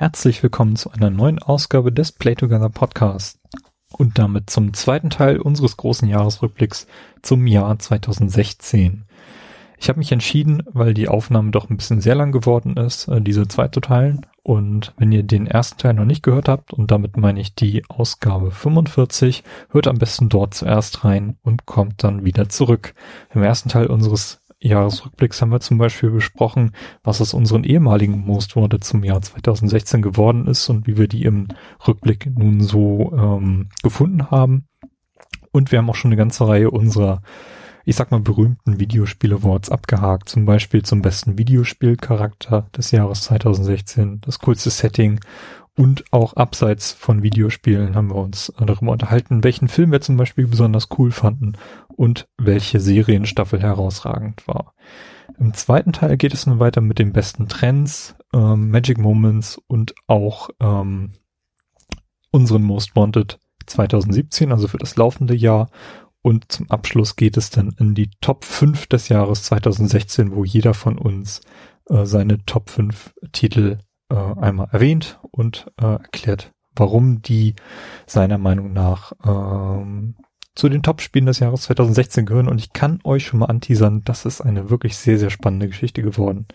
Herzlich willkommen zu einer neuen Ausgabe des Play Together Podcast und damit zum zweiten Teil unseres großen Jahresrückblicks zum Jahr 2016. Ich habe mich entschieden, weil die Aufnahme doch ein bisschen sehr lang geworden ist, äh, diese zwei zu teilen. Und wenn ihr den ersten Teil noch nicht gehört habt, und damit meine ich die Ausgabe 45, hört am besten dort zuerst rein und kommt dann wieder zurück. Im ersten Teil unseres Jahresrückblicks haben wir zum Beispiel besprochen, was aus unseren ehemaligen Most Wanted zum Jahr 2016 geworden ist und wie wir die im Rückblick nun so ähm, gefunden haben. Und wir haben auch schon eine ganze Reihe unserer, ich sag mal, berühmten Videospiel-Awards abgehakt. Zum Beispiel zum besten Videospielcharakter des Jahres 2016, das coolste Setting und auch abseits von Videospielen haben wir uns darüber unterhalten, welchen Film wir zum Beispiel besonders cool fanden und welche Serienstaffel herausragend war. Im zweiten Teil geht es nun weiter mit den besten Trends, ähm, Magic Moments und auch ähm, unseren Most Wanted 2017, also für das laufende Jahr. Und zum Abschluss geht es dann in die Top 5 des Jahres 2016, wo jeder von uns äh, seine Top 5 Titel äh, einmal erwähnt und äh, erklärt, warum die seiner Meinung nach ähm, zu den Top-Spielen des Jahres 2016 gehören. Und ich kann euch schon mal anteasern, das ist eine wirklich sehr, sehr spannende Geschichte geworden.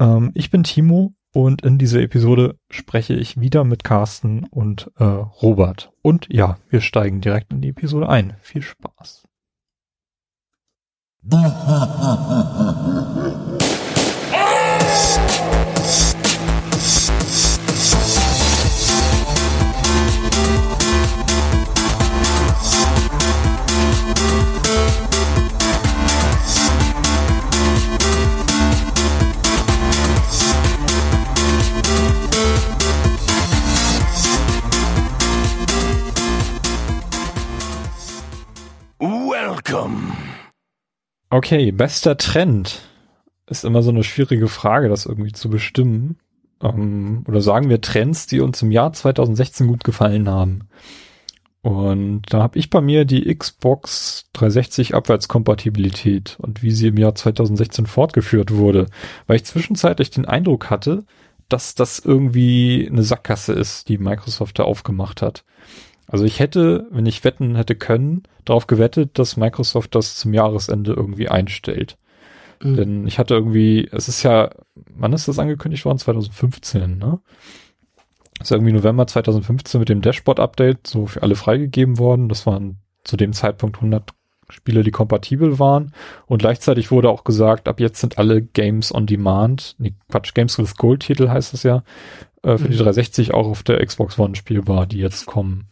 Ähm, ich bin Timo und in dieser Episode spreche ich wieder mit Carsten und äh, Robert. Und ja, wir steigen direkt in die Episode ein. Viel Spaß. Okay, bester Trend ist immer so eine schwierige Frage, das irgendwie zu bestimmen. Ähm, oder sagen wir Trends, die uns im Jahr 2016 gut gefallen haben. Und da habe ich bei mir die Xbox 360 Abwärtskompatibilität und wie sie im Jahr 2016 fortgeführt wurde, weil ich zwischenzeitlich den Eindruck hatte, dass das irgendwie eine Sackgasse ist, die Microsoft da aufgemacht hat. Also ich hätte, wenn ich wetten hätte können, darauf gewettet, dass Microsoft das zum Jahresende irgendwie einstellt. Mhm. Denn ich hatte irgendwie, es ist ja, wann ist das angekündigt worden? 2015, ne? ist irgendwie November 2015 mit dem Dashboard-Update so für alle freigegeben worden. Das waren zu dem Zeitpunkt 100 Spiele, die kompatibel waren. Und gleichzeitig wurde auch gesagt, ab jetzt sind alle Games on Demand, nee, Quatsch, Games with Gold-Titel heißt es ja, äh, für mhm. die 360 auch auf der Xbox One spielbar, die jetzt kommen.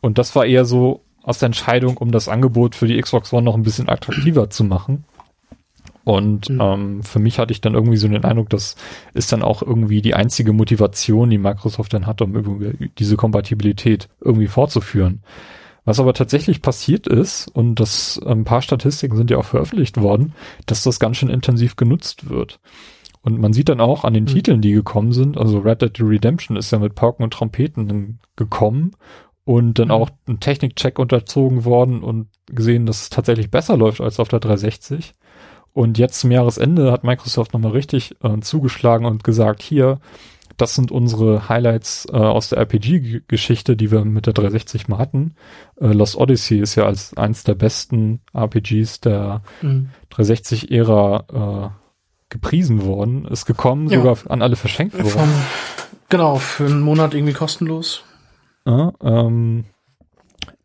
Und das war eher so aus der Entscheidung, um das Angebot für die Xbox One noch ein bisschen attraktiver zu machen. Und mhm. ähm, für mich hatte ich dann irgendwie so den Eindruck, das ist dann auch irgendwie die einzige Motivation, die Microsoft dann hat, um diese Kompatibilität irgendwie fortzuführen. Was aber tatsächlich passiert ist, und das ein paar Statistiken sind ja auch veröffentlicht worden, dass das ganz schön intensiv genutzt wird. Und man sieht dann auch an den mhm. Titeln, die gekommen sind, also Red Dead Redemption ist ja mit Pauken und Trompeten gekommen und dann mhm. auch ein Technikcheck unterzogen worden und gesehen, dass es tatsächlich besser läuft als auf der 360. Und jetzt zum Jahresende hat Microsoft nochmal richtig äh, zugeschlagen und gesagt, hier, das sind unsere Highlights äh, aus der RPG-Geschichte, die wir mit der 360 mal hatten. Äh, Lost Odyssey ist ja als eins der besten RPGs der mhm. 360-Ära äh, gepriesen worden, ist gekommen, ja. sogar an alle verschenkt worden. Vom, genau, für einen Monat irgendwie kostenlos. Ja, ähm,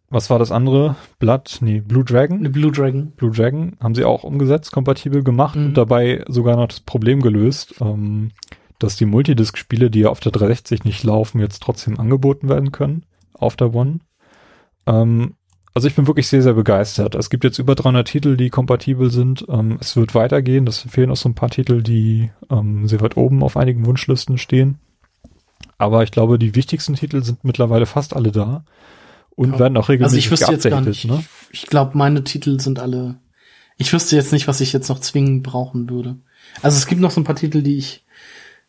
was war das andere? Blood, nee, Blue Dragon? Blue Dragon. Blue Dragon haben sie auch umgesetzt, kompatibel gemacht mhm. und dabei sogar noch das Problem gelöst, ähm, dass die Multidisc-Spiele, die ja auf der 360 nicht laufen, jetzt trotzdem angeboten werden können auf der One. Ähm, also ich bin wirklich sehr, sehr begeistert. Es gibt jetzt über 300 Titel, die kompatibel sind. Ähm, es wird weitergehen. Das fehlen noch so ein paar Titel, die ähm, sehr weit oben auf einigen Wunschlisten stehen. Aber ich glaube, die wichtigsten Titel sind mittlerweile fast alle da und ja. werden auch regelmäßig also ich wüsste jetzt gar nicht. Ne? Ich glaube, meine Titel sind alle. Ich wüsste jetzt nicht, was ich jetzt noch zwingend brauchen würde. Also es gibt noch so ein paar Titel, die ich.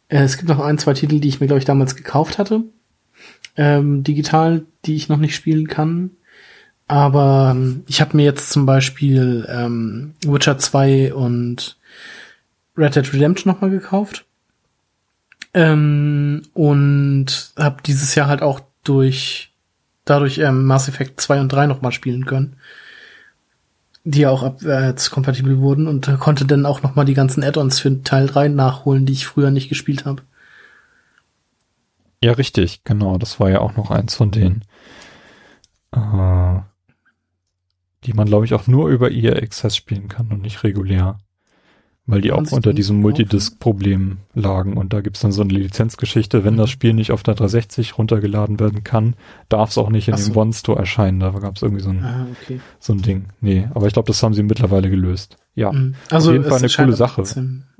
Äh, es gibt noch ein, zwei Titel, die ich mir glaube ich damals gekauft hatte, ähm, digital, die ich noch nicht spielen kann. Aber ähm, ich habe mir jetzt zum Beispiel ähm, Witcher 2 und Red Dead Redemption nochmal gekauft. Ähm, und habe dieses Jahr halt auch durch dadurch ähm, Mass Effect 2 und 3 nochmal spielen können. Die ja auch abwärts kompatibel wurden und konnte dann auch nochmal die ganzen Add-ons für Teil 3 nachholen, die ich früher nicht gespielt habe. Ja, richtig, genau. Das war ja auch noch eins von denen. Äh, die man, glaube ich, auch nur über EA Access spielen kann und nicht regulär. Weil die auch unter diesem Multidisc-Problem lagen. Und da gibt's dann so eine Lizenzgeschichte, wenn das Spiel nicht auf der 360 runtergeladen werden kann, darf es auch nicht in so. dem One-Store erscheinen. Da gab's irgendwie so ein, ah, okay. so ein Ding. Nee, aber ich glaube, das haben sie mittlerweile gelöst. Ja, mhm. also auf jeden Fall eine coole Sache.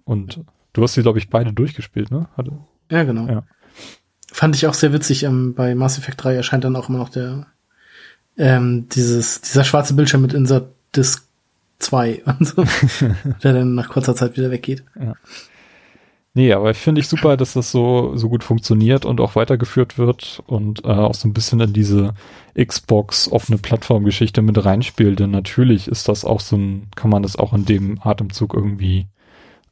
Und du hast sie, glaube ich, beide durchgespielt, ne? Hatte. Ja, genau. Ja. Fand ich auch sehr witzig. Ähm, bei Mass Effect 3 erscheint dann auch immer noch der ähm, dieses, dieser schwarze Bildschirm mit Insert Disk 2 und so, der dann nach kurzer Zeit wieder weggeht. Ja. Nee, aber ich finde ich super, dass das so, so gut funktioniert und auch weitergeführt wird und äh, auch so ein bisschen in diese Xbox offene Plattformgeschichte mit reinspielt. Denn natürlich ist das auch so ein, kann man das auch in dem Atemzug irgendwie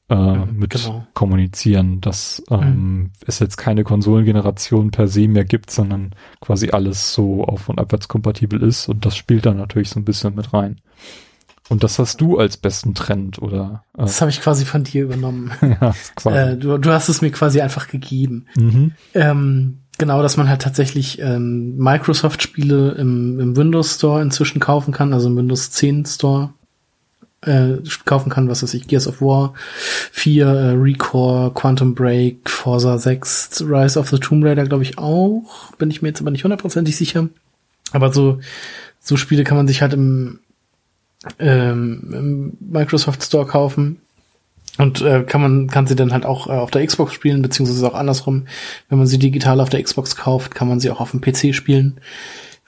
äh, mit genau. kommunizieren, dass ähm, mhm. es jetzt keine Konsolengeneration per se mehr gibt, sondern quasi alles so auf- und abwärts kompatibel ist und das spielt dann natürlich so ein bisschen mit rein. Und das hast du als besten Trend, oder? Äh? Das habe ich quasi von dir übernommen. ja, quasi. Äh, du, du hast es mir quasi einfach gegeben. Mhm. Ähm, genau, dass man halt tatsächlich ähm, Microsoft-Spiele im, im Windows Store inzwischen kaufen kann, also im Windows 10 Store äh, kaufen kann, was weiß ich, Gears of War 4, äh, Recore, Quantum Break, Forza 6, Rise of the Tomb Raider, glaube ich auch. Bin ich mir jetzt aber nicht hundertprozentig sicher. Aber so, so Spiele kann man sich halt im, ähm, Microsoft Store kaufen. Und äh, kann man kann sie dann halt auch äh, auf der Xbox spielen, beziehungsweise auch andersrum. Wenn man sie digital auf der Xbox kauft, kann man sie auch auf dem PC spielen,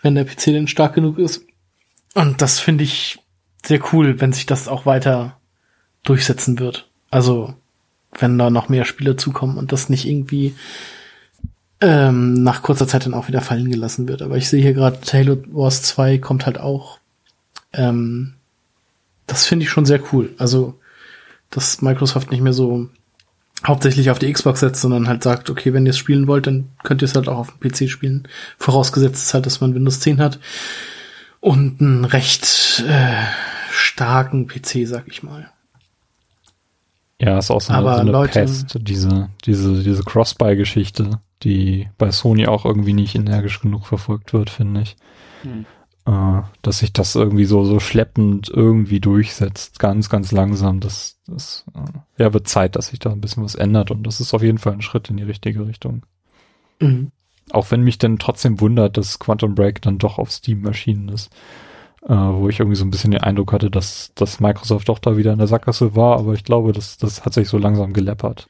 wenn der PC denn stark genug ist. Und das finde ich sehr cool, wenn sich das auch weiter durchsetzen wird. Also, wenn da noch mehr Spiele zukommen und das nicht irgendwie ähm, nach kurzer Zeit dann auch wieder fallen gelassen wird. Aber ich sehe hier gerade, Halo Wars 2 kommt halt auch. Ähm, das finde ich schon sehr cool. Also, dass Microsoft nicht mehr so hauptsächlich auf die Xbox setzt, sondern halt sagt, okay, wenn ihr es spielen wollt, dann könnt ihr es halt auch auf dem PC spielen. Vorausgesetzt ist halt, dass man Windows 10 hat und ein recht äh, starken PC, sag ich mal. Ja, ist auch so eine, so eine Leute, Pest, diese, diese, diese Cross-Buy-Geschichte, die bei Sony auch irgendwie nicht energisch genug verfolgt wird, finde ich. Hm. Äh, dass sich das irgendwie so, so schleppend irgendwie durchsetzt, ganz, ganz langsam. Das, das äh, ja, wird Zeit, dass sich da ein bisschen was ändert und das ist auf jeden Fall ein Schritt in die richtige Richtung. Mhm. Auch wenn mich dann trotzdem wundert, dass Quantum Break dann doch auf Steam erschienen ist äh, wo ich irgendwie so ein bisschen den Eindruck hatte, dass, dass Microsoft doch da wieder in der Sackgasse war, aber ich glaube, das, das hat sich so langsam geleppert.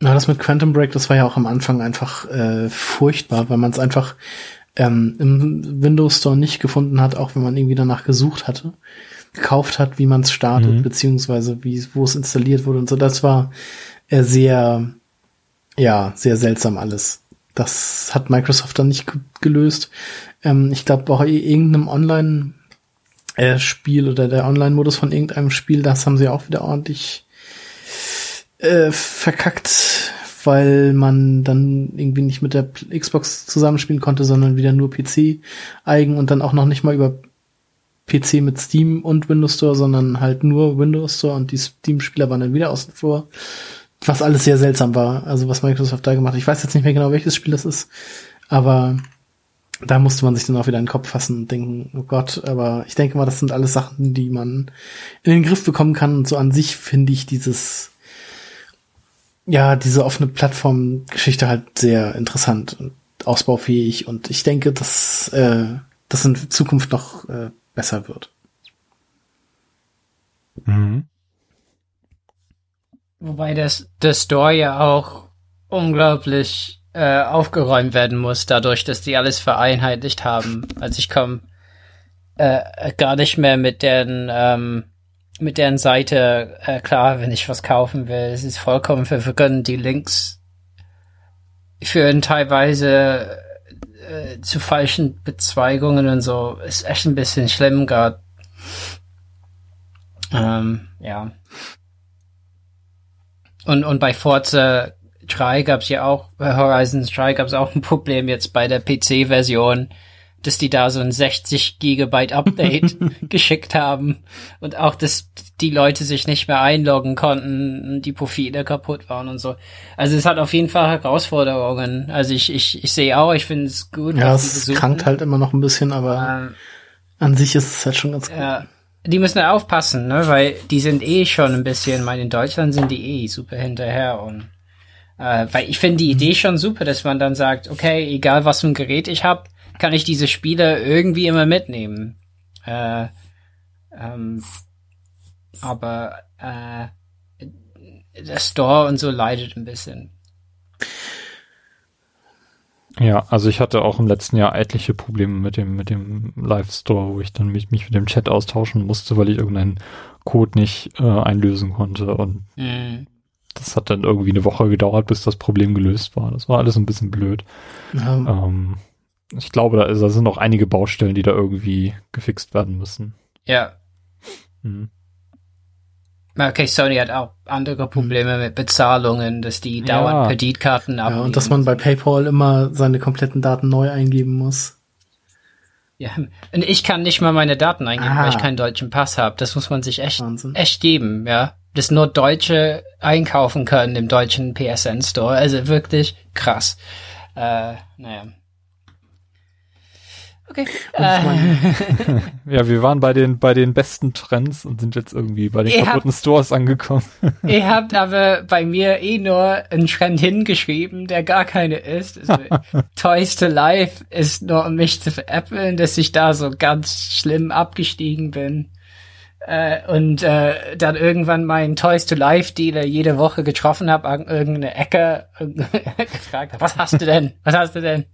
Na, das mit Quantum Break, das war ja auch am Anfang einfach äh, furchtbar, weil man es einfach ähm, im Windows Store nicht gefunden hat, auch wenn man irgendwie danach gesucht hatte, gekauft hat, wie man es startet, mhm. beziehungsweise wie wo es installiert wurde und so. Das war äh, sehr, ja, sehr seltsam alles. Das hat Microsoft dann nicht gelöst. Ähm, ich glaube, auch irgendeinem Online äh, Spiel oder der Online-Modus von irgendeinem Spiel, das haben sie auch wieder ordentlich äh, verkackt, weil man dann irgendwie nicht mit der Xbox zusammenspielen konnte, sondern wieder nur PC eigen und dann auch noch nicht mal über PC mit Steam und Windows Store, sondern halt nur Windows Store und die Steam-Spieler waren dann wieder außen vor. Was alles sehr seltsam war, also was Microsoft da gemacht hat. Ich weiß jetzt nicht mehr genau, welches Spiel das ist, aber da musste man sich dann auch wieder in den Kopf fassen und denken, oh Gott, aber ich denke mal, das sind alles Sachen, die man in den Griff bekommen kann. Und so an sich finde ich dieses, ja, diese offene Plattform-Geschichte halt sehr interessant und ausbaufähig. Und ich denke, dass äh, das in Zukunft noch äh, besser wird. Mhm. Wobei das, der Store ja auch unglaublich äh, aufgeräumt werden muss, dadurch, dass die alles vereinheitlicht haben. Also ich komme äh, gar nicht mehr mit deren ähm, mit deren Seite äh, klar, wenn ich was kaufen will. Es ist vollkommen verwirrend. Die Links führen teilweise äh, zu falschen Bezweigungen und so. Ist echt ein bisschen schlimm gerade. Ähm, ja. Und, und bei Forza 3 gab es ja auch, bei Horizon 3 gab es auch ein Problem jetzt bei der PC-Version, dass die da so ein 60 Gigabyte Update geschickt haben und auch, dass die Leute sich nicht mehr einloggen konnten, die Profile kaputt waren und so. Also es hat auf jeden Fall Herausforderungen. Also ich, ich, ich sehe auch, ich finde es gut. Ja, es krankt halt immer noch ein bisschen, aber ähm, an sich ist es halt schon ganz gut. Ja, die müssen ja aufpassen, ne, weil die sind eh schon ein bisschen, weil in Deutschland sind die eh super hinterher und äh, weil ich finde die Idee schon super, dass man dann sagt, okay, egal was für ein Gerät ich habe, kann ich diese Spiele irgendwie immer mitnehmen. Äh, ähm, aber äh, der Store und so leidet ein bisschen. Ja, also ich hatte auch im letzten Jahr etliche Probleme mit dem, mit dem Live-Store, wo ich dann mich, mich mit dem Chat austauschen musste, weil ich irgendeinen Code nicht äh, einlösen konnte. Und mhm. das hat dann irgendwie eine Woche gedauert, bis das Problem gelöst war. Das war alles ein bisschen blöd. Ja. Ähm, ich glaube, da, ist, da sind noch einige Baustellen, die da irgendwie gefixt werden müssen. Ja. Mhm. Okay, Sony hat auch andere Probleme mit Bezahlungen, dass die dauernd ja. Kreditkarten abnehmen. Ja, und dass man bei PayPal immer seine kompletten Daten neu eingeben muss. Ja, und ich kann nicht mal meine Daten eingeben, Aha. weil ich keinen deutschen Pass habe. Das muss man sich echt, Wahnsinn. echt geben, ja. Dass nur Deutsche einkaufen können im deutschen PSN Store. Also wirklich krass. Äh, naja. Okay. Äh. ja, wir waren bei den, bei den besten Trends und sind jetzt irgendwie bei den ihr kaputten habt, Stores angekommen. ihr habt aber bei mir eh nur einen Trend hingeschrieben, der gar keine ist. Also, Toys to Life ist nur um mich zu veräppeln, dass ich da so ganz schlimm abgestiegen bin. Äh, und äh, dann irgendwann meinen Toys to Life Dealer jede Woche getroffen habe, an irgendeine Ecke gefragt, was hast du denn? Was hast du denn?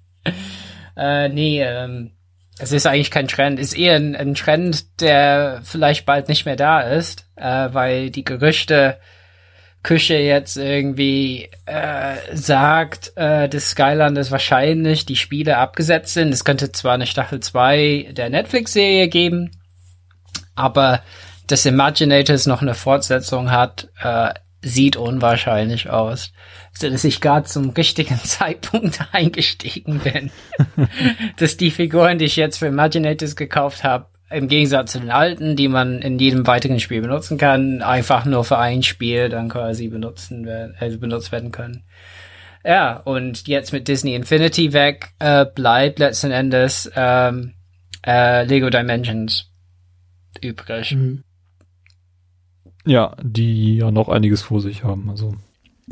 Äh, nee, ähm, es ist eigentlich kein Trend, ist eher ein, ein, Trend, der vielleicht bald nicht mehr da ist, äh, weil die Gerüchte Küche jetzt irgendwie äh, sagt, äh, dass Skylanders wahrscheinlich die Spiele abgesetzt sind. Es könnte zwar eine Staffel 2 der Netflix-Serie geben, aber dass Imaginators noch eine Fortsetzung hat, äh, sieht unwahrscheinlich aus dass ich gerade zum richtigen Zeitpunkt eingestiegen bin. dass die Figuren, die ich jetzt für Imaginators gekauft habe, im Gegensatz zu den alten, die man in jedem weiteren Spiel benutzen kann, einfach nur für ein Spiel dann quasi benutzen werden, äh, benutzt werden können. Ja, und jetzt mit Disney Infinity weg äh, bleibt letzten Endes ähm, äh, Lego Dimensions übrig. Mhm. Ja, die ja noch einiges vor sich haben. Also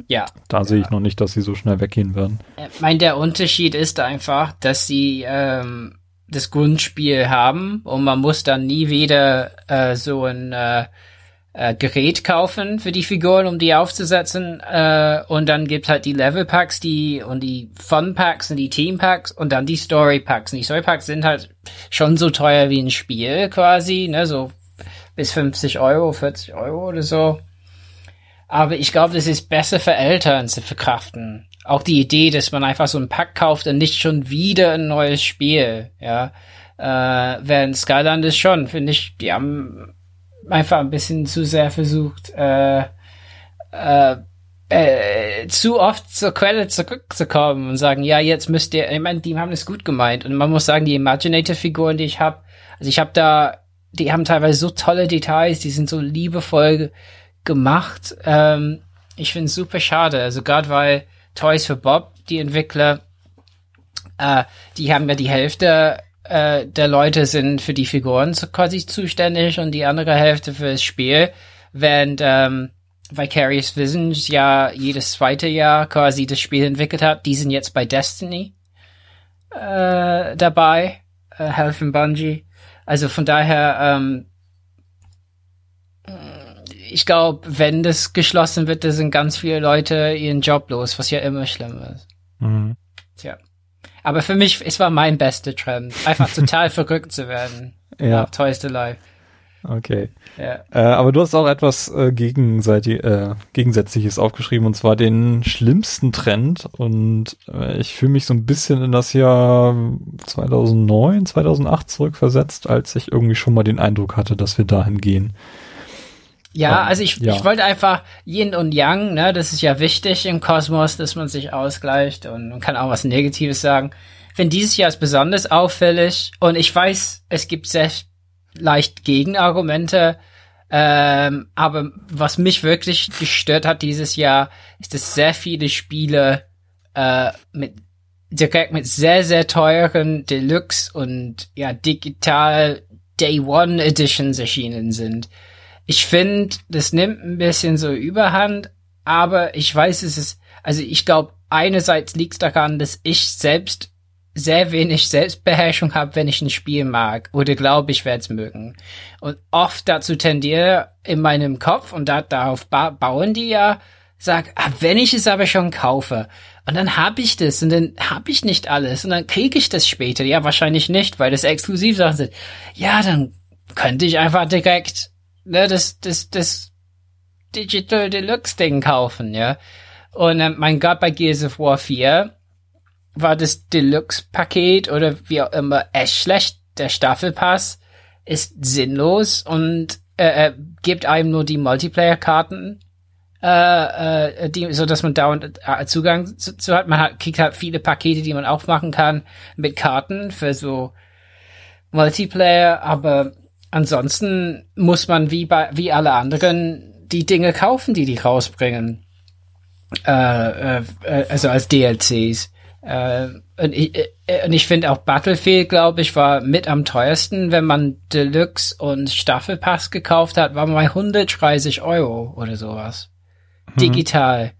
ja. Da sehe ich noch nicht, dass sie so schnell weggehen werden. Ich meine, der Unterschied ist einfach, dass sie ähm, das Grundspiel haben und man muss dann nie wieder äh, so ein äh, äh, Gerät kaufen für die Figuren, um die aufzusetzen. Äh, und dann gibt's halt die Level Packs, die und die Fun Packs und die Team Packs und dann die Story Packs. Und die Story Packs sind halt schon so teuer wie ein Spiel quasi, ne, so bis 50 Euro, 40 Euro oder so. Aber ich glaube, das ist besser für Eltern zu verkraften. Auch die Idee, dass man einfach so ein Pack kauft und nicht schon wieder ein neues Spiel, ja. Äh, während Skyland ist schon, finde ich, die haben einfach ein bisschen zu sehr versucht, äh, äh, äh, zu oft zur Quelle zurückzukommen und sagen, ja, jetzt müsst ihr, ich meine, die haben es gut gemeint und man muss sagen, die Imaginator-Figuren, die ich habe, also ich habe da, die haben teilweise so tolle Details, die sind so liebevoll gemacht. Ähm, ich finde es super schade. Also gerade weil Toys for Bob, die Entwickler, äh, die haben ja die Hälfte äh, der Leute sind für die Figuren quasi zuständig und die andere Hälfte für das Spiel, während ähm, Vicarious Visions ja jedes zweite Jahr quasi das Spiel entwickelt hat. Die sind jetzt bei Destiny äh, dabei, äh, helfen Bungie. Also von daher ähm, ich glaube, wenn das geschlossen wird, da sind ganz viele Leute ihren Job los, was ja immer schlimm ist. Mhm. Tja. Aber für mich, es war mein bester Trend. Einfach total verrückt zu werden. Ja. Toys to Life. Okay. Ja. Äh, aber du hast auch etwas äh, gegenseitig, äh, Gegensätzliches aufgeschrieben, und zwar den schlimmsten Trend. Und äh, ich fühle mich so ein bisschen in das Jahr 2009, 2008 zurückversetzt, als ich irgendwie schon mal den Eindruck hatte, dass wir dahin gehen. Ja, Ähm, also ich, ja. ich wollte einfach Yin und Yang, ne, das ist ja wichtig im Kosmos, dass man sich ausgleicht und man kann auch was Negatives sagen. Ich finde dieses Jahr ist besonders auffällig und ich weiß, es gibt sehr leicht Gegenargumente, ähm, aber was mich wirklich gestört hat dieses Jahr, ist, dass sehr viele Spiele äh, mit direkt mit sehr, sehr teuren Deluxe und ja, digital Day One Editions erschienen sind. Ich finde, das nimmt ein bisschen so überhand, aber ich weiß, es ist, also ich glaube, einerseits liegt es daran, dass ich selbst sehr wenig Selbstbeherrschung habe, wenn ich ein Spiel mag oder glaube, ich werde es mögen. Und oft dazu tendiere in meinem Kopf, und da, darauf ba bauen die ja, sag, ah, wenn ich es aber schon kaufe, und dann habe ich das und dann habe ich nicht alles und dann kriege ich das später. Ja, wahrscheinlich nicht, weil das Exklusivsachen sind. Ja, dann könnte ich einfach direkt ne, das, das, das Digital Deluxe Ding kaufen, ja. Und ähm, mein Gott, bei Gears of War 4 war das Deluxe-Paket oder wie auch immer echt schlecht. Der Staffelpass ist sinnlos und äh, äh, gibt einem nur die Multiplayer-Karten, äh, äh, die, so dass man dauernd äh, Zugang zu, zu hat. Man hat, kriegt halt viele Pakete, die man aufmachen kann mit Karten für so Multiplayer, aber ansonsten muss man wie bei wie alle anderen die Dinge kaufen, die die rausbringen. Äh, äh, also als DLCs. Äh, und ich, äh, und ich finde auch Battlefield, glaube ich, war mit am teuersten, wenn man Deluxe und Staffelpass gekauft hat, war man bei 130 Euro oder sowas. Digital.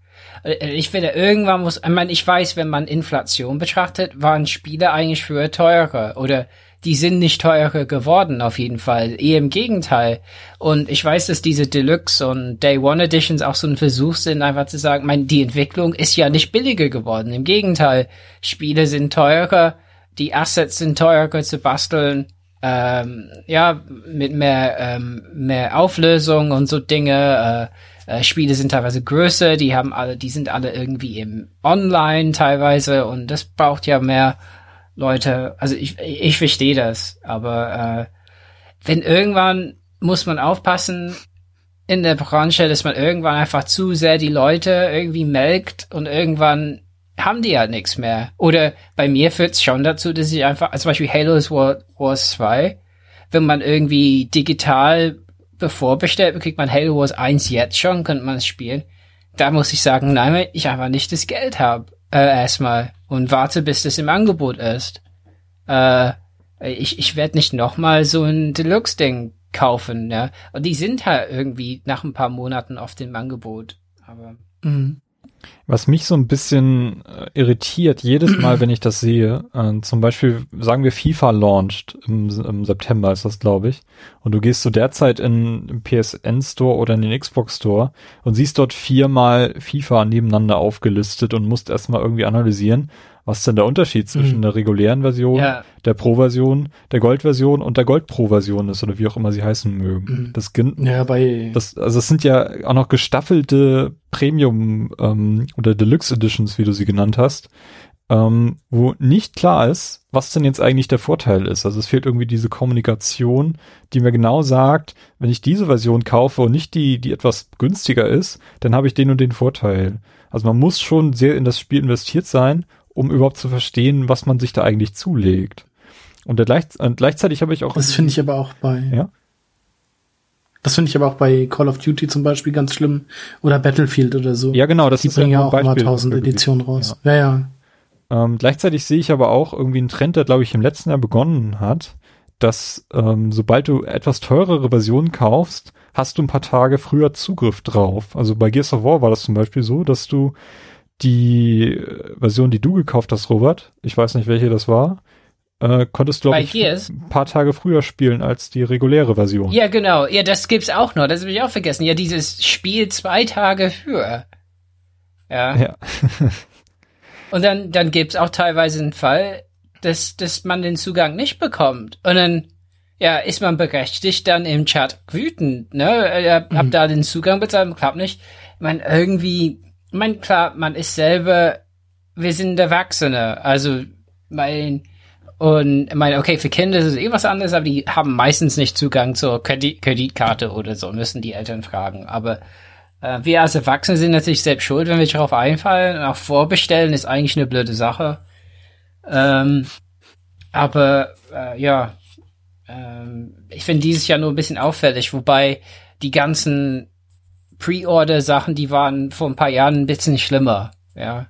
Äh, Ich finde, irgendwann muss, ich meine, ich weiß, wenn man Inflation betrachtet, waren Spiele eigentlich früher teurer oder die sind nicht teurer geworden, auf jeden Fall. Eher im Gegenteil. Und ich weiß, dass diese Deluxe und Day One Editions auch so ein Versuch sind, einfach zu sagen, mein, die Entwicklung ist ja nicht billiger geworden. Im Gegenteil. Spiele sind teurer, die Assets sind teurer zu basteln. Ähm, ja, mit mehr, ähm, mehr Auflösung und so Dinge. Äh, äh, Spiele sind teilweise größer, die haben alle, die sind alle irgendwie im Online teilweise und das braucht ja mehr Leute, also ich, ich verstehe das, aber äh, wenn irgendwann muss man aufpassen in der Branche, dass man irgendwann einfach zu sehr die Leute irgendwie melkt und irgendwann haben die halt nichts mehr. Oder bei mir führt es schon dazu, dass ich einfach, also zum Beispiel Halo War, Wars 2, wenn man irgendwie digital bevorbestellt, kriegt man Halo Wars 1 jetzt schon, könnte man es spielen. Da muss ich sagen, nein, weil ich einfach nicht das Geld habe, äh, erstmal und warte, bis das im Angebot ist. Äh, ich ich werde nicht nochmal so ein Deluxe-Ding kaufen, ja. Und die sind halt irgendwie nach ein paar Monaten oft im Angebot. Aber Mhm. Was mich so ein bisschen äh, irritiert, jedes Mal, wenn ich das sehe, äh, zum Beispiel, sagen wir, FIFA launched im, im September ist das, glaube ich, und du gehst so derzeit in im PSN Store oder in den Xbox Store und siehst dort viermal FIFA nebeneinander aufgelistet und musst erstmal irgendwie analysieren, was denn der Unterschied zwischen Mhm. der regulären Version, ja, der Pro-Version, der Gold-Version und der Gold-Pro-Version ist oder wie auch immer sie heißen mögen. Mhm. Das, Ja, bei das, also es sind ja auch noch gestaffelte Premium ähm, oder Deluxe Editions, wie du sie genannt hast, ähm, wo nicht klar ist, was denn jetzt eigentlich der Vorteil ist. Also es fehlt irgendwie diese Kommunikation, die mir genau sagt, wenn ich diese Version kaufe und nicht die, die etwas günstiger ist, dann habe ich den und den Vorteil. Also man muss schon sehr in das Spiel investiert sein, um überhaupt zu verstehen, was man sich da eigentlich zulegt. Und, gleich, und gleichzeitig habe ich auch das finde ich aber auch bei Ja? Das finde ich aber auch bei Call of Duty zum Beispiel ganz schlimm oder Battlefield oder so. ja genau, das die ist bringen ja auch ein immer Beispiel tausend. Editionen raus. Ja, ja. Ähm, gleichzeitig sehe ich aber auch irgendwie einen Trend, der, glaube ich, im letzten Jahr begonnen hat, dass ähm, sobald du etwas teurere Versionen kaufst, hast du ein paar Tage früher Zugriff drauf. Also bei Gears of War war das zum Beispiel so, dass du die äh, Version, die du gekauft hast, Robert, ich weiß nicht, welche das war, äh, konntest, glaube Bei ich, Gears? ein paar Tage früher spielen als die reguläre Version. ja, genau. Ja, das gibt's auch noch. Das habe ich auch vergessen. Ja, dieses Spiel zwei Tage für. Ja. Ja. Und dann, dann gibt's auch teilweise einen Fall, dass, dass man den Zugang nicht bekommt. Und dann, ja, ist man berechtigt, dann im Chat wütend, ne? Hab, hab da den Zugang bezahlt, klappt nicht. Ich mein, irgendwie, mein, klar, man ist selber, wir sind Erwachsene, also, mein, Und ich meine, okay, für Kinder ist es eh was anderes, aber die haben meistens nicht Zugang zur Kredit Kreditkarte oder so, müssen die Eltern fragen. Aber äh, wir als Erwachsene sind natürlich selbst schuld, wenn wir darauf einfallen. Und auch vorbestellen ist eigentlich eine blöde Sache. Ähm, aber äh, ja, ähm, ich finde dieses Jahr nur ein bisschen auffällig, wobei die ganzen Pre-Order-Sachen, die waren vor ein paar Jahren ein bisschen schlimmer, ja.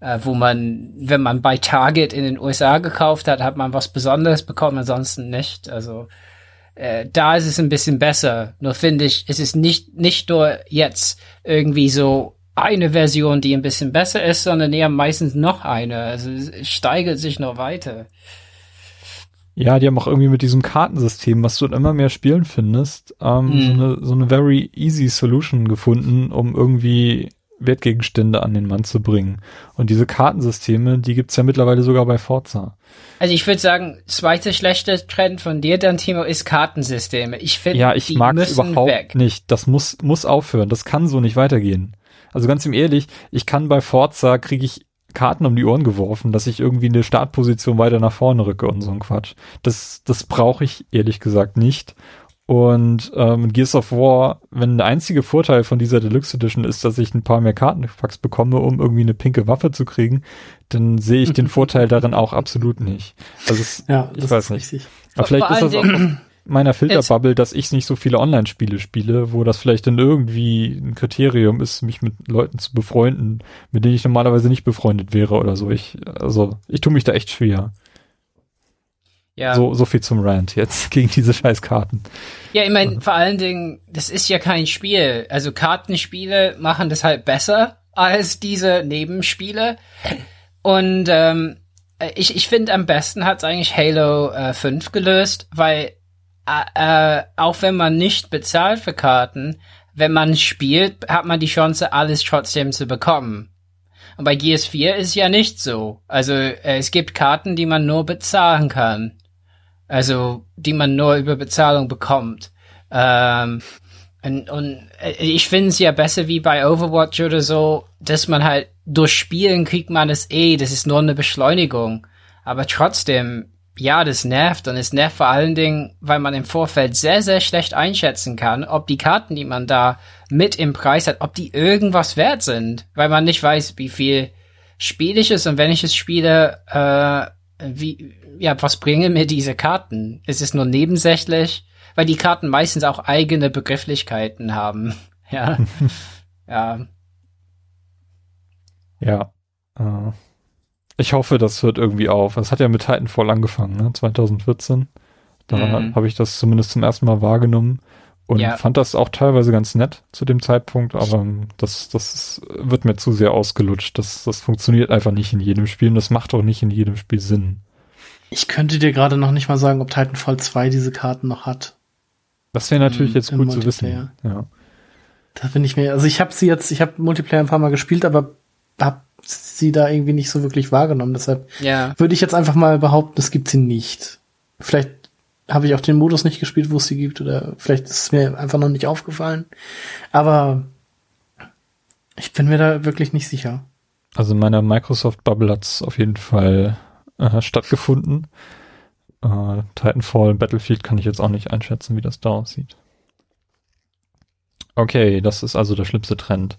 Äh, wo man, wenn man bei Target in den USA gekauft hat, hat man was Besonderes bekommen, ansonsten nicht. Also äh, da ist es ein bisschen besser. Nur finde ich, es ist nicht, nicht nur jetzt irgendwie so eine Version, die ein bisschen besser ist, sondern eher meistens noch eine. Also es steigert sich noch weiter. Ja, die haben auch irgendwie mit diesem Kartensystem, was du in immer mehr Spielen findest, ähm, mhm. so, eine, so eine very easy Solution gefunden, um irgendwie Wertgegenstände an den Mann zu bringen. Und diese Kartensysteme, die gibt's ja mittlerweile sogar bei Forza. Also ich würde sagen, zweite schlechte Trend von dir dann, Timo, ist Kartensysteme. Ich finde, ja, ich mag überhaupt weg. nicht. Das muss muss aufhören. Das kann so nicht weitergehen. Also ganz im ehrlich, ich kann bei Forza kriege ich Karten um die Ohren geworfen, dass ich irgendwie eine Startposition weiter nach vorne rücke und so ein Quatsch. Das, das brauche ich ehrlich gesagt nicht. Und ähm, Gears of War, wenn der einzige Vorteil von dieser Deluxe Edition ist, dass ich ein paar mehr Kartenpacks bekomme, um irgendwie eine pinke Waffe zu kriegen, dann sehe ich den Vorteil darin auch absolut nicht. Also es, ja, ich weiß nicht. Richtig. Aber vielleicht ist das auch meiner Filterbubble, dass ich nicht so viele Online-Spiele spiele, wo das vielleicht dann irgendwie ein Kriterium ist, mich mit Leuten zu befreunden, mit denen ich normalerweise nicht befreundet wäre oder so. Ich, also, ich tue mich da echt schwer. Ja. So, so viel zum Rant jetzt gegen diese scheiß Karten. Ja, ich meine, vor allen Dingen, das ist ja kein Spiel. Also Kartenspiele machen das halt besser als diese Nebenspiele. Und ähm, ich, ich finde, am besten hat's eigentlich Halo äh, 5 gelöst, weil äh, auch wenn man nicht bezahlt für Karten, wenn man spielt, hat man die Chance, alles trotzdem zu bekommen. Und bei GS4 ist ja nicht so. Also äh, es gibt Karten, die man nur bezahlen kann. Also die man nur über Bezahlung bekommt. Ähm, und, und äh, ich finde es ja besser wie bei Overwatch oder so, dass man halt durch Spielen kriegt man es eh, das ist nur eine Beschleunigung. Aber trotzdem, ja, das nervt und es nervt vor allen Dingen, weil man im Vorfeld sehr, sehr schlecht einschätzen kann, ob die Karten, die man da mit im Preis hat, ob die irgendwas wert sind, weil man nicht weiß, wie viel spiele ich es und wenn ich es spiele, äh, wie, ja, was bringen mir diese Karten? Ist es nur nebensächlich? Weil die Karten meistens auch eigene Begrifflichkeiten haben. ja. ja. Ja. Äh. Ich hoffe, das hört irgendwie auf. Es hat ja mit Titanfall angefangen, ne? 2014. Da mhm. habe ich das zumindest zum ersten Mal wahrgenommen und ja. fand das auch teilweise ganz nett zu dem Zeitpunkt, aber das, das wird mir zu sehr ausgelutscht. Das, das funktioniert einfach nicht in jedem Spiel und das macht auch nicht in jedem Spiel Sinn. Ich könnte dir gerade noch nicht mal sagen, ob Titanfall 2 diese Karten noch hat. Das wäre natürlich jetzt gut zu wissen. Ja. Da bin ich mir, also ich habe sie jetzt, ich habe Multiplayer ein paar Mal gespielt, aber habe sie da irgendwie nicht so wirklich wahrgenommen. Deshalb ja. würde ich jetzt einfach mal behaupten, es gibt sie nicht. Vielleicht habe ich auch den Modus nicht gespielt, wo es sie gibt, oder vielleicht ist es mir einfach noch nicht aufgefallen. Aber ich bin mir da wirklich nicht sicher. Also in meiner Microsoft-Bubble hat es auf jeden Fall äh, stattgefunden. Äh, Titanfall, Battlefield kann ich jetzt auch nicht einschätzen, wie das da aussieht. Okay, das ist also der schlimmste Trend.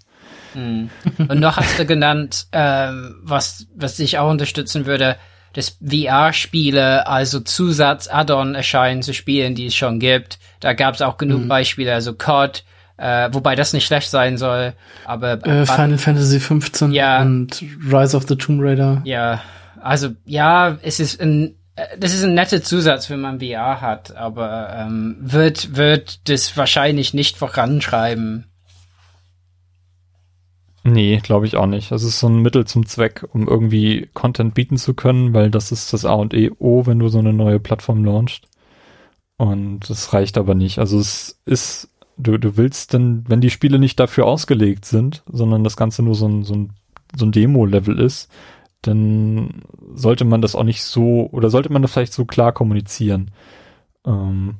Mhm. Und noch hast du genannt, ähm, was, was ich auch unterstützen würde, dass VR-Spiele, also Zusatz-Add-on erscheinen zu Spielen, die es schon gibt. Da gab es auch genug mhm. Beispiele, also COD, äh, wobei das nicht schlecht sein soll, aber äh, Final Fantasy 15 ja, und Rise of the Tomb Raider. Ja, also ja, es ist ein äh, das ist ein netter Zusatz, wenn man VR hat, aber ähm, wird wird das wahrscheinlich nicht voranschreiben. Nee, glaube ich auch nicht. Es ist so ein Mittel zum Zweck, um irgendwie Content bieten zu können, weil das ist das A und E O, wenn du so eine neue Plattform launchst. Und das reicht aber nicht. Also es ist, du, du willst dann, wenn die Spiele nicht dafür ausgelegt sind, sondern das Ganze nur so ein, so ein, so ein Demo-Level ist, dann sollte man das auch nicht so, oder sollte man das vielleicht so klar kommunizieren. Ähm,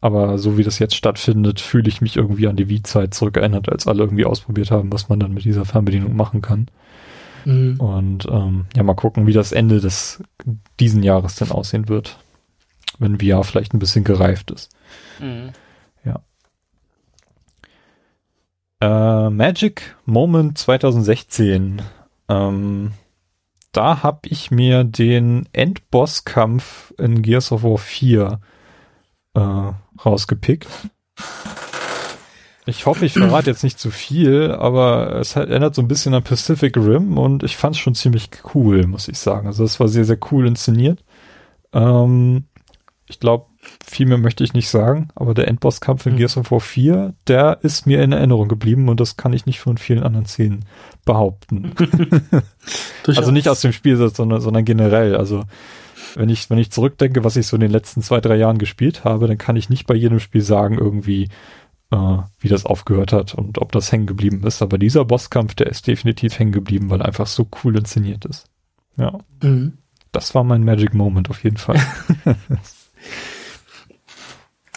aber so wie das jetzt stattfindet, fühle ich mich irgendwie an die Wii-Zeit zurückerinnert, als alle irgendwie ausprobiert haben, was man dann mit dieser Fernbedienung machen kann. Mhm. Und ähm, ja, mal gucken, wie das Ende des diesen Jahres denn aussehen wird. Wenn VR vielleicht ein bisschen gereift ist. Mhm. Ja. Äh, Magic Moment 2016. Ähm, da habe ich mir den Endbosskampf in Gears of War 4 äh, rausgepickt. Ich hoffe, ich verrate jetzt nicht zu viel, aber es halt erinnert so ein bisschen an Pacific Rim und ich fand es schon ziemlich cool, muss ich sagen. Also es war sehr, sehr cool inszeniert. Ähm, ich glaube, viel mehr möchte ich nicht sagen, aber der Endbosskampf in Mhm. Gears of War 4, der ist mir in Erinnerung geblieben und das kann ich nicht von vielen anderen Szenen behaupten. Also nicht aus dem Spiel, sondern, sondern generell. Also wenn ich, wenn ich zurückdenke, was ich so in den letzten zwei, drei Jahren gespielt habe, dann kann ich nicht bei jedem Spiel sagen, irgendwie, äh, wie das aufgehört hat und ob das hängen geblieben ist. Aber dieser Bosskampf, der ist definitiv hängen geblieben, weil er einfach so cool inszeniert ist. Ja, Mhm. das war mein Magic Moment auf jeden Fall.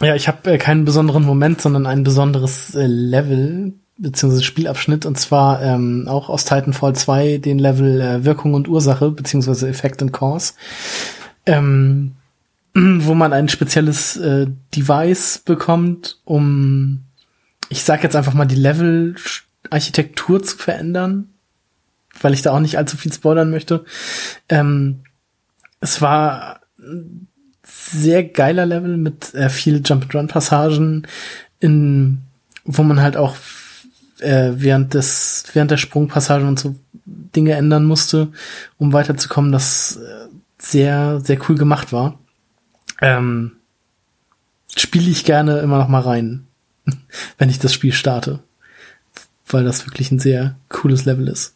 Ja, ich habe äh, keinen besonderen Moment, sondern ein besonderes äh, Level beziehungsweise Spielabschnitt und zwar ähm, auch aus Titanfall 2 den Level äh, Wirkung und Ursache beziehungsweise Effect and Cause, ähm, wo man ein spezielles äh, Device bekommt, um ich sag jetzt einfach mal die Level-Architektur zu verändern, weil ich da auch nicht allzu viel spoilern möchte. Ähm, es war ein sehr geiler Level mit äh, viel Jump-and-Run-Passagen, in wo man halt auch äh, während des während der Sprungpassagen und so Dinge ändern musste, um weiterzukommen, das äh, sehr sehr cool gemacht war. Ähm, Spiele ich gerne immer noch mal rein, wenn ich das Spiel starte, weil das wirklich ein sehr cooles Level ist.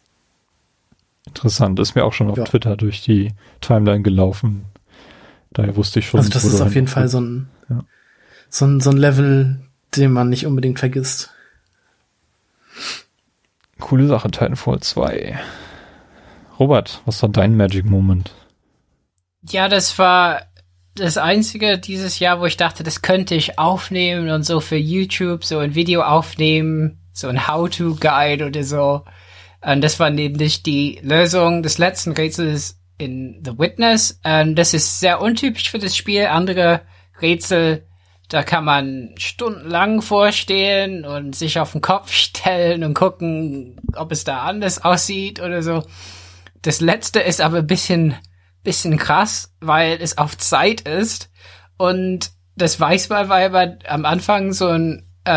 Interessant, ist mir auch schon auf Ja. Twitter durch die Timeline gelaufen. Daher wusste ich schon. Also das ist auf jeden Fall so ein, Ja. so ein, so ein Level, den man nicht unbedingt vergisst. Coole Sache, Titanfall 2. Robert, was war dein Magic Moment? Ja, das war das einzige dieses Jahr, wo ich dachte, das könnte ich aufnehmen und so für YouTube so ein Video aufnehmen, so ein How-to-Guide oder so. Und das war nämlich die Lösung des letzten Rätsels in The Witness. Und das ist sehr untypisch für das Spiel. Andere Rätsel, da kann man stundenlang vorstehen und sich auf den Kopf stellen und gucken, ob es da anders aussieht oder so. Das letzte ist aber ein bisschen, bisschen krass, weil es auf Zeit ist. Und das weiß man, weil man am Anfang so ein äh,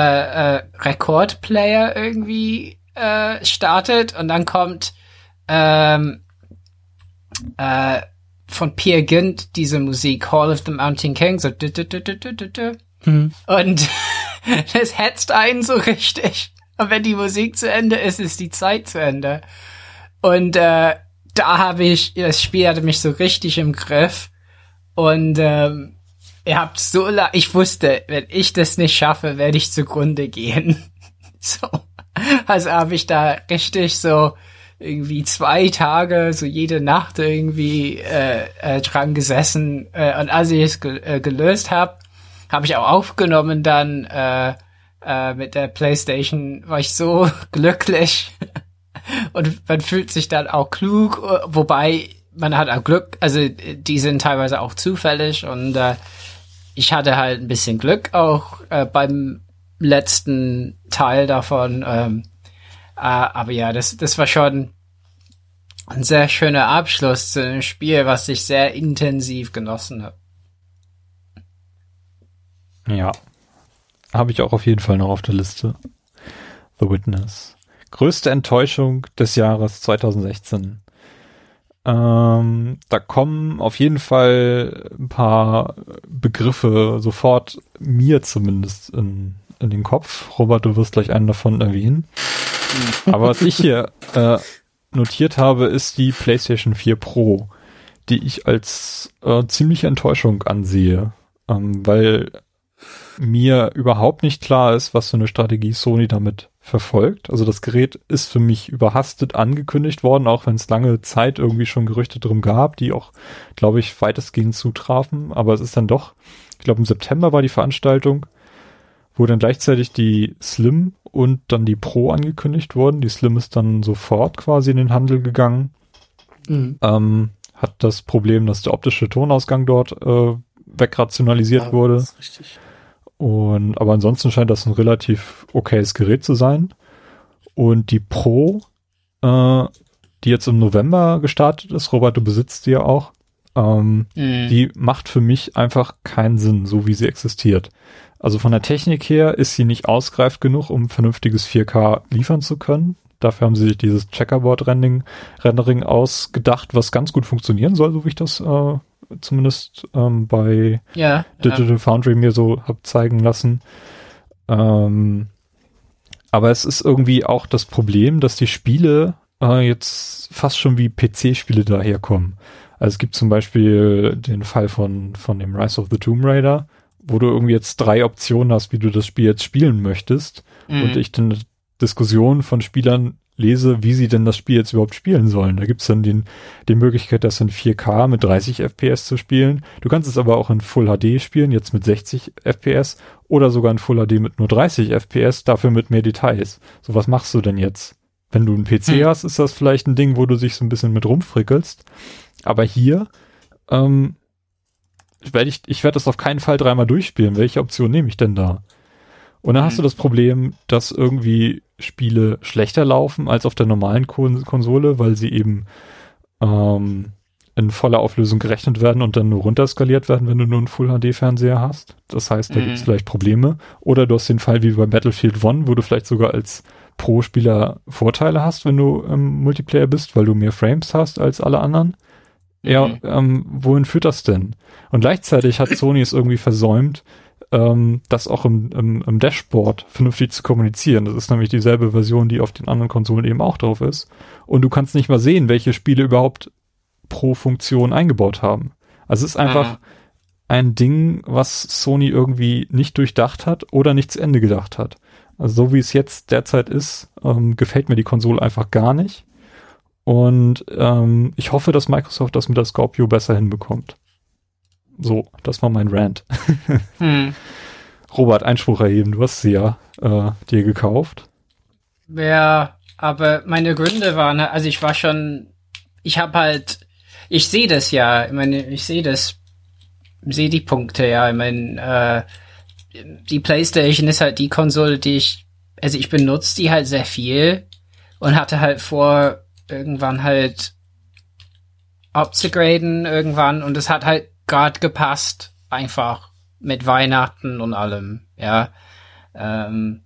äh, Rekordplayer irgendwie äh, startet und dann kommt ähm, äh, von Peer Gynt diese Musik Hall of the Mountain King so dü- dü- dü. Hm. und das hetzt einen so richtig. Und wenn die Musik zu Ende ist, ist die Zeit zu Ende. Und äh, da habe ich, das Spiel hatte mich so richtig im Griff. Und ähm, ihr habt so la ich wusste, wenn ich das nicht schaffe, werde ich zugrunde gehen. so. Also habe ich da richtig so irgendwie zwei Tage, so jede Nacht irgendwie äh, äh, dran gesessen. Äh, und als ich es ge äh, gelöst habe, habe ich auch aufgenommen dann äh, äh, mit der Playstation, war ich so glücklich. Und man fühlt sich dann auch klug, wobei man hat auch Glück, also die sind teilweise auch zufällig und äh, ich hatte halt ein bisschen Glück auch äh, beim letzten Teil davon. Ähm, äh, aber ja, das, das war schon ein sehr schöner Abschluss zu einem Spiel, was ich sehr intensiv genossen habe. Ja. Habe ich auch auf jeden Fall noch auf der Liste. The Witness. Größte Enttäuschung des Jahres 2016. Ähm, da kommen auf jeden Fall ein paar Begriffe sofort mir zumindest in, in den Kopf. Robert, du wirst gleich einen davon erwähnen. Aber was ich hier äh, notiert habe, ist die PlayStation 4 Pro, die ich als äh, ziemliche Enttäuschung ansehe, ähm, weil mir überhaupt nicht klar ist, was für eine Strategie Sony damit verfolgt. Also das Gerät ist für mich überhastet angekündigt worden, auch wenn es lange Zeit irgendwie schon Gerüchte drum gab, die auch, glaube ich, weitestgehend zutrafen. Aber es ist dann doch, ich glaube im September war die Veranstaltung, wo dann gleichzeitig die Slim und dann die Pro angekündigt wurden. Die Slim ist dann sofort quasi in den Handel gegangen. Mhm. Ähm, hat das Problem, dass der optische Tonausgang dort äh, wegrationalisiert ja, wurde. Und aber ansonsten scheint das ein relativ okayes Gerät zu sein. Und die Pro, äh, die jetzt im November gestartet ist, Robert, du besitzt die ja auch, ähm, mhm. die macht für mich einfach keinen Sinn, so wie sie existiert. Also von der Technik her ist sie nicht ausgereift genug, um vernünftiges 4K liefern zu können. Dafür haben sie sich dieses Checkerboard-Rendering Rendering ausgedacht, was ganz gut funktionieren soll, so wie ich das äh, zumindest ähm, bei ja, Digital ja. Foundry mir so hab zeigen lassen. Ähm, aber es ist irgendwie auch das Problem, dass die Spiele äh, jetzt fast schon wie PC-Spiele daherkommen. Also es gibt zum Beispiel den Fall von, von dem Rise of the Tomb Raider, wo du irgendwie jetzt drei Optionen hast, wie du das Spiel jetzt spielen möchtest. Mhm. Und ich dann Diskussionen von Spielern lese, wie sie denn das Spiel jetzt überhaupt spielen sollen. Da gibt's dann den, die Möglichkeit, das in 4K mit 30 FPS zu spielen. Du kannst es aber auch in Full HD spielen, jetzt mit 60 FPS oder sogar in Full HD mit nur 30 FPS, dafür mit mehr Details. So, was machst du denn jetzt? Wenn du einen PC hm. hast, ist das vielleicht ein Ding, wo du dich so ein bisschen mit rumfrickelst. Aber hier, ähm, werde ich, ich werde das auf keinen Fall dreimal durchspielen. Welche Option nehme ich denn da? Und dann mhm. hast du das Problem, dass irgendwie Spiele schlechter laufen als auf der normalen Kon Konsole, weil sie eben ähm, in voller Auflösung gerechnet werden und dann nur runterskaliert werden, wenn du nur einen Full-HD-Fernseher hast. Das heißt, da mhm. gibt es vielleicht Probleme. Oder du hast den Fall wie bei Battlefield One, wo du vielleicht sogar als Pro-Spieler Vorteile hast, wenn du im Multiplayer bist, weil du mehr Frames hast als alle anderen. Ja, mhm. ähm, wohin führt das denn? Und gleichzeitig hat Sony es irgendwie versäumt, ähm, das auch im, im, im Dashboard vernünftig zu kommunizieren. Das ist nämlich dieselbe Version, die auf den anderen Konsolen eben auch drauf ist. Und du kannst nicht mal sehen, welche Spiele überhaupt pro Funktion eingebaut haben. Also es ist einfach mhm. ein Ding, was Sony irgendwie nicht durchdacht hat oder nicht zu Ende gedacht hat. Also so wie es jetzt derzeit ist, ähm, gefällt mir die Konsole einfach gar nicht. Und ähm, ich hoffe, dass Microsoft das mit der Scorpio besser hinbekommt. So, das war mein Rant. hm. Robert, Einspruch erheben, du hast sie ja äh, dir gekauft. Ja, aber meine Gründe waren, also ich war schon, ich habe halt, ich sehe das ja, ich meine, ich sehe das, sehe die Punkte, ja, ich meine, äh, die PlayStation ist halt die Konsole, die ich, also ich benutze die halt sehr viel und hatte halt vor, irgendwann halt abzugraden irgendwann und es hat halt gerade gepasst, einfach mit Weihnachten und allem, ja. Ähm,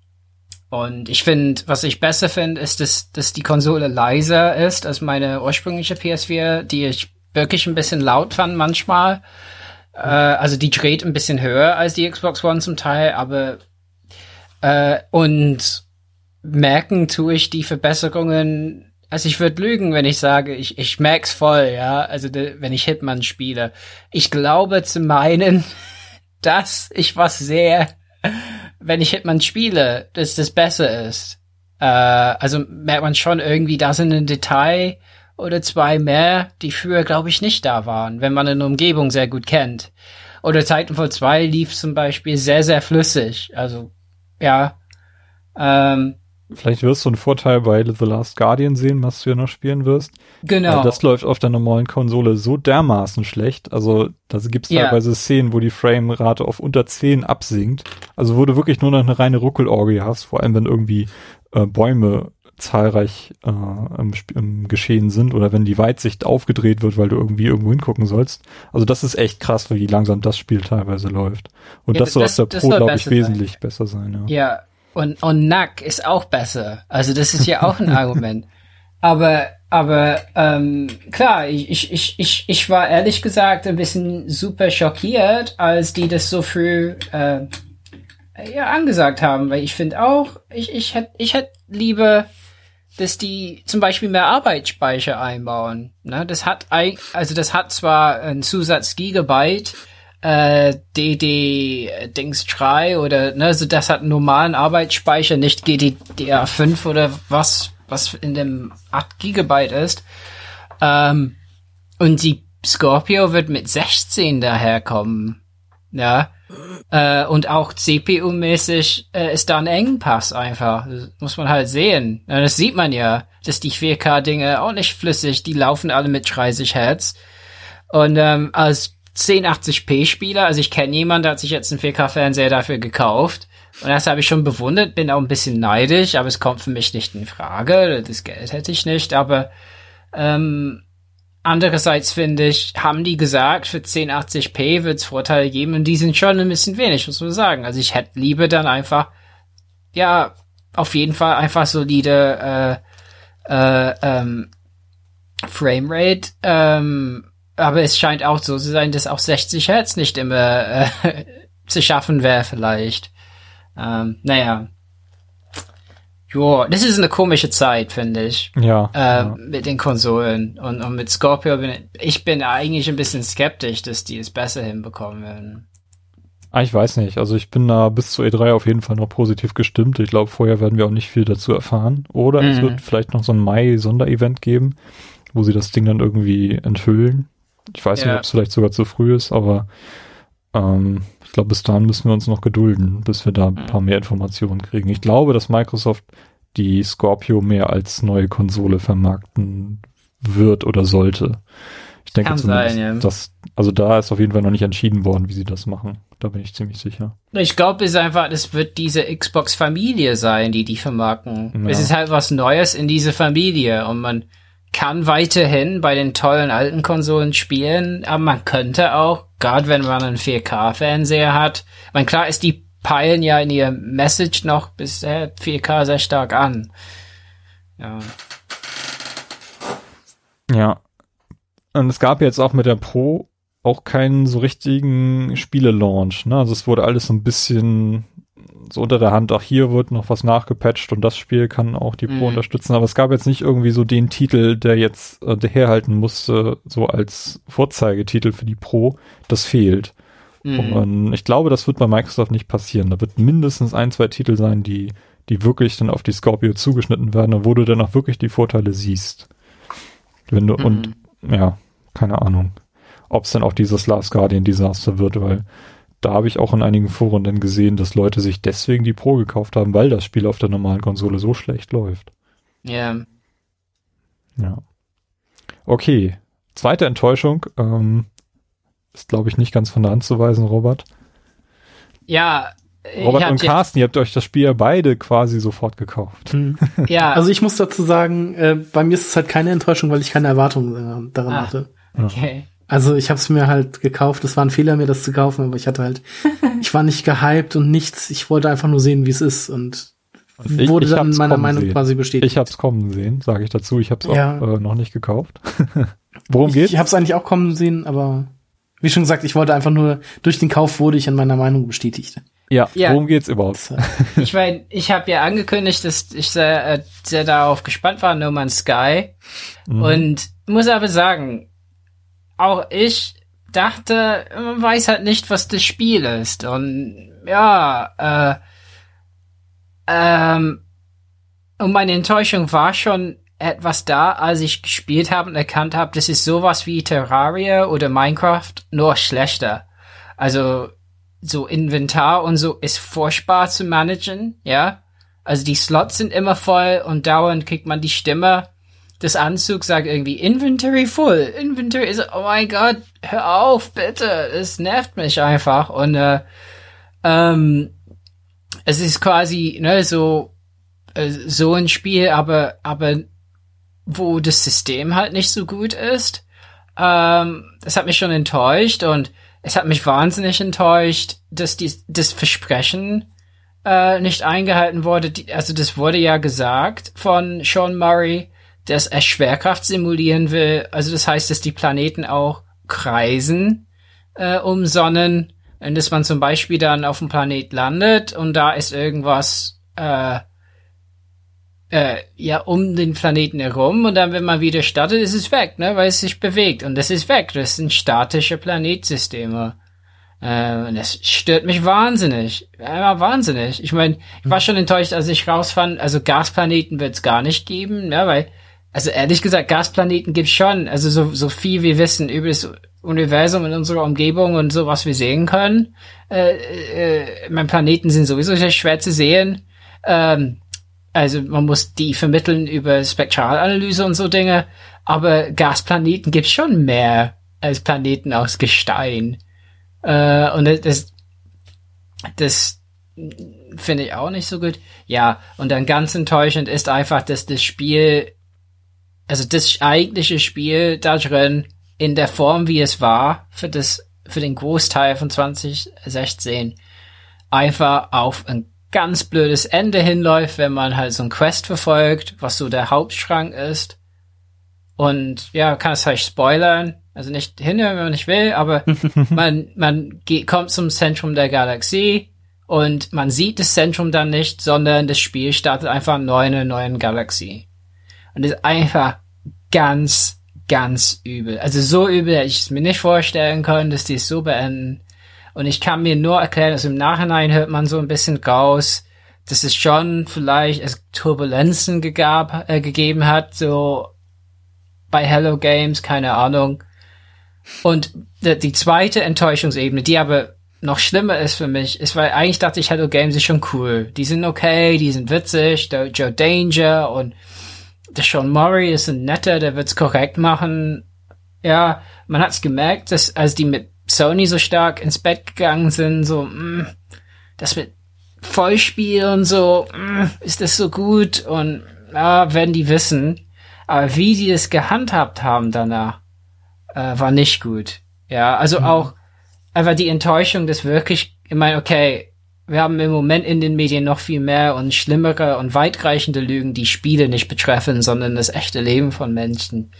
und ich finde, was ich besser finde, ist, dass, dass die Konsole leiser ist als meine ursprüngliche PS4, die ich wirklich ein bisschen laut fand manchmal. Äh, also die dreht ein bisschen höher als die Xbox One zum Teil, aber äh, und merken tue ich die Verbesserungen also ich würde lügen, wenn ich sage, ich, ich merk's voll, ja. Also de, wenn ich Hitman spiele. Ich glaube zu meinen, dass ich was sehe, wenn ich Hitman spiele, dass das besser ist. Äh, also merkt man schon irgendwie, da sind ein Detail oder zwei mehr, die früher, glaube ich, nicht da waren, wenn man eine Umgebung sehr gut kennt. Oder Titanfall 2 lief zum Beispiel sehr, sehr flüssig. Also, ja. Ähm, Vielleicht wirst du einen Vorteil bei The Last Guardian sehen, was du ja noch spielen wirst. Genau. das läuft auf der normalen Konsole so dermaßen schlecht. Also da gibt es ja. teilweise Szenen, wo die Framerate auf unter 10 absinkt. Also wo du wirklich nur noch eine reine Ruckelorgie hast, vor allem wenn irgendwie äh, Bäume zahlreich äh, im, im Geschehen sind oder wenn die Weitsicht aufgedreht wird, weil du irgendwie irgendwo hingucken sollst. Also das ist echt krass, wie langsam das Spiel teilweise läuft. Und ja, das soll auf der Pro, glaube ich, wesentlich sein. besser sein. Ja. ja, und, und Nack ist auch besser. Also das ist ja auch ein Argument. Aber, aber ähm, klar, ich, ich, ich, ich war ehrlich gesagt ein bisschen super schockiert, als die das so früh äh, ja, angesagt haben, weil ich finde auch, ich, ich hätte ich hätt lieber, dass die zum Beispiel mehr Arbeitsspeicher einbauen. Ne? Das hat also das hat zwar einen Zusatz Gigabyte, äh, DD Dings 3 oder ne, also das hat einen normalen Arbeitsspeicher, nicht GDDR5 oder was, was in dem 8 Gigabyte ist. Ähm, und die Scorpio wird mit 16 daherkommen. Ja. Äh, und auch CPU-mäßig äh, ist da ein Engpass einfach. Das muss man halt sehen. Ja, das sieht man ja, dass die 4K-Dinge auch nicht flüssig, die laufen alle mit 30 Hertz. Und ähm, als 1080p-Spieler, also ich kenne jemanden, der hat sich jetzt einen 4K-Fernseher dafür gekauft. Und das habe ich schon bewundert, bin auch ein bisschen neidisch, aber es kommt für mich nicht in Frage. Das Geld hätte ich nicht, aber ähm, andererseits finde ich, haben die gesagt, für 1080p wird es Vorteile geben und die sind schon ein bisschen wenig, muss man sagen. Also ich hätte lieber dann einfach, ja, auf jeden Fall einfach solide äh, äh, ähm, Framerate, ähm, aber es scheint auch so zu sein, dass auch 60 Hertz nicht immer äh, zu schaffen wäre vielleicht. Ähm, naja. Jo, das ist eine komische Zeit, finde ich. Ja, Äh, ja. Mit den Konsolen. Und, und mit Scorpio bin ich, ich bin eigentlich ein bisschen skeptisch, dass die es besser hinbekommen werden. Ah, ich weiß nicht. Also ich bin da bis zur E3 auf jeden Fall noch positiv gestimmt. Ich glaube, vorher werden wir auch nicht viel dazu erfahren. Oder es Mhm. wird vielleicht noch so ein Mai-Sonderevent geben, wo sie das Ding dann irgendwie enthüllen. Ich weiß Ja. nicht, ob es vielleicht sogar zu früh ist, aber ähm, ich glaube, bis dahin müssen wir uns noch gedulden, bis wir da ein Mhm. paar mehr Informationen kriegen. Ich glaube, dass Microsoft die Scorpio mehr als neue Konsole vermarkten wird oder sollte. Ich denke Kann zumindest, sein, ja. dass, also da ist auf jeden Fall noch nicht entschieden worden, wie sie das machen. Da bin ich ziemlich sicher. Ich glaube, es ist einfach, es wird diese Xbox-Familie sein, die die vermarkten. Ja. Es ist halt was Neues in diese Familie und man kann weiterhin bei den tollen alten Konsolen spielen, aber man könnte auch, gerade wenn man einen 4K-Fernseher hat, man klar ist, die peilen ja in ihr Message noch bisher 4K sehr stark an. Ja. Ja. Und es gab jetzt auch mit der Pro auch keinen so richtigen Spiele-Launch. Ne? Also es wurde alles so ein bisschen so unter der Hand. Auch hier wird noch was nachgepatcht und das Spiel kann auch die Pro Mhm. unterstützen. Aber es gab jetzt nicht irgendwie so den Titel, der jetzt äh, der herhalten musste, so als Vorzeigetitel für die Pro. Das fehlt. Mhm. Und ich glaube, das wird bei Microsoft nicht passieren. Da wird mindestens ein, zwei Titel sein, die, die wirklich dann auf die Scorpio zugeschnitten werden und wo du dann auch wirklich die Vorteile siehst. Wenn du, und Mhm. ja, keine Ahnung, ob es dann auch dieses Last Guardian Desaster wird, weil da habe ich auch in einigen Foren dann gesehen, dass Leute sich deswegen die Pro gekauft haben, weil das Spiel auf der normalen Konsole so schlecht läuft. Ja. Ja. Okay. Zweite Enttäuschung, ähm, ist glaube ich nicht ganz von der Hand zu weisen, Robert. Ja. Robert und ja- Carsten, ihr habt euch das Spiel ja beide quasi sofort gekauft. Hm. Ja, Also ich muss dazu sagen, äh, bei mir ist es halt keine Enttäuschung, weil ich keine Erwartungen äh, daran Ah. hatte. okay. Also ich habe es mir halt gekauft. Es war ein Fehler, mir das zu kaufen, aber ich hatte halt, ich war nicht gehypt und nichts. Ich wollte einfach nur sehen, wie es ist und, ich- wurde ich dann hab's meiner kommen Meinung sehen. quasi bestätigt. Ich hab's kommen sehen, sage ich dazu. Ich hab's Ja. auch äh, noch nicht gekauft. Worum Ich, geht's? ich habe es eigentlich auch kommen sehen, aber wie schon gesagt, ich wollte einfach nur durch den Kauf wurde ich an meiner Meinung bestätigt. ja, Ja. worum geht's überhaupt? Ich meine, ich habe ja angekündigt, dass ich sehr, äh, sehr darauf gespannt war, No Man's Sky. Mhm. Und muss aber sagen, auch ich dachte, man weiß halt nicht, was das Spiel ist. Und ja, äh, ähm, und meine Enttäuschung war schon etwas da, als ich gespielt habe und erkannt habe, das ist sowas wie Terraria oder Minecraft, nur schlechter. Also so Inventar und so ist furchtbar zu managen, ja. Also die Slots sind immer voll und dauernd kriegt man die Stimme des Anzugs sagt irgendwie Inventory full, Inventory ist, oh mein Gott, hör auf, bitte, es nervt mich einfach und äh, ähm, es ist quasi ne so äh, so ein Spiel, aber aber wo das System halt nicht so gut ist. Ähm, das hat mich schon enttäuscht und es hat mich wahnsinnig enttäuscht, dass die, das Versprechen äh, nicht eingehalten wurde. Die, also das wurde ja gesagt von Sean Murray, dass er Schwerkraft simulieren will. Also das heißt, dass die Planeten auch kreisen äh, um Sonnen und dass man zum Beispiel dann auf dem Planet landet und da ist irgendwas äh, äh, ja um den Planeten herum und dann, wenn man wieder startet, ist es weg, ne, weil es sich bewegt und das ist weg. Das sind statische Planetsysteme. Äh, und das stört mich wahnsinnig. Einmal wahnsinnig. Ich meine, ich war schon enttäuscht, als ich rausfand, also Gasplaneten wird es gar nicht geben, ne, weil, also ehrlich gesagt, Gasplaneten gibt's schon. Also so, so viel wir wissen über das Universum in unserer Umgebung und so, was wir sehen können. Äh, äh, mein Planeten sind sowieso sehr schwer zu sehen. Ähm, also man muss die vermitteln über Spektralanalyse und so Dinge, aber Gasplaneten gibt's schon mehr, als Planeten aus Gestein. Äh, und das, das finde ich auch nicht so gut. Ja, und dann ganz enttäuschend ist einfach, dass das Spiel, also das eigentliche Spiel da drin, in der Form, wie es war, für das, für den Großteil von 2016, einfach auf ein ganz blödes Ende hinläuft, wenn man halt so ein Quest verfolgt, was so der Hauptschrank ist. Und ja, kann es halt spoilern. Also nicht hinhören, wenn man nicht will, aber man, man geht, kommt zum Zentrum der Galaxie und man sieht das Zentrum dann nicht, sondern das Spiel startet einfach neu in einer neuen Galaxie. Und ist einfach ganz, ganz übel. Also so übel hätte ich es mir nicht vorstellen können, dass die es so beenden. Und ich kann mir nur erklären, also im Nachhinein hört man so ein bisschen raus, dass es schon vielleicht es Turbulenzen gegab, äh, gegeben hat, so bei Hello Games, keine Ahnung. Und die, zweite Enttäuschungsebene, die aber noch schlimmer ist für mich, ist, weil eigentlich dachte ich, Hello Games ist schon cool. Die sind okay, die sind witzig, Joe Danger und der Sean Murray ist ein netter, der wird's korrekt machen. Ja, man hat's gemerkt, dass als die mit Sony so stark ins Bett gegangen sind, so, mh, mm, das mit Vollspiel und so, mh, mm, ist das so gut und ja, werden die wissen. Aber wie die es gehandhabt haben danach, äh, war nicht gut. Ja, also mhm. auch einfach die Enttäuschung, dass wirklich, ich meine, okay, wir haben im Moment in den Medien noch viel mehr und schlimmere und weitreichende Lügen, die Spiele nicht betreffen, sondern das echte Leben von Menschen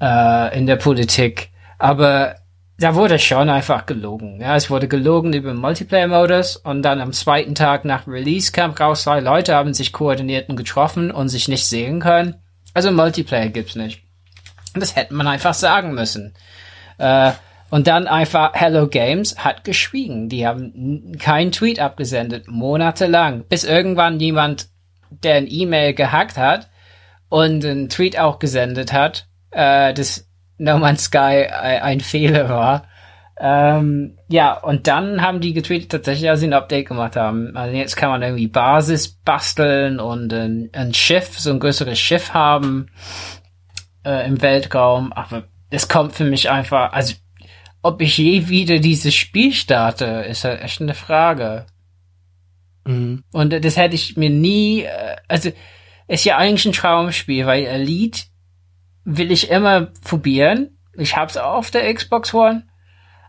äh, in der Politik. Aber da wurde schon einfach gelogen. Ja, es wurde gelogen über Multiplayer-Modus und dann am zweiten Tag nach Release kam raus, zwei Leute haben sich koordiniert und getroffen und sich nicht sehen können. Also Multiplayer gibt's nicht. Das hätte man einfach sagen müssen. Äh, und dann einfach Hello Games hat geschwiegen. Die haben keinen Tweet abgesendet, monatelang, bis irgendwann jemand, der ein E-Mail gehackt hat und einen Tweet auch gesendet hat, äh, das No Man's Sky ein Fehler war. Ähm, ja, und dann haben die getweetet tatsächlich, dass sie ein Update gemacht haben. Also jetzt kann man irgendwie Basis basteln und ein, ein Schiff, so ein größeres Schiff haben äh, im Weltraum. Aber es kommt für mich einfach, also ob ich je wieder dieses Spiel starte, ist halt echt eine Frage. Mhm. Und das hätte ich mir nie, äh, also ist ja eigentlich ein Traumspiel, weil Elite will ich immer probieren. Ich hab's auch auf der Xbox One.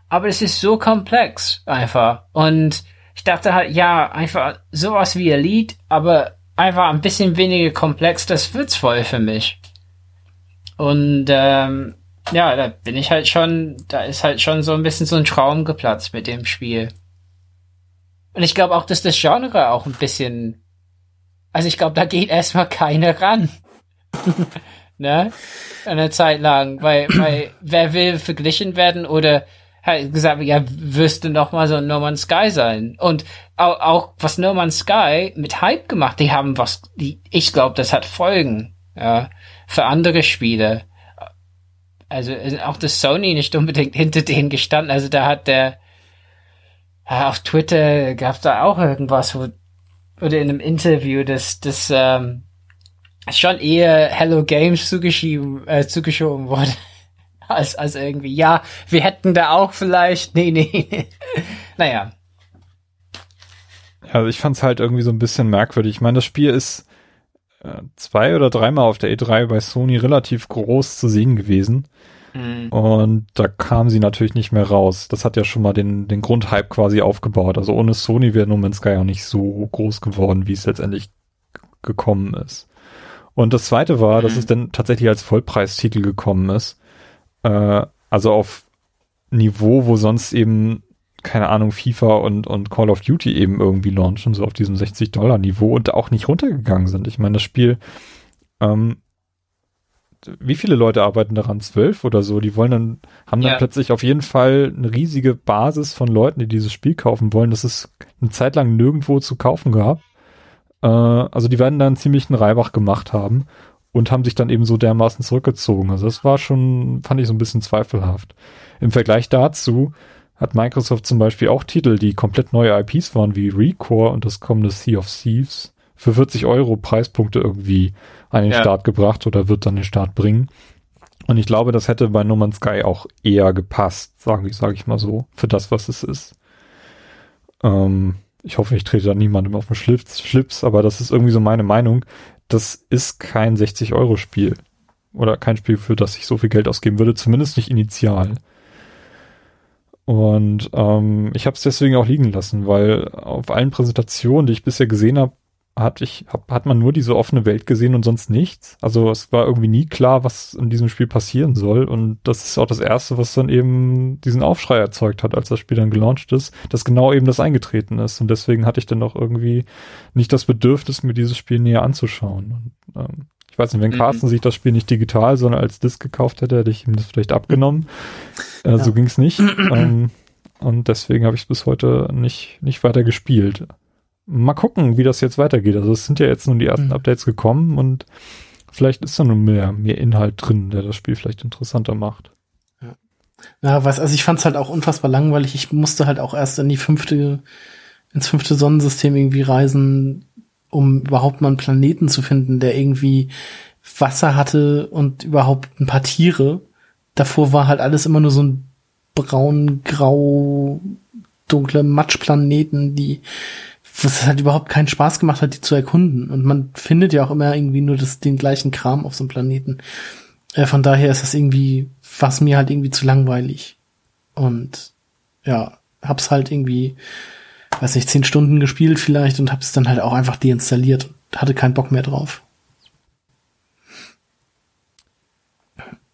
Aber es ist so komplex einfach. Und ich dachte halt, ja, einfach sowas wie Elite, aber einfach ein bisschen weniger komplex, das wird's voll für mich. Und ähm, ja, da bin ich halt schon, da ist halt schon so ein bisschen so ein Traum geplatzt mit dem Spiel. Und ich glaube auch, dass das Genre auch ein bisschen, also ich glaube, da geht erstmal keiner ran. ne? Eine Zeit lang, weil, weil wer will verglichen werden oder halt gesagt, ja, wirst du noch mal so ein No Man's Sky sein. Und auch, auch was No Man's Sky mit Hype gemacht, die haben was, die, ich glaube, das hat Folgen, ja, für andere Spiele. Also auch das Sony nicht unbedingt hinter denen gestanden. Also da hat der, auf Twitter gab da auch irgendwas, wo, oder in einem Interview, das, das, ähm, schon eher Hello Games zugeschrieben, äh, zugeschoben wurde. Als, als irgendwie, ja, wir hätten da auch vielleicht, nee, nee. naja. Ja, also ich fand's halt irgendwie so ein bisschen merkwürdig. Ich meine, das Spiel ist äh, zwei oder dreimal auf der E3 bei Sony relativ groß zu sehen gewesen. Mhm. Und da kam sie natürlich nicht mehr raus. Das hat ja schon mal den, den Grundhype quasi aufgebaut. Also ohne Sony wäre No Man's Sky auch nicht so groß geworden, wie es letztendlich gekommen ist. Und das zweite war, mhm. dass es dann tatsächlich als Vollpreistitel gekommen ist. Äh, also auf Niveau, wo sonst eben, keine Ahnung, FIFA und, und Call of Duty eben irgendwie launchen, so auf diesem 60-Dollar-Niveau und auch nicht runtergegangen sind. Ich meine, das Spiel, ähm, wie viele Leute arbeiten daran? Zwölf oder so? Die wollen dann, haben dann ja. plötzlich auf jeden Fall eine riesige Basis von Leuten, die dieses Spiel kaufen wollen. Das ist eine Zeit lang nirgendwo zu kaufen gehabt. Äh, also die werden da einen ziemlichen Reibach gemacht haben und haben sich dann eben so dermaßen zurückgezogen. Also das war schon, fand ich so ein bisschen zweifelhaft. Im Vergleich dazu hat Microsoft zum Beispiel auch Titel, die komplett neue IPs waren, wie Recore und das kommende Sea of Thieves, für 40 Euro Preispunkte irgendwie an den ja. Start gebracht oder wird dann den Start bringen. Und ich glaube, das hätte bei No Man's Sky auch eher gepasst, sage ich, sag ich mal so, für das, was es ist. Ähm, ich hoffe, ich trete da niemandem auf den Schlips, Schlips, aber das ist irgendwie so meine Meinung. Das ist kein 60-Euro-Spiel. Oder kein Spiel, für das ich so viel Geld ausgeben würde, zumindest nicht initial. Und ähm, ich habe es deswegen auch liegen lassen, weil auf allen Präsentationen, die ich bisher gesehen habe, hat ich hab, hat man nur diese offene Welt gesehen und sonst nichts. Also es war irgendwie nie klar, was in diesem Spiel passieren soll und das ist auch das erste, was dann eben diesen Aufschrei erzeugt hat, als das Spiel dann gelauncht ist, dass genau eben das eingetreten ist und deswegen hatte ich dann auch irgendwie nicht das Bedürfnis, mir dieses Spiel näher anzuschauen. Und, ähm, ich weiß nicht, wenn mhm. Carsten sich das Spiel nicht digital, sondern als Disc gekauft hätte, hätte ich ihm das vielleicht abgenommen. Äh, ja. So ging es nicht. ähm, und deswegen habe ich es bis heute nicht, nicht weiter gespielt mal gucken, wie das jetzt weitergeht. Also es sind ja jetzt nun die ersten mhm. Updates gekommen und vielleicht ist da nun mehr, mehr Inhalt drin, der das Spiel vielleicht interessanter macht. Ja, ja was, also ich fand es halt auch unfassbar langweilig. Ich musste halt auch erst in die fünfte, ins fünfte Sonnensystem irgendwie reisen, um überhaupt mal einen Planeten zu finden, der irgendwie Wasser hatte und überhaupt ein paar Tiere. Davor war halt alles immer nur so ein braun, grau, dunkle Matschplaneten, die was halt überhaupt keinen Spaß gemacht hat, die zu erkunden. Und man findet ja auch immer irgendwie nur das, den gleichen Kram auf so einem Planeten. Äh, von daher ist das irgendwie, was mir halt irgendwie zu langweilig. Und ja, hab's halt irgendwie, weiß nicht, zehn Stunden gespielt vielleicht und hab's dann halt auch einfach deinstalliert. Hatte keinen Bock mehr drauf.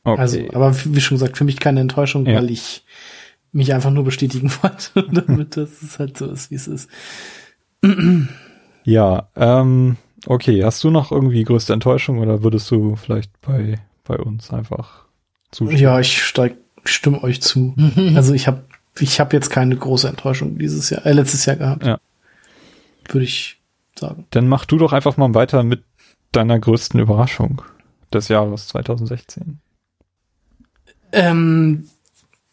Okay. Also, aber wie schon gesagt, für mich keine Enttäuschung, ja. weil ich mich einfach nur bestätigen wollte, damit das es halt so ist, wie es ist ja, ähm, okay. Hast du noch irgendwie größte Enttäuschung oder würdest du vielleicht bei, bei uns einfach zustimmen? Ja, ich steig, stimme euch zu. also ich habe ich hab jetzt keine große Enttäuschung dieses Jahr, äh, letztes Jahr gehabt. Ja. Würde ich sagen. Dann mach du doch einfach mal weiter mit deiner größten Überraschung des Jahres 2016. Ähm,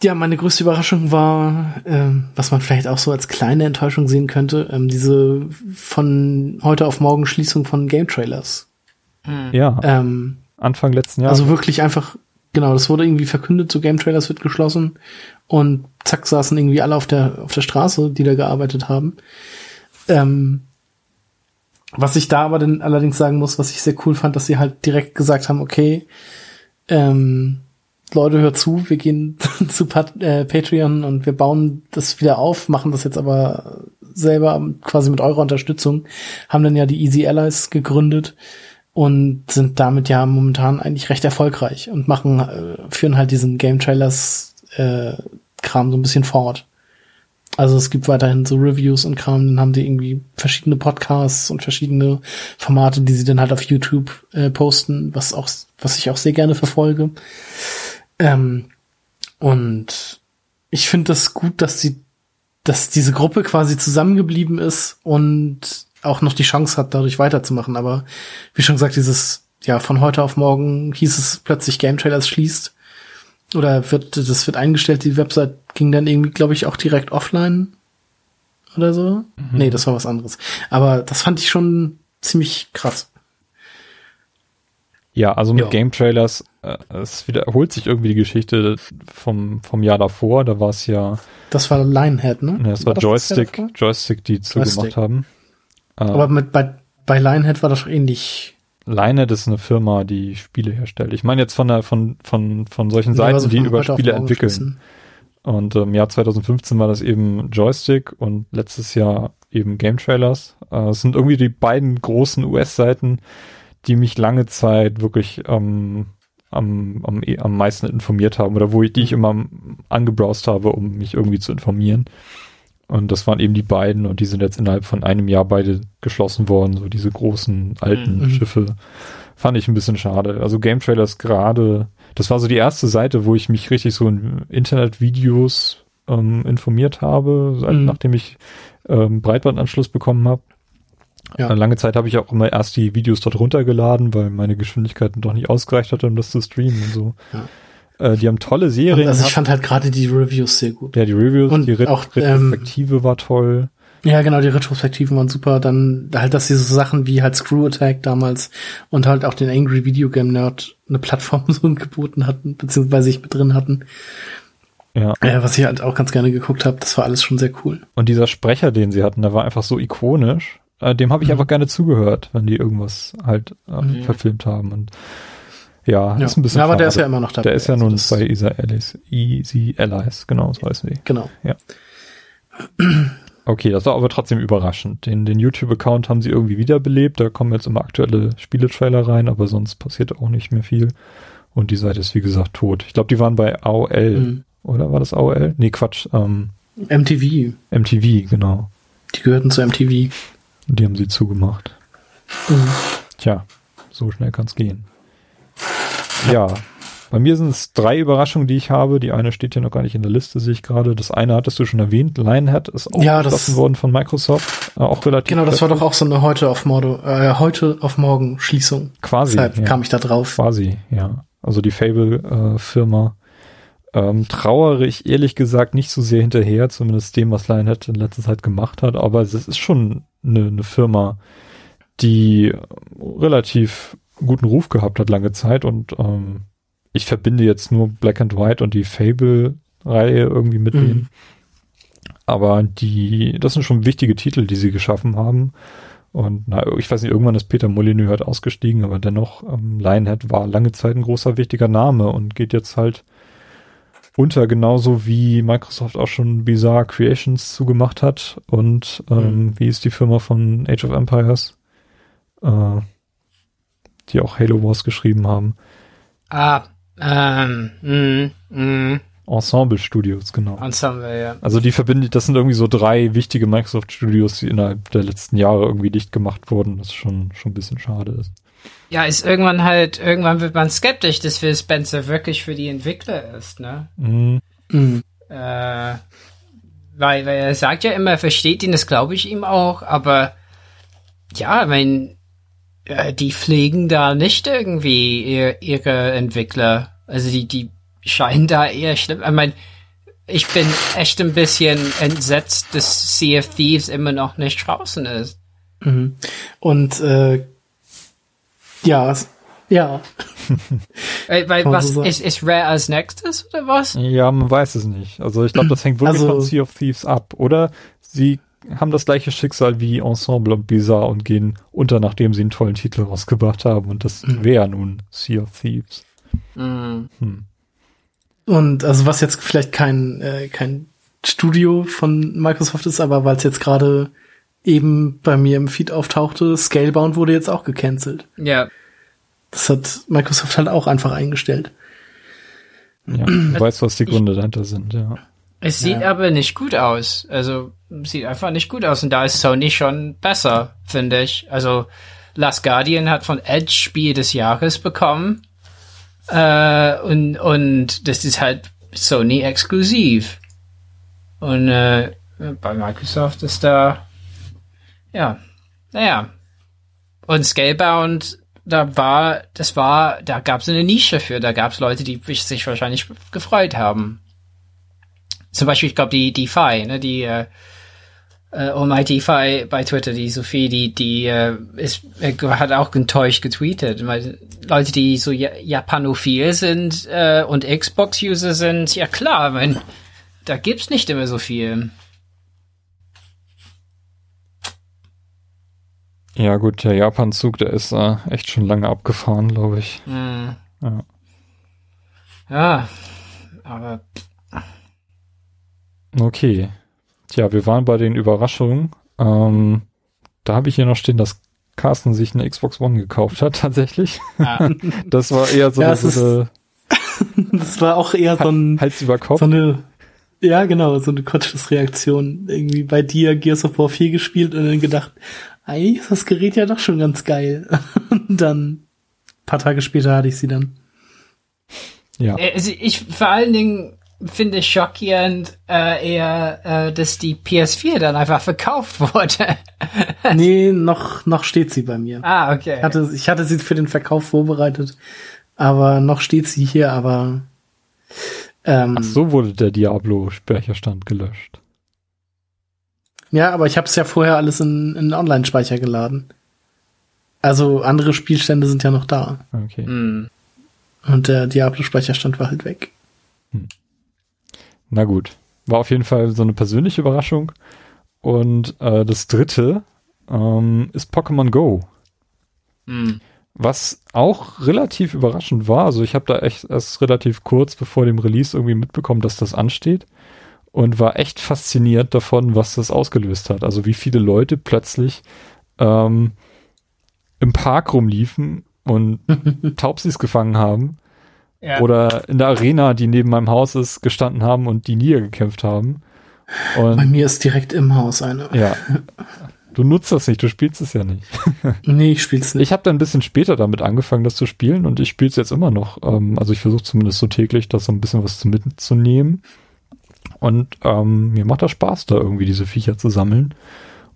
ja, meine größte Überraschung war, ähm, was man vielleicht auch so als kleine Enttäuschung sehen könnte, ähm, diese von heute auf morgen Schließung von Game Trailers. Hm. Ja. Ähm, Anfang letzten Jahres. Also wirklich einfach, genau, das wurde irgendwie verkündet, so Game Trailers wird geschlossen und zack saßen irgendwie alle auf der auf der Straße, die da gearbeitet haben. Ähm, was ich da aber dann allerdings sagen muss, was ich sehr cool fand, dass sie halt direkt gesagt haben, okay, ähm, Leute, hört zu, wir gehen zu Pat äh, Patreon und wir bauen das wieder auf, machen das jetzt aber selber quasi mit eurer Unterstützung, haben dann ja die Easy Allies gegründet und sind damit ja momentan eigentlich recht erfolgreich und machen, äh, führen halt diesen Game Trailers äh, Kram so ein bisschen fort. Also es gibt weiterhin so Reviews und Kram, dann haben die irgendwie verschiedene Podcasts und verschiedene Formate, die sie dann halt auf YouTube äh, posten, was auch, was ich auch sehr gerne verfolge. Ähm, und ich finde das gut, dass sie, dass diese Gruppe quasi zusammengeblieben ist und auch noch die Chance hat, dadurch weiterzumachen. Aber wie schon gesagt, dieses, ja, von heute auf morgen hieß es plötzlich Game Trailers schließt. Oder wird, das wird eingestellt, die Website ging dann irgendwie, glaube ich, auch direkt offline oder so. Mhm. Nee, das war was anderes. Aber das fand ich schon ziemlich krass. Ja, also mit ja. Game Trailers, äh, es wiederholt sich irgendwie die Geschichte vom, vom Jahr davor. Da war es ja. Das war Lionhead, ne? Ja, das war, war Joystick, das Joystick, die zugemacht haben. Äh, Aber mit, bei, bei Lionhead war das ähnlich. Lionhead ist eine Firma, die Spiele herstellt. Ich meine jetzt von der, von, von, von solchen Seiten, also die über Spiele entwickeln. Und im Jahr 2015 war das eben Joystick und letztes Jahr eben Game Trailers. Äh, es sind irgendwie die beiden großen US-Seiten, die mich lange Zeit wirklich ähm, am, am, am meisten informiert haben oder wo ich, die ich immer angebrowst habe, um mich irgendwie zu informieren. Und das waren eben die beiden und die sind jetzt innerhalb von einem Jahr beide geschlossen worden, so diese großen alten mhm. Schiffe. Fand ich ein bisschen schade. Also Game Trailers gerade, das war so die erste Seite, wo ich mich richtig so in Internetvideos ähm, informiert habe, mhm. nachdem ich ähm, Breitbandanschluss bekommen habe. Ja. Lange Zeit habe ich auch immer erst die Videos dort runtergeladen, weil meine Geschwindigkeit doch nicht ausgereicht hatte, um das zu streamen und so. Ja. Äh, die haben tolle Serien. Also ich fand halt gerade die Reviews sehr gut. Ja, die Reviews, und die Ret auch, Retrospektive ähm, war toll. Ja, genau, die Retrospektiven waren super. Dann halt, dass diese Sachen wie halt Screw Attack damals und halt auch den Angry Video Game Nerd eine Plattform so geboten hatten, beziehungsweise sich mit drin hatten. Ja. Äh, was ich halt auch ganz gerne geguckt habe, das war alles schon sehr cool. Und dieser Sprecher, den sie hatten, der war einfach so ikonisch. Äh, dem habe ich Mhm. einfach gerne zugehört, wenn die irgendwas halt äh, Mhm. verfilmt haben. Und ja, Ja, ist ein bisschen ja aber der ist schade. ja immer noch dabei. Der ist ja Also nun bei Easy Allies, Easy Allies, genau, so heißen die. Genau. Okay, das war aber trotzdem überraschend. Den, den YouTube-Account haben sie irgendwie wiederbelebt. Da kommen jetzt immer aktuelle Spieletrailer rein, aber sonst passiert auch nicht mehr viel. Und die Seite ist wie gesagt tot. Ich glaube, die waren bei AOL, Mhm. oder war das AOL? Nee, Quatsch, ähm, MTV, MTV, genau. die gehörten zu MTV. Und die haben sie zugemacht. Mhm. Tja, so schnell kann's gehen. Ja, bei mir sind es drei Überraschungen, die ich habe. Die eine steht hier noch gar nicht in der Liste, sehe ich gerade. Das eine hattest du schon erwähnt. Lionhead ist auch Ja, geschlossen worden von Microsoft. Äh, auch relativ. Genau, das war doch auch so eine heute auf Mordo, äh, heute auf morgen Schließung. quasi. Deshalb ja. kam ich da drauf. Quasi, ja. Also die Fable-Firma. ähm, trauere ich ehrlich gesagt nicht so sehr hinterher, zumindest dem, was Lionhead in letzter Zeit gemacht hat, aber es ist schon eine, eine Firma, die relativ guten Ruf gehabt hat lange Zeit und ähm, ich verbinde jetzt nur Black and White und die Fable-Reihe irgendwie mit Mhm. denen. Aber die, das sind schon wichtige Titel, die sie geschaffen haben. Und na, ich weiß nicht, irgendwann ist Peter Molyneux halt ausgestiegen, aber dennoch, ähm, Lionhead war lange Zeit ein großer, wichtiger Name und geht jetzt halt unter, genauso wie Microsoft auch schon Bizarre Creations zugemacht hat. Und ähm, wie ist die Firma von Age of Empires? Äh, die auch Halo Wars geschrieben haben. Ah, ähm, mm, mm, Ensemble Studios, genau. Ensemble, ja. Also die verbindet, das sind irgendwie so drei wichtige Microsoft Studios, die innerhalb der letzten Jahre irgendwie dicht gemacht wurden, was schon, schon ein bisschen schade ist. Ja, ist irgendwann halt, irgendwann wird man skeptisch, dass Phil Spencer wirklich für die Entwickler ist, ne? Mhm. Mhm. Äh, weil, weil er sagt ja immer, er versteht ihn, das glaube ich ihm auch, aber ja, ich mein, äh, die pflegen da nicht irgendwie ihr, ihre Entwickler. Also die, die scheinen da eher schlimm. Ich mein, ich bin echt ein bisschen entsetzt, dass Sea of Thieves immer noch nicht draußen ist. Mhm. Und äh, ja, ja. Weil, was so ist, ist Rare als nächstes oder was? Ja, man weiß es nicht. Also ich glaube, das hängt wirklich Also- von Sea of Thieves ab. Oder sie haben das gleiche Schicksal wie Ensemble und Bizarre und gehen unter, nachdem sie einen tollen Titel rausgebracht haben. Und das Mhm. wäre nun Sea of Thieves. Hm. Hm. Und also was jetzt vielleicht kein äh, kein Studio von Microsoft ist, aber weil es jetzt gerade eben bei mir im Feed auftauchte, Scalebound wurde jetzt auch gecancelt. Ja. Das hat Microsoft halt auch einfach eingestellt. Ja, du weißt, was die Gründe dahinter sind, ja. Es sieht Ja. aber nicht gut aus. Also sieht einfach nicht gut aus. Und da ist Sony schon besser, finde ich. Also Last Guardian hat von Edge Spiel des Jahres bekommen. Äh, und, und das ist halt Sony exklusiv. Und äh, bei Microsoft ist da ja, naja. Und Scalebound, da war, das war, da gab es eine Nische für. Da gab es Leute, die sich wahrscheinlich gefreut haben. Zum Beispiel, ich glaube, die, die Fi, ne, die äh, äh, Almighty Fi bei Twitter, die Sophie, die, die äh, ist, äh, hat auch enttäuscht getweetet. Weil Leute, die so ja Japanophil sind äh, und Xbox-User sind, ja klar, mein, da gibt's nicht immer so viel. Ja, gut, der Japan-Zug, der ist äh, echt schon lange abgefahren, glaube ich. Hm. Ja. Ja, aber Okay. Tja, wir waren bei den Überraschungen. Ähm, da habe ich hier noch stehen, dass Carsten sich eine Xbox One gekauft hat, tatsächlich. ja, Das war eher so Ja, eine, es ist so Das war auch eher so, ein, Hals über Kopf. so eine, ja genau, so eine Kurzschlussreaktion. Irgendwie bei dir Gears of War 4 gespielt und dann gedacht, eigentlich ist das Gerät ja doch schon ganz geil. Und dann, paar Tage später hatte ich sie dann. ja. also ich vor allen Dingen finde schockierend äh, eher, äh, dass die PS4 dann einfach verkauft wurde. Nee, noch, noch steht sie bei mir. ah, okay. Ich hatte, ich hatte sie für den Verkauf vorbereitet, aber noch steht sie hier, aber ähm, Ach so wurde der Diablo-Speicherstand gelöscht. Ja, aber ich habe es ja vorher alles in, in Online-Speicher geladen. Also andere Spielstände sind ja noch da. Okay. Hm. Und der Diablo-Speicherstand war halt weg. Na gut. War auf jeden Fall so eine persönliche Überraschung. Und äh, das dritte ähm, ist Pokémon Go. Hm. Was auch relativ überraschend war. Also ich habe da echt erst relativ kurz bevor dem Release irgendwie mitbekommen, dass das ansteht. Und war echt fasziniert davon, was das ausgelöst hat. Also wie viele Leute plötzlich ähm, im Park rumliefen und Taubsis gefangen haben Ja. oder in der Arena, die neben meinem Haus ist, gestanden haben und die Nier gekämpft haben. Bei Und mir ist direkt im Haus eine. ja, du nutzt das nicht, du spielst es ja nicht. Nee, ich spiel's nicht. Ich habe dann ein bisschen später damit angefangen, das zu spielen und ich spiele es jetzt immer noch. Ähm, also ich versuche zumindest so täglich, da so ein bisschen was zu mitzunehmen. Und ähm, mir macht das Spaß, da irgendwie diese Viecher zu sammeln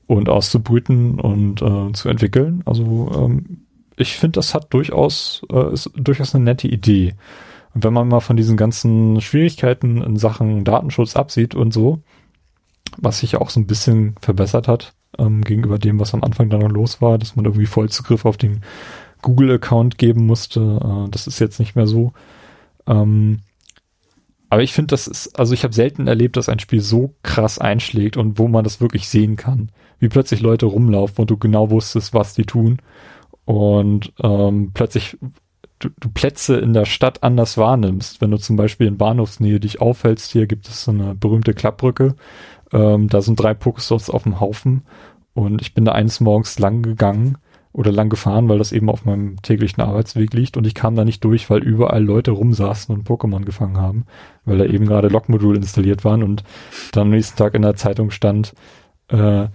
und auszubrüten und äh, zu entwickeln. Also ähm, ich finde, das hat durchaus, äh, ist durchaus eine nette Idee. Und wenn man mal von diesen ganzen Schwierigkeiten in Sachen Datenschutz absieht und so, was sich auch so ein bisschen verbessert hat ähm, gegenüber dem, was am Anfang dann noch los war, dass man irgendwie Vollzugriff auf den Google-Account geben musste. Äh, das ist jetzt nicht mehr so. Ähm, aber ich finde, das ist, also ich habe selten erlebt, dass ein Spiel so krass einschlägt und wo man das wirklich sehen kann. Wie plötzlich Leute rumlaufen und du genau wusstest, was die tun. Und ähm, plötzlich du, du Plätze in der Stadt anders wahrnimmst. Wenn du zum Beispiel in Bahnhofsnähe dich aufhältst, hier gibt es so eine berühmte Klappbrücke. Ähm, da sind drei Pokestops auf dem Haufen und ich bin da eines Morgens lang gegangen oder lang gefahren, weil das eben auf meinem täglichen Arbeitsweg liegt und ich kam da nicht durch, weil überall Leute rumsaßen und Pokémon gefangen haben, weil da eben gerade Lockmodul installiert waren und dann am nächsten Tag in der Zeitung stand, äh,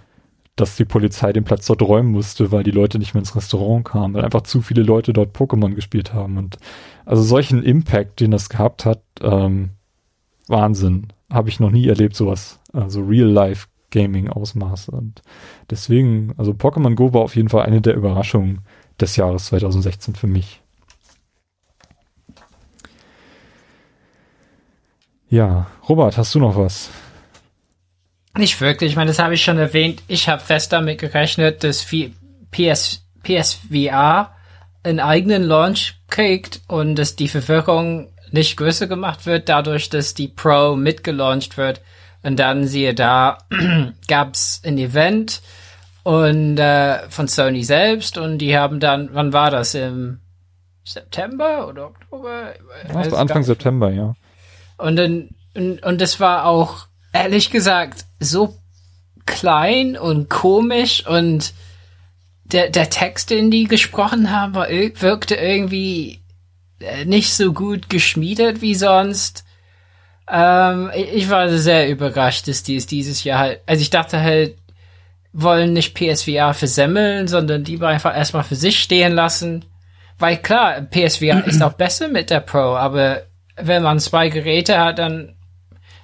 dass die Polizei den Platz dort räumen musste, weil die Leute nicht mehr ins Restaurant kamen, weil einfach zu viele Leute dort Pokémon gespielt haben. Und also solchen Impact, den das gehabt hat, ähm, Wahnsinn. Habe ich noch nie erlebt, sowas. Also Real-Life-Gaming-Ausmaße. Und deswegen, also Pokémon Go war auf jeden Fall eine der Überraschungen des Jahres 2016 für mich. Ja, Robert, hast du noch was? Nicht wirklich, ich meine, das habe ich schon erwähnt. Ich habe fest damit gerechnet, dass PS, PSVR einen eigenen Launch kriegt und dass die Verwirrung nicht größer gemacht wird, dadurch, dass die Pro mitgelauncht wird. Und dann siehe da, gab's ein Event und äh, von Sony selbst und die haben dann, wann war das? Im September oder Oktober? Gar Anfang. September, ja. Und dann, und, und das war auch, ehrlich gesagt, so klein und komisch und der, der Text, den die gesprochen haben, war, ir- wirkte irgendwie äh, nicht so gut geschmiedet wie sonst. Ähm, ich ich war sehr überrascht, dass die es dieses Jahr halt, also ich dachte halt, wollen nicht PSVR versemmeln, sondern die einfach erstmal für sich stehen lassen. Weil klar, PSVR ist auch besser mit der Pro, aber wenn man zwei Geräte hat, dann,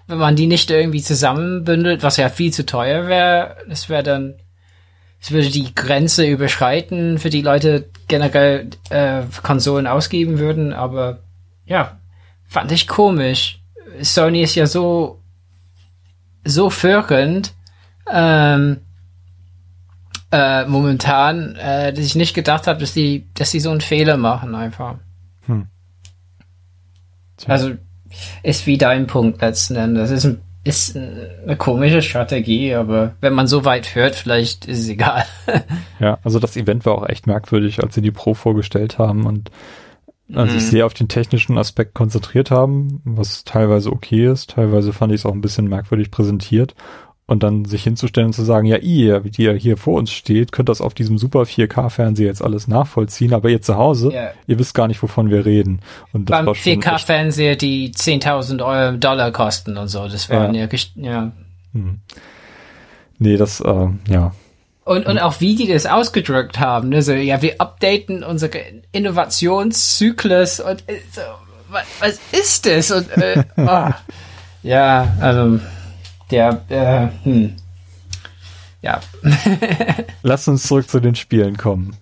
wenn man die nicht irgendwie zusammenbündelt, was ja viel zu teuer wäre, das wäre dann, es würde die Grenze überschreiten, für die Leute generell äh, Konsolen ausgeben würden, aber ja, fand ich komisch. Sony ist ja so, so führend, ähm, äh, momentan, äh, dass ich nicht gedacht habe, dass die, dass die so einen Fehler machen einfach. Tja. Also ist wie dein Punkt letzten Endes. Ist, ein, ist eine komische Strategie, aber wenn man so weit hört, vielleicht ist es egal. Ja, also das Event war auch echt merkwürdig, als sie die Pro vorgestellt haben und sich Mhm. sehr auf den technischen Aspekt konzentriert haben, was teilweise okay ist, teilweise fand ich es auch ein bisschen merkwürdig präsentiert und dann sich hinzustellen und zu sagen, ja, ihr, die ihr hier vor uns steht, könnt das auf diesem super 4K-Fernseher jetzt alles nachvollziehen, aber ihr zu Hause, Ja. ihr wisst gar nicht, wovon wir reden. Und das Beim war schon echt, 4K-Fernseher, die 10.000 Euro Dollar kosten und so, das waren ja, gest- ja. hm. nee, das, äh, ja, Und, und auch wie die das ausgedrückt haben, ne? so, ja, wir updaten unsere Innovationszyklus und äh, so, was, was ist das? Und, äh, ah. ja, also, der, äh, hm. ja, Lass uns zurück zu den Spielen kommen.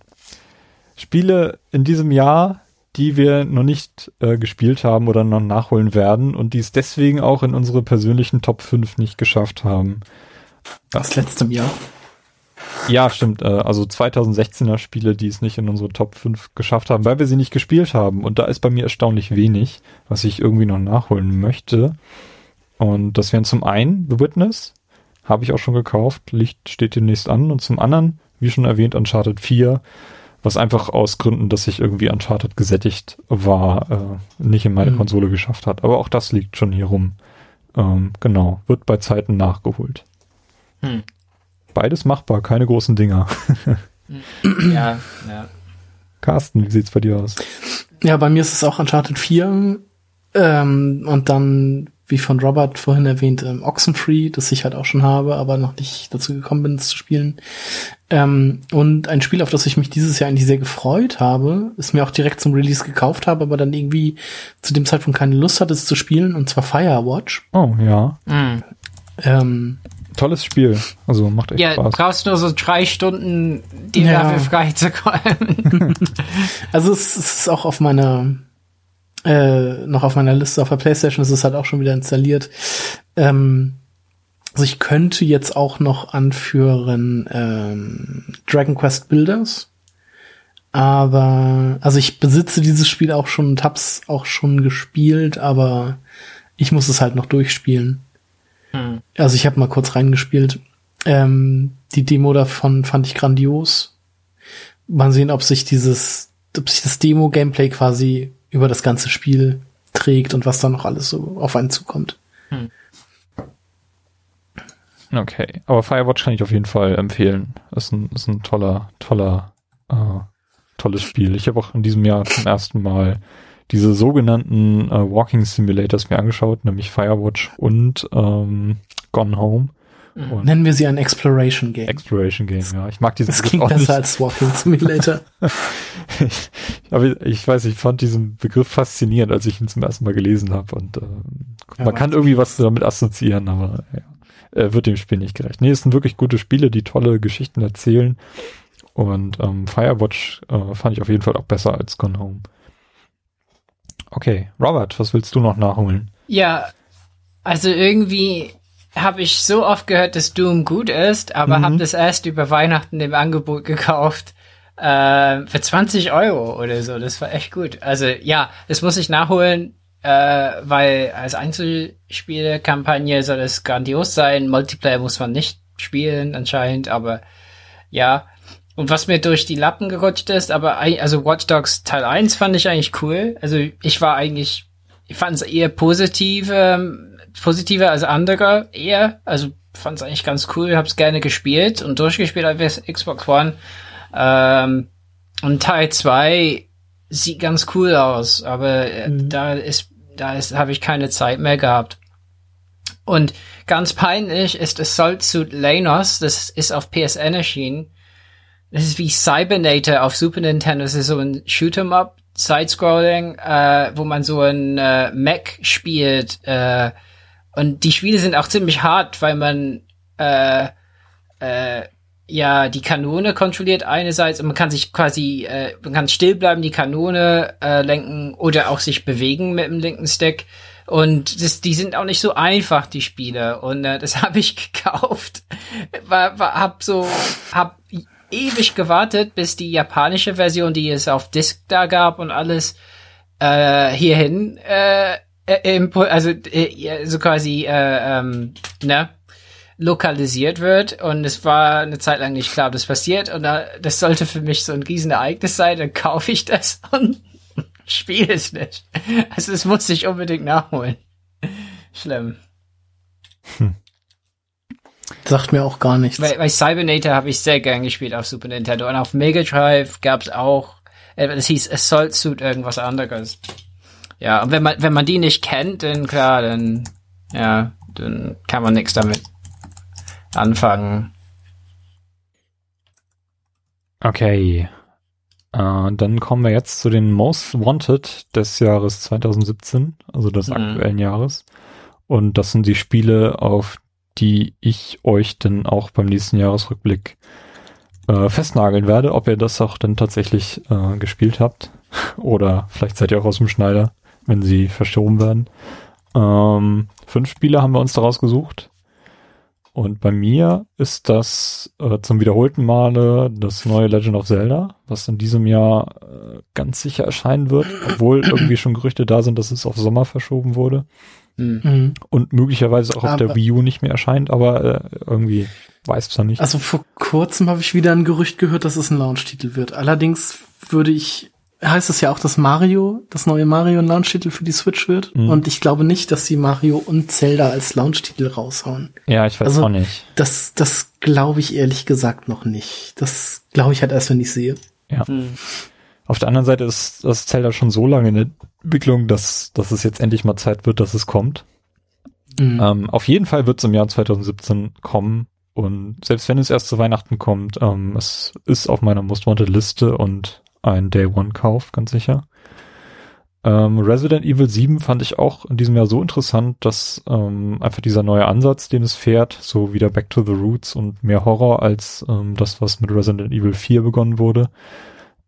Spiele in diesem Jahr, die wir noch nicht äh, gespielt haben oder noch nachholen werden und die es deswegen auch in unsere persönlichen Top 5 nicht geschafft haben. Aus letztem Jahr. Ja, stimmt. Äh, also 2016er Spiele, die es nicht in unsere Top 5 geschafft haben, weil wir sie nicht gespielt haben. Und da ist bei mir erstaunlich wenig, was ich irgendwie noch nachholen möchte. Und das wären zum einen The Witness, habe ich auch schon gekauft, Licht steht demnächst an. Und zum anderen, wie schon erwähnt, Uncharted 4, was einfach aus Gründen, dass ich irgendwie Uncharted gesättigt war, äh, nicht in meine mhm. Konsole geschafft hat. Aber auch das liegt schon hier rum. Ähm, genau, wird bei Zeiten nachgeholt. Hm. Beides machbar, keine großen Dinger. ja, ja. Carsten, wie sieht's bei dir aus? Ja, bei mir ist es auch Uncharted 4. Ähm, und dann, wie von Robert vorhin erwähnt, ähm, Oxenfree, das ich halt auch schon habe, aber noch nicht dazu gekommen bin, es zu spielen. Ähm, und ein Spiel, auf das ich mich dieses Jahr eigentlich sehr gefreut habe, ist mir auch direkt zum Release gekauft habe, aber dann irgendwie zu dem Zeitpunkt keine Lust hatte, es zu spielen, und zwar Firewatch. Oh, ja. Mhm. Ähm, tolles Spiel. Also macht echt ja, Spaß. Ja, brauchst nur so drei Stunden, die ja. dafür frei zu kommen. also es, es, ist auch auf meiner äh, noch auf meiner Liste auf der Playstation, es ist halt auch schon wieder installiert. Ähm, also ich könnte jetzt auch noch anführen ähm, Dragon Quest Builders. Aber, also ich besitze dieses Spiel auch schon und hab's auch schon gespielt, aber ich muss es halt noch durchspielen. Hm. Also ich habe mal kurz reingespielt. Ähm, die Demo davon fand ich grandios. Mal sehen, ob sich dieses, ob sich das Demo-Gameplay quasi über das ganze Spiel trägt und was da noch alles so auf einen zukommt. Hm. Okay, aber Firewatch kann ich auf jeden Fall empfehlen. Ist ein, ist ein toller, toller, äh, tolles Spiel. Ich habe auch in diesem Jahr zum ersten Mal diese sogenannten äh, Walking Simulators mir angeschaut, nämlich Firewatch und ähm, Gone Home. Mhm. Und Nennen wir sie ein Exploration Game. Exploration Game, ja. Ich mag diesen Das klingt besser nicht. als Walking Simulator. ich, aber ich weiß, ich fand diesen Begriff faszinierend, als ich ihn zum ersten Mal gelesen habe. Und äh, ja, man kann irgendwie was damit assoziieren, aber ja, äh, wird dem Spiel nicht gerecht. Nee, es sind wirklich gute Spiele, die tolle Geschichten erzählen. Und ähm, Firewatch äh, fand ich auf jeden Fall auch besser als Gone Home. Okay, Robert, was willst du noch nachholen? Ja, also irgendwie habe ich so oft gehört, dass Doom gut ist, aber mhm. habe das erst über Weihnachten im Angebot gekauft äh, für 20 Euro oder so. Das war echt gut. Also ja, das muss ich nachholen, äh, weil als Einzelspielekampagne soll es grandios sein. Multiplayer muss man nicht spielen anscheinend, aber ja, und was mir durch die Lappen gerutscht ist, aber also Watch Dogs Teil 1 fand ich eigentlich cool. Also ich war eigentlich, ich fand es eher positiv, ähm, positiver als andere eher. Also fand es eigentlich ganz cool, hab's gerne gespielt und durchgespielt auf Xbox One. Ähm, und Teil 2 sieht ganz cool aus, aber äh, mhm. da ist, da ist, habe ich keine Zeit mehr gehabt. Und ganz peinlich ist Assault Suit Lanos, das ist auf PSN erschienen das ist wie Cybernator auf Super Nintendo. Das ist so ein Shoot'em Up, Sidescrolling, äh, wo man so ein äh, Mech spielt. Äh, und die Spiele sind auch ziemlich hart, weil man äh, äh, ja die Kanone kontrolliert einerseits und man kann sich quasi, äh, man kann still bleiben, die Kanone äh, lenken oder auch sich bewegen mit dem linken Stick. Und das, die sind auch nicht so einfach, die Spiele. Und äh, das habe ich gekauft. War, war, hab so, hab ewig gewartet, bis die japanische Version, die es auf Disc da gab und alles, äh, hierhin, äh, äh also äh, so quasi, äh, ähm, ne, lokalisiert wird und es war eine Zeit lang nicht klar, was passiert und da, das sollte für mich so ein Riesenereignis sein, dann kaufe ich das und spiele es nicht. Also es muss ich unbedingt nachholen. Schlimm. Hm. Sagt mir auch gar nichts. Bei, bei Cybernator habe ich sehr gern gespielt auf Super Nintendo und auf Mega Drive gab es auch, äh, das hieß Assault Suit irgendwas anderes. Ja, und wenn man wenn man die nicht kennt, dann klar, dann ja, dann kann man nichts damit anfangen. Okay. Uh, dann kommen wir jetzt zu den Most Wanted des Jahres 2017, also des mhm. aktuellen Jahres. Und das sind die Spiele, auf die ich euch dann auch beim nächsten Jahresrückblick äh, festnageln werde, ob ihr das auch dann tatsächlich äh, gespielt habt. Oder vielleicht seid ihr auch aus dem Schneider, wenn sie verschoben werden. Ähm, fünf Spiele haben wir uns daraus gesucht. Und bei mir ist das äh, zum wiederholten Male das neue Legend of Zelda, was in diesem Jahr äh, ganz sicher erscheinen wird, obwohl irgendwie schon Gerüchte da sind, dass es auf Sommer verschoben wurde. Mhm. Und möglicherweise auch auf Aber- der Wii U nicht mehr erscheint, aber äh, irgendwie weiß es nicht. Also vor kurzem habe ich wieder ein Gerücht gehört, dass es ein Launch-Titel wird. Allerdings würde ich, heißt es ja auch, dass Mario, das neue Mario ein Launch-Titel für die Switch wird. Mhm. Und ich glaube nicht, dass sie Mario und Zelda als Launch-Titel raushauen. ja, ich weiß also- auch nicht. Das, das glaube ich ehrlich gesagt noch nicht. Das glaube ich halt erst, wenn ich sehe. Ja. Hm. Auf der anderen Seite ist das Zelda schon so lange in der Entwicklung, dass, dass es jetzt endlich mal Zeit wird, dass es kommt. Mhm. Ähm, auf jeden Fall wird es im Jahr 2017 kommen. Und selbst wenn es erst zu Weihnachten kommt, ähm, es ist auf meiner Most Wanted Liste und ein Day One Kauf, ganz sicher. Ähm, Resident Evil 7 fand ich auch in diesem Jahr so interessant, dass ähm, einfach dieser neue Ansatz, den es fährt, so wieder Back to the Roots und mehr Horror als ähm, das, was mit Resident Evil 4 begonnen wurde.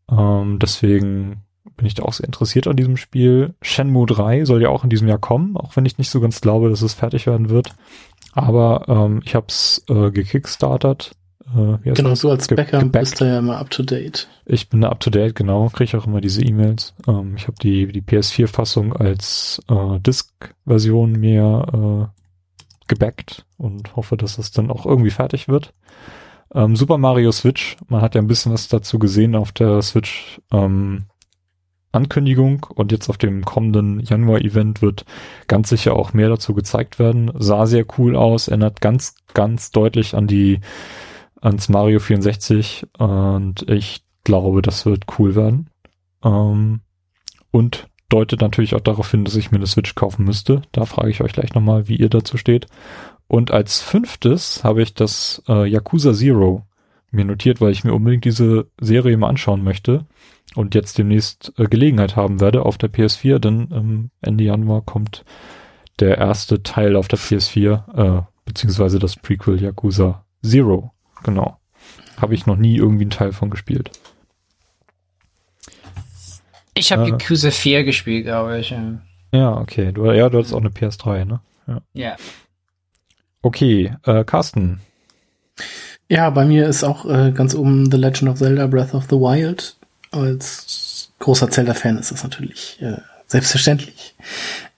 Ähm, deswegen bin ich da auch sehr interessiert an diesem Spiel. Shenmue 3 soll ja auch in diesem Jahr kommen, auch wenn ich nicht so ganz glaube, dass es fertig werden wird. Aber ähm, ich habe es äh, gekickstartert. Äh, genau, das? du als Ge- gebackt. bist da ja immer up to date. Ich bin da up to date, genau. Kriege auch immer diese E-Mails. Ähm, ich habe die, die PS4-Fassung als äh, Disk-Version mir äh, gebackt und hoffe, dass es dann auch irgendwie fertig wird. Ähm, Super Mario Switch, man hat ja ein bisschen was dazu gesehen auf der Switch ähm, Ankündigung und jetzt auf dem kommenden Januar-Event wird ganz sicher auch mehr dazu gezeigt werden. Sah sehr cool aus, erinnert ganz, ganz deutlich an die ans Mario 64 und ich glaube, das wird cool werden. Ähm, und deutet natürlich auch darauf hin, dass ich mir eine Switch kaufen müsste. Da frage ich euch gleich nochmal, wie ihr dazu steht. Und als fünftes habe ich das äh, Yakuza Zero mir notiert, weil ich mir unbedingt diese Serie mal anschauen möchte und jetzt demnächst äh, Gelegenheit haben werde auf der PS4, denn ähm, Ende Januar kommt der erste Teil auf der PS4, äh, beziehungsweise das Prequel Yakuza Zero. Genau. Habe ich noch nie irgendwie einen Teil von gespielt. Ich habe Ah. Yakuza 4 gespielt, glaube ich. ja. Ja, okay. Du, ja, du hattest auch eine PS3, ne? Ja. Okay, äh, Carsten. Ja, bei mir ist auch äh, ganz oben The Legend of Zelda Breath of the Wild. Als großer Zelda-Fan ist das natürlich äh, selbstverständlich.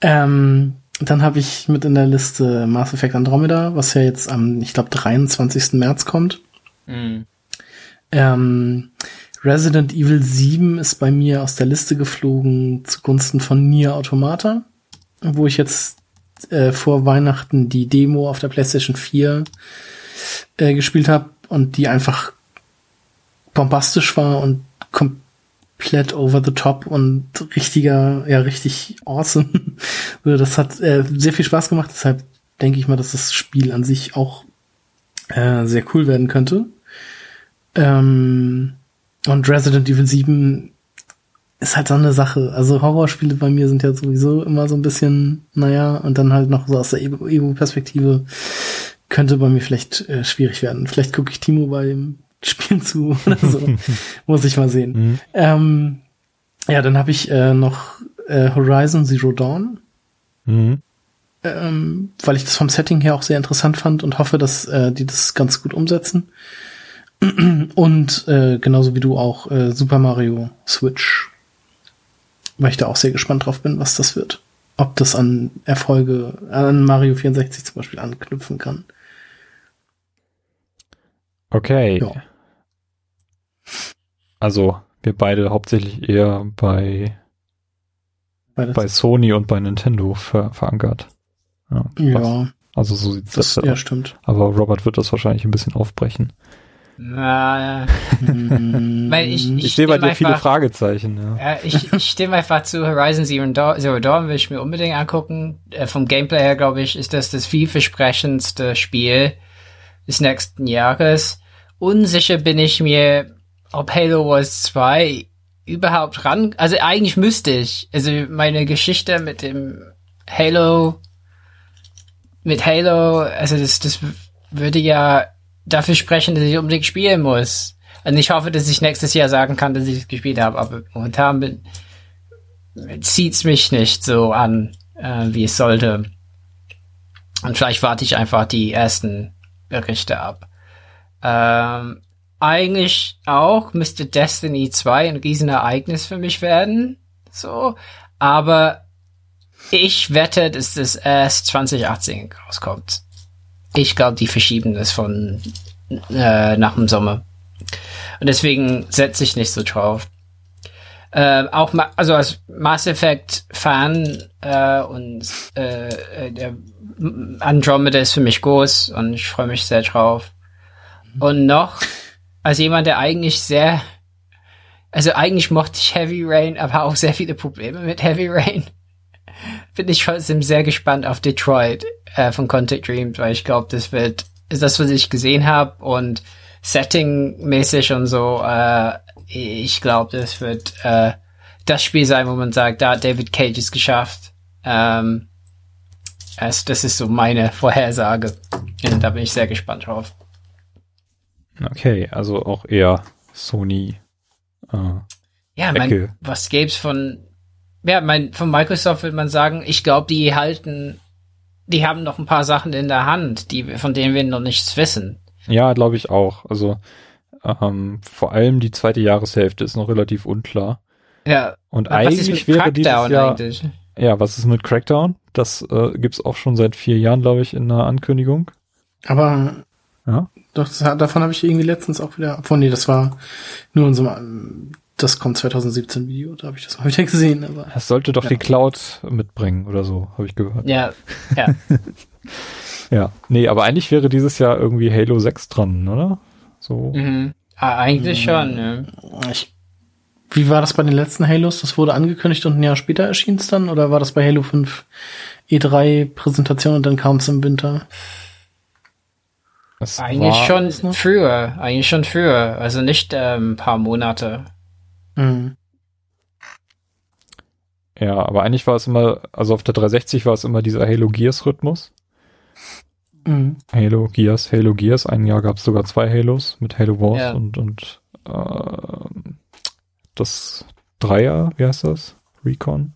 Ähm, dann habe ich mit in der Liste Mass Effect Andromeda, was ja jetzt am, ich glaube, 23. März kommt. Mhm. Ähm, Resident Evil 7 ist bei mir aus der Liste geflogen zugunsten von Nier Automata, wo ich jetzt äh, vor Weihnachten die Demo auf der PlayStation 4 äh, gespielt habe und die einfach bombastisch war und komplett over the top und richtiger, ja, richtig awesome. Das hat äh, sehr viel Spaß gemacht, deshalb denke ich mal, dass das Spiel an sich auch äh, sehr cool werden könnte. Ähm, und Resident Evil 7 ist halt so eine Sache. Also Horrorspiele bei mir sind ja sowieso immer so ein bisschen, naja, und dann halt noch so aus der Ego- Ego-Perspektive könnte bei mir vielleicht äh, schwierig werden. Vielleicht gucke ich Timo bei dem Spielen zu oder so. Muss ich mal sehen. Mhm. Ähm, ja, dann habe ich äh, noch äh, Horizon Zero Dawn, Mhm. ähm, weil ich das vom Setting her auch sehr interessant fand und hoffe, dass äh, die das ganz gut umsetzen. Und äh, genauso wie du auch äh, Super Mario Switch, weil ich da auch sehr gespannt drauf bin, was das wird. Ob das an Erfolge, an Mario 64 zum Beispiel anknüpfen kann. Okay. Ja. Also, wir beide hauptsächlich eher bei, Weil das, bei Sony und bei Nintendo ver verankert. Ja. ja, Also so sieht's das das ja, aus. stimmt. Aber Robert wird das wahrscheinlich ein bisschen aufbrechen. Na, Weil ich- Ich, sehe bei stimme dir viele einfach- Fragezeichen, ja. Ja, ich, ich stimme einfach zu Horizon Zero Dawn, Zero Dawn will ich mir unbedingt angucken. Äh, vom Gameplay her, glaube ich, ist das das vielversprechendste Spiel des nächsten Jahres. Unsicher bin ich mir, ob Halo Wars 2 überhaupt ran, also eigentlich müsste ich. Also meine Geschichte mit dem Halo, mit Halo, also das, das würde ja dafür sprechen, dass ich unbedingt spielen muss. Und ich hoffe, dass ich nächstes Jahr sagen kann, dass ich es gespielt habe. Aber momentan bin, zieht's mich nicht so an, äh, wie es sollte. Und vielleicht warte ich einfach die ersten Berichte ab. Ähm, eigentlich auch müsste Destiny 2 ein Riesenereignis für mich werden. So. Aber ich wette, dass das erst 2018 rauskommt. Ich glaube, die verschieben das von äh, nach dem Sommer. Und deswegen setze ich nicht so drauf. Äh, auch ma also als Mass Effect Fan äh, und äh, äh, der Andromeda ist für mich groß und ich freue mich sehr drauf. Und noch als jemand, der eigentlich sehr also eigentlich mochte ich Heavy Rain, aber auch sehr viele Probleme mit Heavy Rain. Bin ich trotzdem sehr gespannt auf Detroit äh, von Contact Dreams, weil ich glaube, das wird ist das, was ich gesehen habe und Setting-mäßig und so. Äh, ich glaube, das wird äh, das Spiel sein, wo man sagt, da hat David Cage es geschafft. Ähm, also das ist so meine Vorhersage. Und da bin ich sehr gespannt drauf. Okay, also auch eher Sony. Äh, ja, mein, was gäb's von ja, mein, von Microsoft würde man sagen, ich glaube, die halten, die haben noch ein paar Sachen in der Hand, die, von denen wir noch nichts wissen. Ja, glaube ich auch. Also ähm, vor allem die zweite Jahreshälfte ist noch relativ unklar. Ja. Und eigentlich wäre dieses Jahr, eigentlich? Ja, was ist mit Crackdown? Das äh, gibt's auch schon seit vier Jahren, glaube ich, in einer Ankündigung. Aber ja? doch, das, davon habe ich irgendwie letztens auch wieder. Obwohl, nee, das war nur in so einem das kommt 2017 Video, da habe ich das mal wieder gesehen. Aber es sollte doch ja. die Cloud mitbringen oder so, habe ich gehört. Ja, ja. ja, nee, aber eigentlich wäre dieses Jahr irgendwie Halo 6 dran, oder? So. Mhm. Ah, eigentlich schon, ne? Ich, wie war das bei den letzten Halos? Das wurde angekündigt und ein Jahr später erschien es dann? Oder war das bei Halo 5 E3 Präsentation und dann kam es im Winter? Das eigentlich schon früher, eigentlich schon früher, also nicht ähm, ein paar Monate. Mhm. Ja, aber eigentlich war es immer, also auf der 360 war es immer dieser Halo Gears Rhythmus. Mhm. Halo Gears, Halo Gears. Ein Jahr gab es sogar zwei Halos mit Halo Wars ja. und, und äh, das Dreier, wie heißt das? Recon?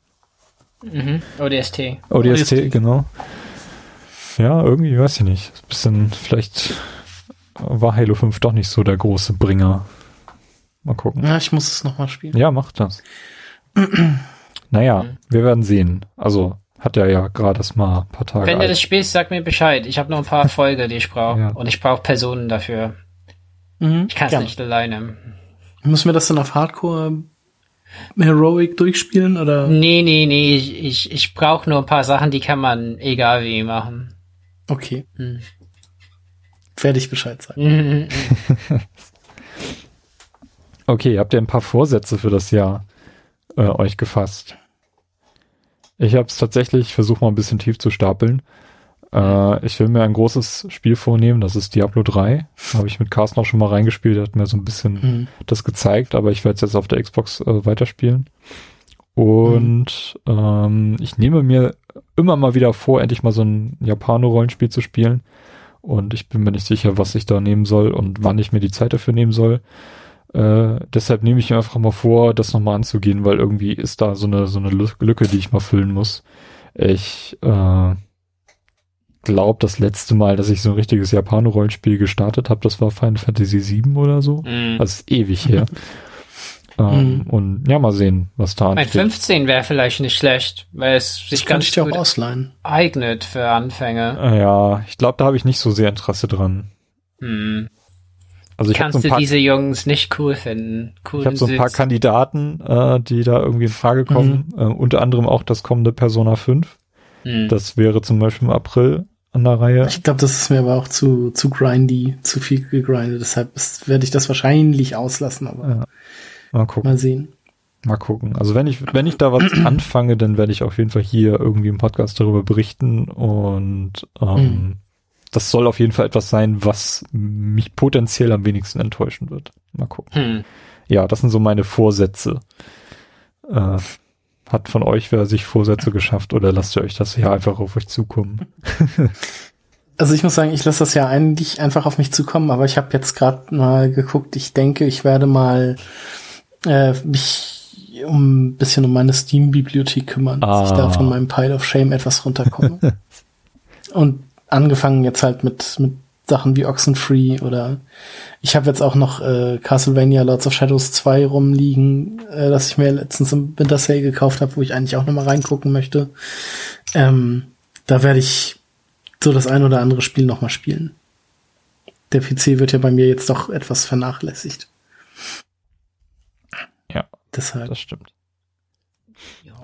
Mhm. ODST. ODST, ODST, genau. Ja, irgendwie, weiß ich nicht. Ein bisschen, vielleicht war Halo 5 doch nicht so der große Bringer. Mal gucken. Ja, ich muss es nochmal spielen. Ja, mach das. naja, mhm. wir werden sehen. Also hat er ja gerade das mal ein paar Tage. Wenn du das spielst, sag mir Bescheid. Ich habe noch ein paar Folge, die ich brauche. Ja. Und ich brauche Personen dafür. Mhm, ich kann es nicht alleine. Müssen wir das dann auf Hardcore Heroic durchspielen oder? Nee, nee, nee. Ich, ich, ich brauche nur ein paar Sachen, die kann man egal wie machen. Okay. Hm. Werde ich Bescheid sagen. Okay, habt ihr ein paar Vorsätze für das Jahr äh, euch gefasst? Ich habe es tatsächlich versucht mal ein bisschen tief zu stapeln. Äh, ich will mir ein großes Spiel vornehmen, das ist Diablo 3. Habe ich mit Carsten auch schon mal reingespielt, der hat mir so ein bisschen mhm. das gezeigt, aber ich werde es jetzt auf der Xbox äh, weiterspielen. Und mhm. ähm, ich nehme mir immer mal wieder vor, endlich mal so ein Japano-Rollenspiel zu spielen. Und ich bin mir nicht sicher, was ich da nehmen soll und wann ich mir die Zeit dafür nehmen soll. Äh, deshalb nehme ich mir einfach mal vor, das nochmal anzugehen, weil irgendwie ist da so eine, so eine Lücke, die ich mal füllen muss. Ich äh, glaube, das letzte Mal, dass ich so ein richtiges Japano-Rollenspiel gestartet habe, das war Final Fantasy VII oder so. Mm. Das ist ewig her. ähm, mm. Und ja, mal sehen, was da ansteht. Ein 15 wäre vielleicht nicht schlecht, weil es sich das ganz gut ausleihen. eignet für Anfänger. Ja, ich glaube, da habe ich nicht so sehr Interesse dran. Mm. Also ich Kannst so du paar, diese Jungs nicht cool finden? Cool ich habe so ein paar Kandidaten, äh, die da irgendwie in Frage kommen. Mhm. Äh, unter anderem auch das kommende Persona 5. Mhm. Das wäre zum Beispiel im April an der Reihe. Ich glaube, das ist mir aber auch zu, zu grindy, zu viel gegrindet. Deshalb werde ich das wahrscheinlich auslassen, aber ja. Mal gucken. Mal sehen. Mal gucken. Also wenn ich, wenn ich da was anfange, dann werde ich auf jeden Fall hier irgendwie im Podcast darüber berichten und ähm, mhm das soll auf jeden Fall etwas sein, was mich potenziell am wenigsten enttäuschen wird. Mal gucken. Hm. Ja, das sind so meine Vorsätze. Äh, hat von euch wer sich Vorsätze geschafft oder lasst ihr euch das ja einfach auf euch zukommen? also ich muss sagen, ich lasse das ja eigentlich einfach auf mich zukommen, aber ich habe jetzt gerade mal geguckt, ich denke, ich werde mal äh, mich um ein bisschen um meine Steam-Bibliothek kümmern, ah. dass ich da ah. von meinem Pile of Shame etwas runterkomme. Und angefangen jetzt halt mit, mit Sachen wie Oxenfree oder ich habe jetzt auch noch äh, Castlevania Lords of Shadows 2 rumliegen, äh, das ich mir letztens im Winter Sale gekauft habe, wo ich eigentlich auch noch mal reingucken möchte. Ähm, da werde ich so das ein oder andere Spiel noch mal spielen. Der PC wird ja bei mir jetzt doch etwas vernachlässigt. Ja, Deshalb. das stimmt.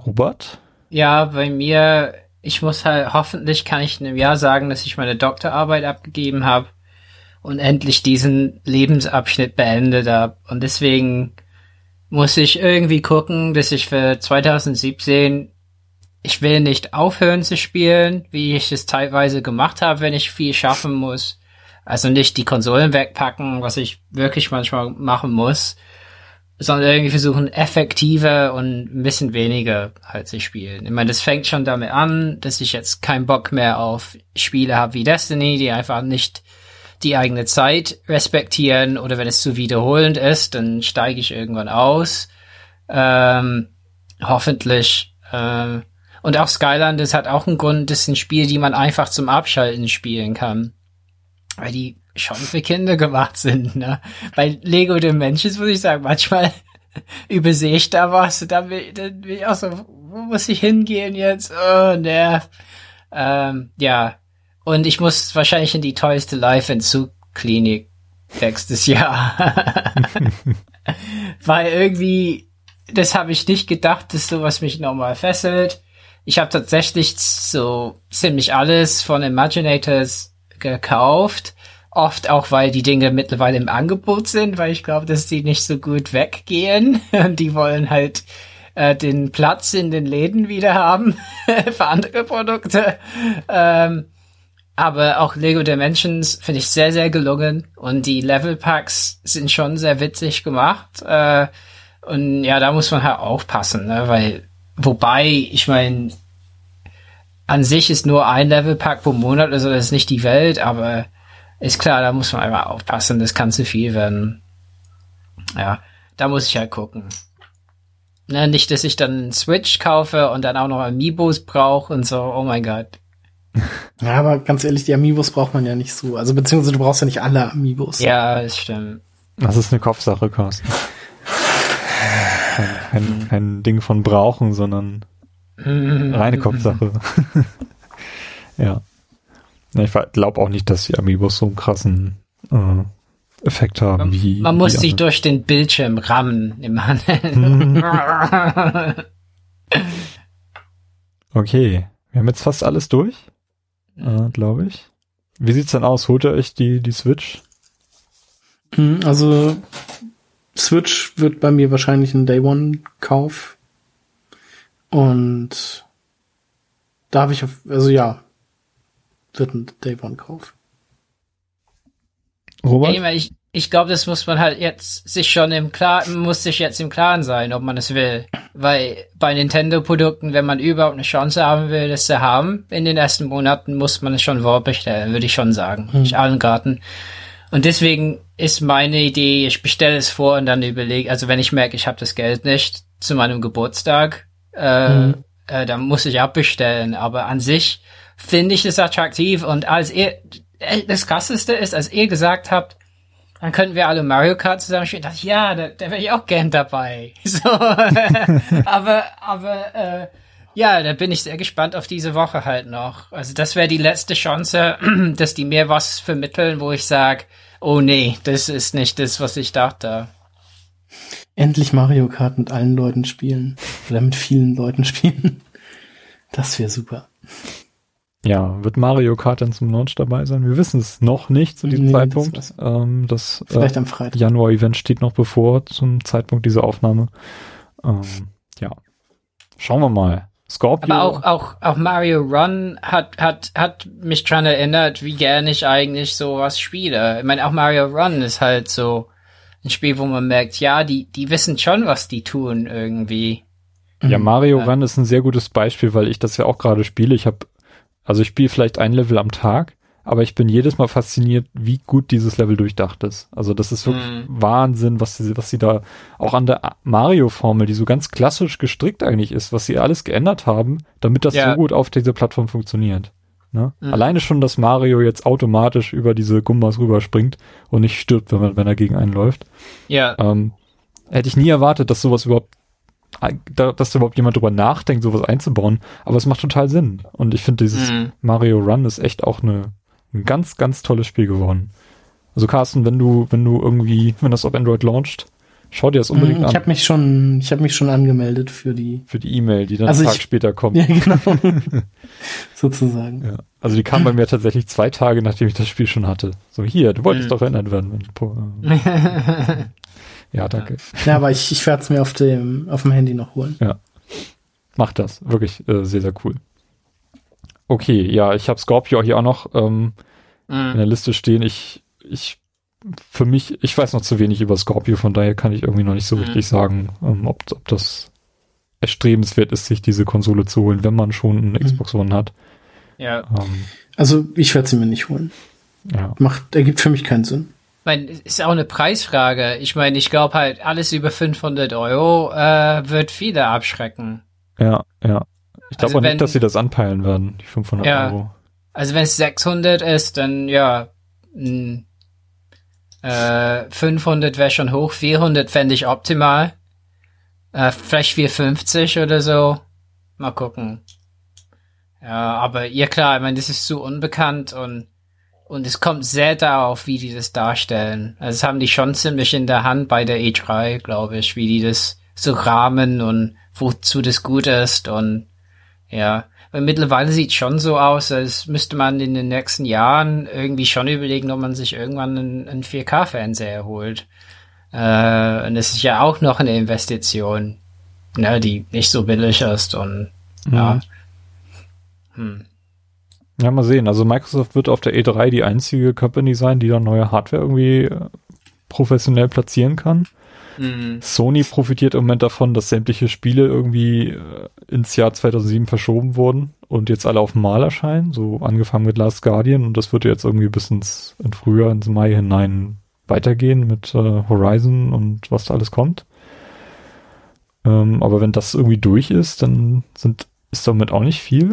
Robert? Ja, bei mir, ich muss halt, hoffentlich kann ich in einem Jahr sagen, dass ich meine Doktorarbeit abgegeben habe und endlich diesen Lebensabschnitt beendet habe. Und deswegen muss ich irgendwie gucken, dass ich für 2017, ich will nicht aufhören zu spielen, wie ich es teilweise gemacht habe, wenn ich viel schaffen muss. Also nicht die Konsolen wegpacken, was ich wirklich manchmal machen muss, sondern irgendwie versuchen, effektiver und ein bisschen weniger halt zu spielen. Ich meine, das fängt schon damit an, dass ich jetzt keinen Bock mehr auf Spiele habe wie Destiny, die einfach nicht die eigene Zeit respektieren oder wenn es zu wiederholend ist, dann steige ich irgendwann aus. Ähm, hoffentlich. Ähm, und auch Skyland ist hat auch einen Grund, das ist ein Spiel, die man einfach zum Abschalten spielen kann. Weil die schon für Kinder gemacht sind. Ne? Bei Lego Dimensions würde ich sagen, manchmal übersehe ich da was dann will, dann will ich auch so, wo muss ich hingehen jetzt? Oh, nerv. Ähm, ja. Und ich muss wahrscheinlich in die teuerste Live-Entzug-Klinik nächstes Jahr. Weil irgendwie, das habe ich nicht gedacht, dass sowas mich nochmal fesselt. Ich habe tatsächlich so ziemlich alles von Imaginators gekauft. Oft auch, weil die Dinge mittlerweile im Angebot sind, weil ich glaube, dass die nicht so gut weggehen. die wollen halt äh, den Platz in den Läden wieder haben für andere Produkte. Ähm, aber auch Lego Dimensions finde ich sehr, sehr gelungen. Und die Level Packs sind schon sehr witzig gemacht. Äh, und ja, da muss man halt aufpassen, ne? weil, wobei, ich meine, an sich ist nur ein Level Pack pro Monat, also das ist nicht die Welt, aber ist klar, da muss man einfach aufpassen, das kann zu viel werden. Ja, da muss ich halt gucken. Ne, nicht, dass ich dann einen Switch kaufe und dann auch noch Amiibos brauche und so, oh mein Gott. Ja, aber ganz ehrlich, die Amiibos braucht man ja nicht so. Also beziehungsweise du brauchst ja nicht alle Amiibos. Ja, das stimmt. Das ist eine Kopfsache, Carsten. Kein, kein, kein Ding von brauchen, sondern reine Kopfsache. ja. Ich glaube auch nicht, dass die Amiibos so einen krassen äh, Effekt haben Man, wie. man muss sich andere. durch den Bildschirm rammen im Handel. Okay, wir haben jetzt fast alles durch, äh, glaube ich. Wie sieht's denn aus? Holt ihr euch die, die Switch? Hm, Also Switch wird bei mir wahrscheinlich ein Day One Kauf. Und da habe ich auf, also ja, wird ein Day One Kauf. Robert? Ja, ich ich, ich glaube, das muss man halt jetzt sich schon im Klaren, muss sich jetzt im Klaren sein, ob man es will. Weil bei Nintendo-Produkten, wenn man überhaupt eine Chance haben will, das zu haben, in den ersten Monaten muss man es schon vorbestellen, würde ich schon sagen. Hm. Ich allen Garten. Und deswegen ist meine Idee, ich bestelle es vor und dann überlege, also wenn ich merke, ich habe das Geld nicht zu meinem Geburtstag, äh, Mhm. äh, dann muss ich abbestellen. Aber an sich finde ich es attraktiv und als ihr, äh, das krasseste ist, als ihr gesagt habt, dann könnten wir alle Mario Kart zusammen spielen. dachte ich, ja, da, da wäre ich auch gern dabei. So, aber, aber, äh, ja, da bin ich sehr gespannt auf diese Woche halt noch. Also das wäre die letzte Chance, dass die mir was vermitteln, wo ich sag, oh nee, das ist nicht das, was ich dachte. Endlich Mario Kart mit allen Leuten spielen. Oder mit vielen Leuten spielen. Das wäre super. Ja, wird Mario Kart dann zum Launch dabei sein? Wir wissen es noch nicht zu diesem Nee, das Zeitpunkt. weiß- ähm, das Vielleicht äh, am Freitag. Januar-Event steht noch bevor zum Zeitpunkt dieser Aufnahme. Ähm, ja, schauen wir mal. Scorpio. Aber auch, auch, auch Mario Run hat, hat, hat mich dran erinnert, wie gern ich eigentlich sowas spiele. Ich meine, auch Mario Run ist halt so ein Spiel, wo man merkt, ja, die, die wissen schon, was die tun irgendwie. Ja, Mario Ja. Run ist ein sehr gutes Beispiel, weil ich das ja auch gerade spiele. Ich habe, also ich spiele vielleicht ein Level am Tag, aber ich bin jedes Mal fasziniert, wie gut dieses Level durchdacht ist. Also das ist wirklich Mhm. Wahnsinn, was sie, was sie da auch an der Mario-Formel, die so ganz klassisch gestrickt eigentlich ist, was sie alles geändert haben, damit das Ja. so gut auf dieser Plattform funktioniert. Ne? Mhm. Alleine schon, dass Mario jetzt automatisch über diese Gummas rüberspringt und nicht stirbt, wenn, man, wenn er gegen einen läuft. Ja. Ähm, hätte ich nie erwartet, dass sowas überhaupt, dass da überhaupt jemand drüber nachdenkt, sowas einzubauen. Aber es macht total Sinn. Und ich finde, dieses mhm. Mario Run ist echt auch eine, ein ganz, ganz tolles Spiel geworden. Also Carsten, wenn du, wenn du irgendwie, wenn das auf Android launcht, Schau dir das unbedingt ich an. Ich habe mich schon, ich habe mich schon angemeldet für die für die E-Mail, die dann also einen Tag ich, später kommt. Ja, genau. Sozusagen. Ja. Also die kam bei mir tatsächlich zwei Tage, nachdem ich das Spiel schon hatte. So hier, du wolltest mhm. doch verändert werden. ja, danke. Ja, aber ich, ich werde es mir auf dem auf dem Handy noch holen. Ja. Mach das, wirklich äh, sehr sehr cool. Okay, ja, ich habe Scorpio hier auch noch ähm, mhm. in der Liste stehen. Ich ich für mich, ich weiß noch zu wenig über Scorpio, von daher kann ich irgendwie noch nicht so mhm. richtig sagen, ähm, ob, ob das erstrebenswert ist, sich diese Konsole zu holen, wenn man schon eine mhm. Xbox One hat. Ja. Ähm, also ich werde sie mir nicht holen. Ja. Macht, ergibt für mich keinen Sinn. Ich meine, ist auch eine Preisfrage. Ich meine, ich glaube halt, alles über 500 Euro äh, wird viele abschrecken. Ja, ja. Ich glaube also nicht, dass sie das anpeilen werden, die 500 ja, Euro. Also wenn es 600 ist, dann ja, mh, äh, 500 wäre schon hoch, 400 fände ich optimal. Äh, vielleicht 450 oder so. Mal gucken. Ja, aber ihr klar, ich meine, das ist zu unbekannt und und es kommt sehr darauf, wie die das darstellen. Also das haben die schon ziemlich in der Hand bei der E3, glaube ich, wie die das so rahmen und wozu das gut ist und ja. Weil mittlerweile sieht schon so aus, als müsste man in den nächsten Jahren irgendwie schon überlegen, ob man sich irgendwann einen, einen 4K-Fernseher holt. Äh, und das ist ja auch noch eine Investition, ne, die nicht so billig ist und mhm. ja. Hm. Ja, mal sehen. Also Microsoft wird auf der E3 die einzige Company sein, die da neue Hardware irgendwie äh, professionell platzieren kann. Mhm. Sony profitiert im Moment davon, dass sämtliche Spiele irgendwie äh, ins Jahr 2007 verschoben wurden und jetzt alle auf Mal erscheinen, so angefangen mit Last Guardian und das wird jetzt irgendwie bis ins, in Frühjahr, ins Mai hinein weitergehen mit äh, Horizon und was da alles kommt. Ähm, aber wenn das irgendwie durch ist, dann sind, ist damit auch nicht viel.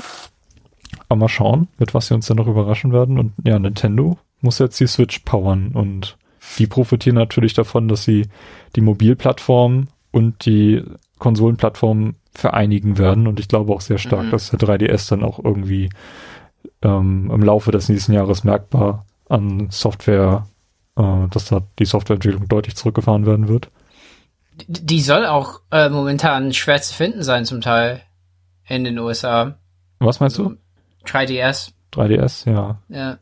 Aber mal schauen, mit was sie uns dann noch überraschen werden. Und ja, Nintendo muss jetzt die Switch powern und die profitieren natürlich davon, dass sie die Mobilplattform und die Konsolenplattform vereinigen werden. Und ich glaube auch sehr stark, mhm. dass der 3DS dann auch irgendwie ähm, im Laufe des nächsten Jahres merkbar an Software, äh, dass da die Softwareentwicklung deutlich zurückgefahren werden wird. Die soll auch äh, momentan schwer zu finden sein, zum Teil in den USA. Was meinst du? 3DS. 3DS, ja. Ja.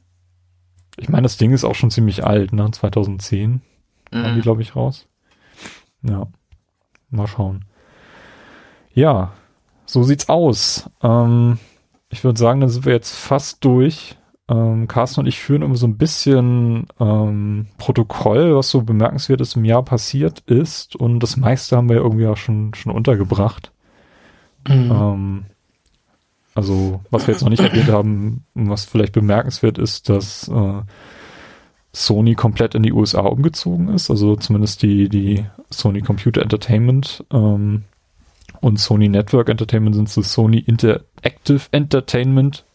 Ich meine, das Ding ist auch schon ziemlich alt, ne? 2010 mhm. haben die, glaube ich, raus. Ja. Mal schauen. Ja, so sieht's aus. Ähm, ich würde sagen, dann sind wir jetzt fast durch. Ähm, Carsten und ich führen immer so ein bisschen ähm, Protokoll, was so bemerkenswertes im Jahr passiert ist. Und das meiste haben wir irgendwie auch schon, schon untergebracht. Mhm. Ähm, also, was wir jetzt noch nicht erwähnt haben, was vielleicht bemerkenswert ist, dass äh, Sony komplett in die USA umgezogen ist, also zumindest die, die Sony Computer Entertainment ähm, und Sony Network Entertainment sind zu Sony Interactive Entertainment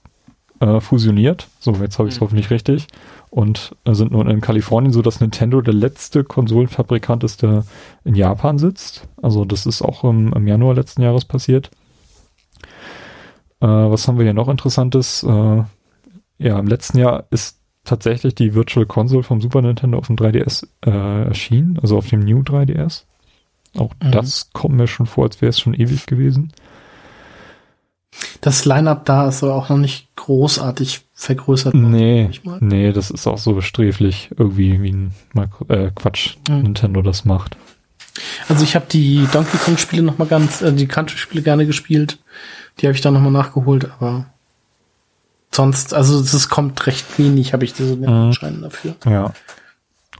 äh, fusioniert. So, jetzt habe ich es mhm. hoffentlich richtig. Und äh, sind nun in Kalifornien, so dass Nintendo der letzte Konsolenfabrikant ist, der in Japan sitzt. Also das ist auch im, im Januar letzten Jahres passiert. Äh, was haben wir hier noch Interessantes? Äh, ja, im letzten Jahr ist tatsächlich die Virtual Console vom Super Nintendo auf dem 3DS äh, erschienen, also auf dem New 3DS. Auch mhm. das kommt mir schon vor, als wäre es schon ewig gewesen. Das Line-Up da ist aber auch noch nicht großartig vergrößert. Nee, nee, das ist auch so sträflich irgendwie, wie ein äh, Quatsch mhm. Nintendo das macht. Also ich habe die Donkey Kong Spiele noch mal ganz, äh, die Country Spiele gerne gespielt. Die habe ich dann nochmal nachgeholt, aber sonst, also es kommt recht wenig, habe ich so den mhm. dafür. Ja.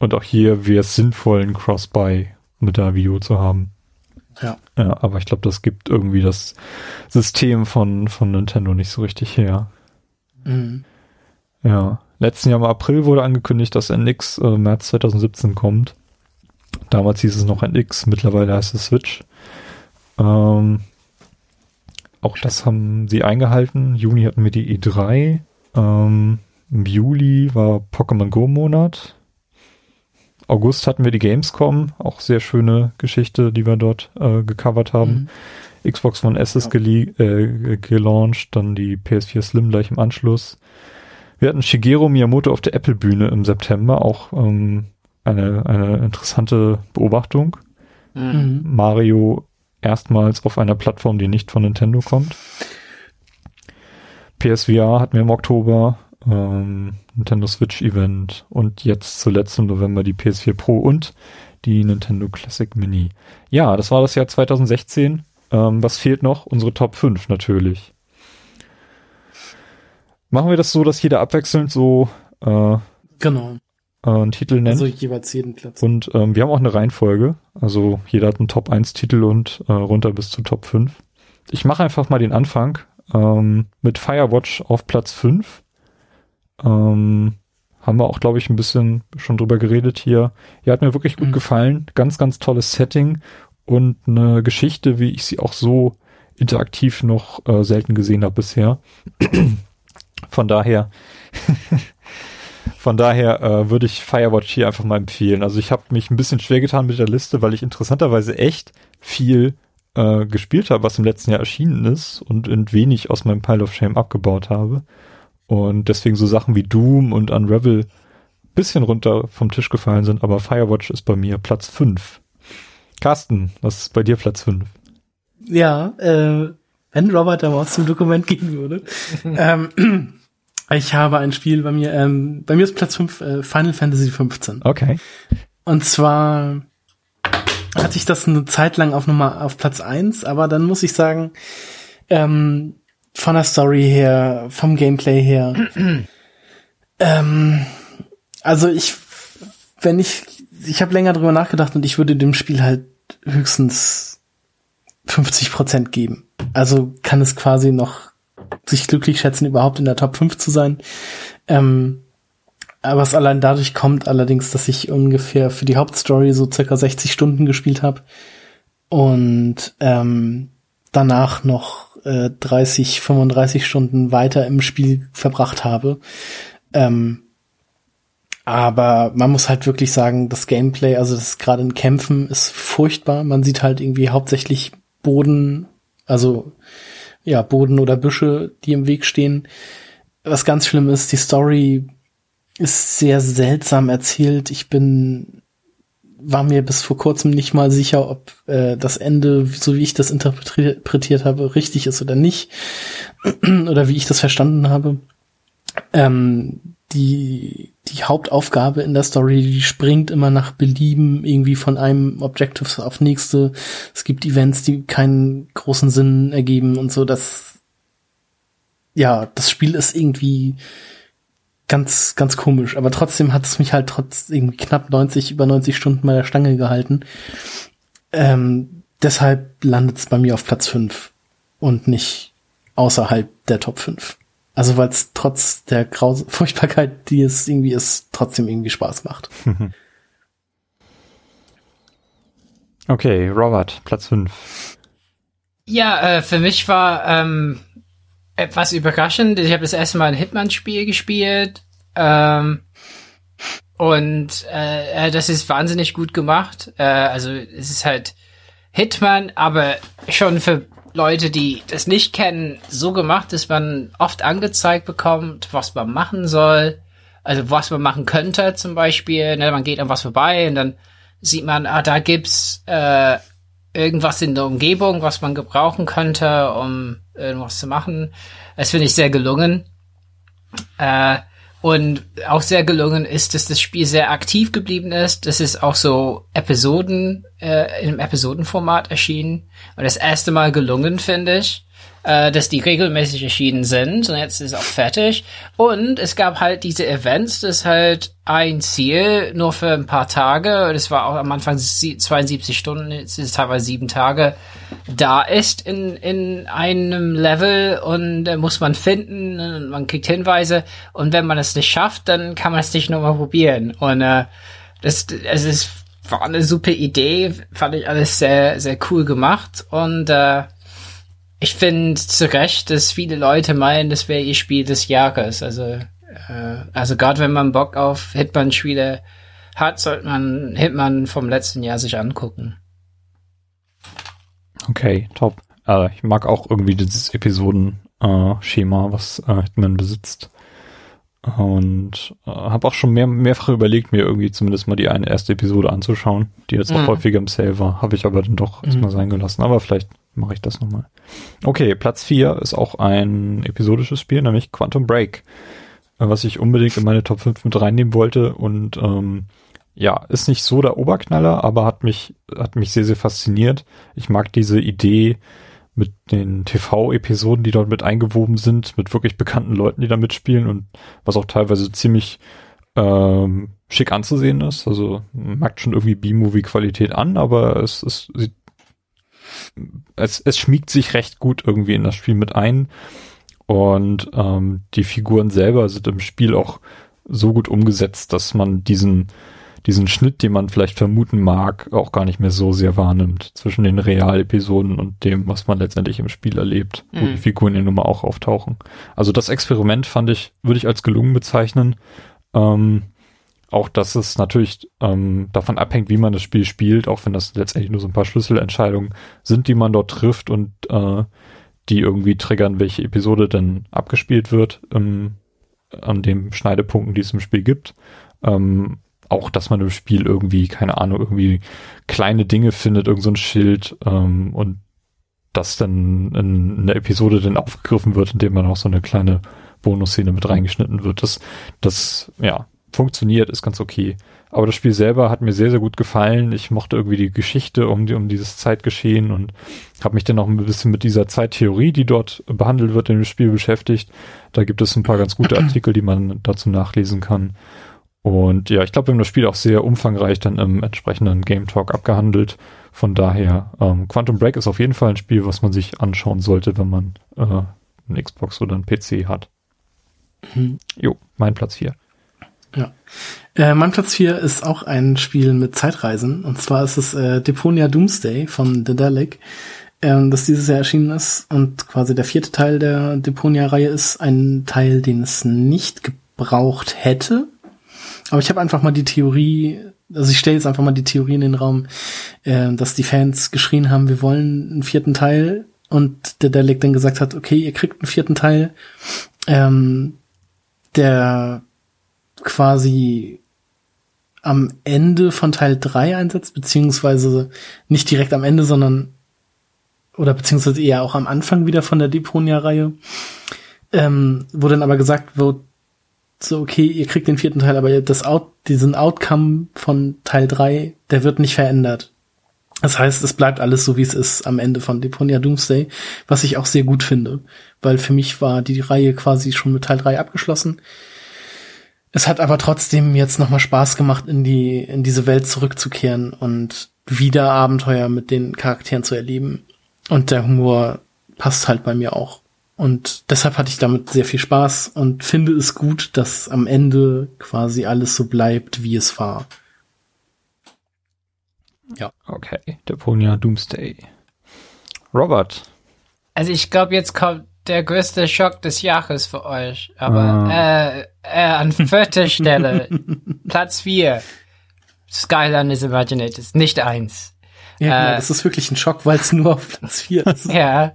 Und auch hier wäre es sinnvoll, ein Cross-Buy mit der Wii U zu haben. Ja. Ja, aber ich glaube, das gibt irgendwie das System von, von Nintendo nicht so richtig her. Mhm. Ja. Letzten Jahr im April wurde angekündigt, dass NX äh, März 2017 kommt. Damals hieß es noch NX, mittlerweile heißt es Switch. Ähm, auch das haben sie eingehalten. Juni hatten wir die E3. Ähm, Im Juli war Pokémon Go Monat. August hatten wir die Gamescom, auch sehr schöne Geschichte, die wir dort äh, gecovert haben. Mhm. Xbox One S ist ja. äh, gelauncht, dann die PS4 Slim gleich im Anschluss. Wir hatten Shigeru Miyamoto auf der Apple-Bühne im September, auch ähm, eine, eine interessante Beobachtung. Mhm. Mario erstmals auf einer Plattform, die nicht von Nintendo kommt. PSVR hatten wir im Oktober, ähm, Nintendo Switch Event und jetzt zuletzt im November die PS4 Pro und die Nintendo Classic Mini. Ja, das war das Jahr 2016. Ähm, was fehlt noch? Unsere Top 5 natürlich. Machen wir das so, dass jeder abwechselnd so äh, genau. Äh, einen Titel nennt. Also jeweils jeden Platz. Und ähm, wir haben auch eine Reihenfolge. Also jeder hat einen Top 1 Titel und äh, runter bis zu Top 5. Ich mache einfach mal den Anfang ähm, mit Firewatch auf Platz 5. Ähm, haben wir auch, glaube ich, ein bisschen schon drüber geredet hier. Ja, hat mir wirklich gut mhm. gefallen. Ganz, ganz tolles Setting und eine Geschichte, wie ich sie auch so interaktiv noch äh, selten gesehen habe bisher. Von daher, von daher äh, würde ich Firewatch hier einfach mal empfehlen. Also ich habe mich ein bisschen schwer getan mit der Liste, weil ich interessanterweise echt viel äh, gespielt habe, was im letzten Jahr erschienen ist und in wenig aus meinem Pile of Shame abgebaut habe. Und deswegen so Sachen wie Doom und Unravel bisschen runter vom Tisch gefallen sind, aber Firewatch ist bei mir Platz 5. Carsten, was ist bei dir Platz 5? Ja, äh, wenn Robert da mal zum Dokument gehen würde. ähm, ich habe ein Spiel bei mir, ähm, bei mir ist Platz 5 äh, Final Fantasy 15. Okay. Und zwar hatte ich das eine Zeit lang auf Nummer auf Platz 1, aber dann muss ich sagen, ähm, von der Story her, vom Gameplay her, ähm, also ich, wenn ich, ich habe länger drüber nachgedacht und ich würde dem Spiel halt höchstens 50 Prozent geben. Also kann es quasi noch sich glücklich schätzen, überhaupt in der Top 5 zu sein. Ähm, aber es allein dadurch kommt allerdings, dass ich ungefähr für die Hauptstory so circa 60 Stunden gespielt habe und ähm, danach noch äh, 30, 35 Stunden weiter im Spiel verbracht habe. Ähm, aber man muss halt wirklich sagen, das Gameplay, also das gerade in Kämpfen ist furchtbar. Man sieht halt irgendwie hauptsächlich Boden, also ja, Boden oder Büsche, die im Weg stehen. Was ganz schlimm ist, die Story ist sehr seltsam erzählt. Ich bin war mir bis vor kurzem nicht mal sicher, ob äh, das Ende, so wie ich das interpretiert habe, richtig ist oder nicht. oder wie ich das verstanden habe. Ähm, die, die Hauptaufgabe in der Story, die springt immer nach Belieben irgendwie von einem Objective auf nächste. Es gibt Events, die keinen großen Sinn ergeben und so. Das, ja, das Spiel ist irgendwie ganz, ganz komisch. Aber trotzdem hat es mich halt trotz irgendwie knapp 90, über 90 Stunden bei der Stange gehalten. Ähm, deshalb landet es bei mir auf Platz 5 und nicht außerhalb der Top 5. Also weil es trotz der Graus Furchtbarkeit, die es irgendwie ist, trotzdem irgendwie Spaß macht. Okay, Robert, Platz 5. Ja, äh, für mich war ähm, etwas überraschend. Ich habe das erste Mal ein Hitman-Spiel gespielt. Ähm, und äh, äh, das ist wahnsinnig gut gemacht. Äh, also es ist halt Hitman, aber schon für Leute, die das nicht kennen, so gemacht, dass man oft angezeigt bekommt, was man machen soll. Also was man machen könnte zum Beispiel. Ne, man geht an was vorbei und dann sieht man, ah, da gibt's äh, irgendwas in der Umgebung, was man gebrauchen könnte, um irgendwas zu machen. Das finde ich sehr gelungen. Äh, und auch sehr gelungen ist, dass das Spiel sehr aktiv geblieben ist. Das ist auch so Episoden, äh, im Episodenformat erschienen. Und das erste Mal gelungen, finde ich äh, dass die regelmäßig erschienen sind und jetzt ist auch fertig. Und es gab halt diese Events, das halt ein Ziel nur für ein paar Tage, das war auch am Anfang 72 Stunden, jetzt ist es teilweise sieben Tage, da ist in, in einem Level und da muss man finden und man kriegt Hinweise und wenn man es nicht schafft, dann kann man es nicht nochmal probieren. Und äh, das, es ist war eine super Idee, fand ich alles sehr, sehr cool gemacht und äh, ich finde zu Recht, dass viele Leute meinen, das wäre ihr Spiel des Jahres. Also, äh, also gerade wenn man Bock auf Hitman-Spiele hat, sollte man Hitman vom letzten Jahr sich angucken. Okay, top. Äh, ich mag auch irgendwie dieses Episoden-Schema, was äh, Hitman besitzt. Und äh, habe auch schon mehr, mehrfach überlegt, mir irgendwie zumindest mal die eine erste Episode anzuschauen, die jetzt auch mhm. häufiger im Sale war. Habe ich aber dann doch mhm. erstmal sein gelassen. Aber vielleicht mache ich das nochmal. Okay, Platz 4 ist auch ein episodisches Spiel, nämlich Quantum Break, äh, was ich unbedingt in meine Top 5 mit reinnehmen wollte. Und ähm, ja, ist nicht so der Oberknaller, aber hat mich, hat mich sehr, sehr fasziniert. Ich mag diese Idee, mit den TV-Episoden, die dort mit eingewoben sind, mit wirklich bekannten Leuten, die da mitspielen und was auch teilweise ziemlich ähm, schick anzusehen ist. Also merkt schon irgendwie B-Movie-Qualität an, aber es, es, es, es schmiegt sich recht gut irgendwie in das Spiel mit ein. Und ähm, die Figuren selber sind im Spiel auch so gut umgesetzt, dass man diesen diesen Schnitt, den man vielleicht vermuten mag, auch gar nicht mehr so sehr wahrnimmt zwischen den Realepisoden und dem, was man letztendlich im Spiel erlebt, mhm. wo die Figuren ja nun mal auch auftauchen. Also das Experiment fand ich, würde ich als gelungen bezeichnen. Ähm, auch, dass es natürlich ähm, davon abhängt, wie man das Spiel spielt, auch wenn das letztendlich nur so ein paar Schlüsselentscheidungen sind, die man dort trifft und äh, die irgendwie triggern, welche Episode denn abgespielt wird ähm, an den Schneidepunkten, die es im Spiel gibt. Ähm, auch, dass man im Spiel irgendwie, keine Ahnung, irgendwie kleine Dinge findet, irgend so Schild ähm, und das dann in, in Episode dann aufgegriffen wird, indem man auch so eine kleine Bonusszene mit reingeschnitten wird. Das, das, ja, funktioniert, ist ganz okay. Aber das Spiel selber hat mir sehr, sehr gut gefallen. Ich mochte irgendwie die Geschichte um, die, um dieses Zeitgeschehen und habe mich dann auch ein bisschen mit dieser Zeittheorie, die dort behandelt wird in dem Spiel beschäftigt. Da gibt es ein paar ganz gute Artikel, die man dazu nachlesen kann. Und ja, ich glaube, wir haben das Spiel auch sehr umfangreich dann im entsprechenden Game Talk abgehandelt. Von daher, ähm, Quantum Break ist auf jeden Fall ein Spiel, was man sich anschauen sollte, wenn man äh, einen Xbox oder einen PC hat. Mhm. Jo, mein Platz 4. Ja. Äh, mein Platz 4 ist auch ein Spiel mit Zeitreisen. Und zwar ist es äh, Deponia Doomsday von The Dalek, ähm, das dieses Jahr erschienen ist. Und quasi der vierte Teil der Deponia-Reihe ist ein Teil, den es nicht gebraucht hätte aber ich habe einfach mal die Theorie, also ich stelle jetzt einfach mal die Theorie in den Raum, äh, dass die Fans geschrien haben, wir wollen einen vierten Teil und der Dalek dann gesagt hat, okay, ihr kriegt einen vierten Teil, ähm, der quasi am Ende von Teil 3 einsetzt, beziehungsweise nicht direkt am Ende, sondern oder beziehungsweise eher auch am Anfang wieder von der Deponia-Reihe, ähm, wo dann aber gesagt wird, so, okay, ihr kriegt den vierten Teil, aber das Out, diesen Outcome von Teil 3, der wird nicht verändert. Das heißt, es bleibt alles so, wie es ist am Ende von Deponia Doomsday, was ich auch sehr gut finde, weil für mich war die Reihe quasi schon mit Teil 3 abgeschlossen. Es hat aber trotzdem jetzt nochmal Spaß gemacht, in die, in diese Welt zurückzukehren und wieder Abenteuer mit den Charakteren zu erleben. Und der Humor passt halt bei mir auch. Und deshalb hatte ich damit sehr viel Spaß und finde es gut, dass am Ende quasi alles so bleibt, wie es war. Ja. Okay. Deponia Doomsday. Robert. Also ich glaube, jetzt kommt der größte Schock des Jahres für euch. Aber ah. äh, äh, an vierter Stelle, Platz vier. Skyline is Imaginators, nicht eins. Ja, äh, das ist wirklich ein Schock, weil es nur auf Platz vier ist. ja.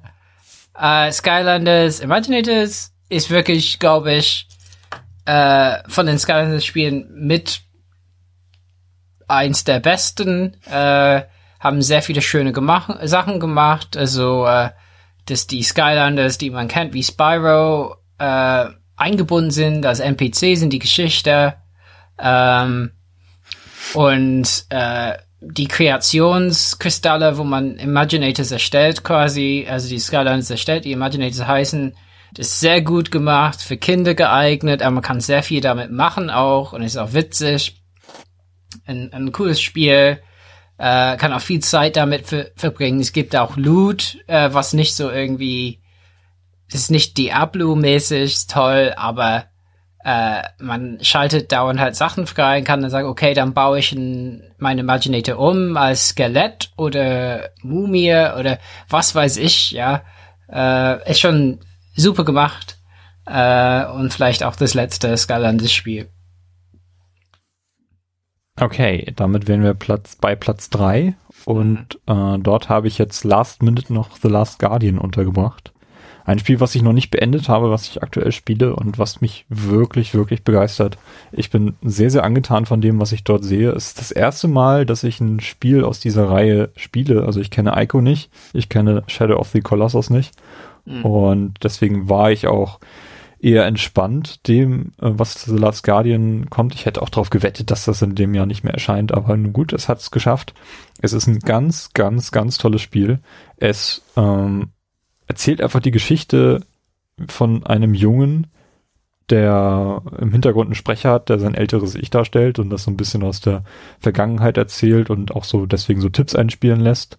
Äh, Skylanders Imaginators ist wirklich, glaube ich, äh, von den Skylanders-Spielen mit eins der besten. Äh, haben sehr viele schöne gemacht, Sachen gemacht. Also, äh, dass die Skylanders, die man kennt, wie Spyro, äh, eingebunden sind als NPCs in die Geschichte. Ähm, und äh, die Kreationskristalle, wo man Imaginators erstellt quasi, also die Skylines erstellt, die Imaginators heißen, ist sehr gut gemacht, für Kinder geeignet, aber man kann sehr viel damit machen auch und ist auch witzig. Ein, ein cooles Spiel, äh, kann auch viel Zeit damit ver verbringen. Es gibt auch Loot, äh, was nicht so irgendwie, ist nicht Diablo-mäßig toll, aber äh, man schaltet dauernd halt Sachen frei und kann dann sagen, okay, dann baue ich ein, meine Imaginator um als Skelett oder Mumie oder was weiß ich, ja. Äh, ist schon super gemacht. Äh, und vielleicht auch das letzte Skylanders-Spiel. Okay, damit wären wir Platz bei Platz drei und äh, dort habe ich jetzt Last Minute noch The Last Guardian untergebracht. Ein Spiel, was ich noch nicht beendet habe, was ich aktuell spiele und was mich wirklich, wirklich begeistert. Ich bin sehr, sehr angetan von dem, was ich dort sehe. Es ist das erste Mal, dass ich ein Spiel aus dieser Reihe spiele. Also ich kenne Ico nicht, ich kenne Shadow of the Colossus nicht. Mhm. Und deswegen war ich auch eher entspannt dem, äh, was The Last Guardian kommt. Ich hätte auch darauf gewettet, dass das in dem Jahr nicht mehr erscheint, aber nun gut, es hat es geschafft. Es ist ein ganz, ganz, ganz tolles Spiel. Es ähm, erzählt einfach die Geschichte von einem Jungen, der im Hintergrund einen Sprecher hat, der sein älteres Ich darstellt und das so ein bisschen aus der Vergangenheit erzählt und auch so deswegen so Tipps einspielen lässt.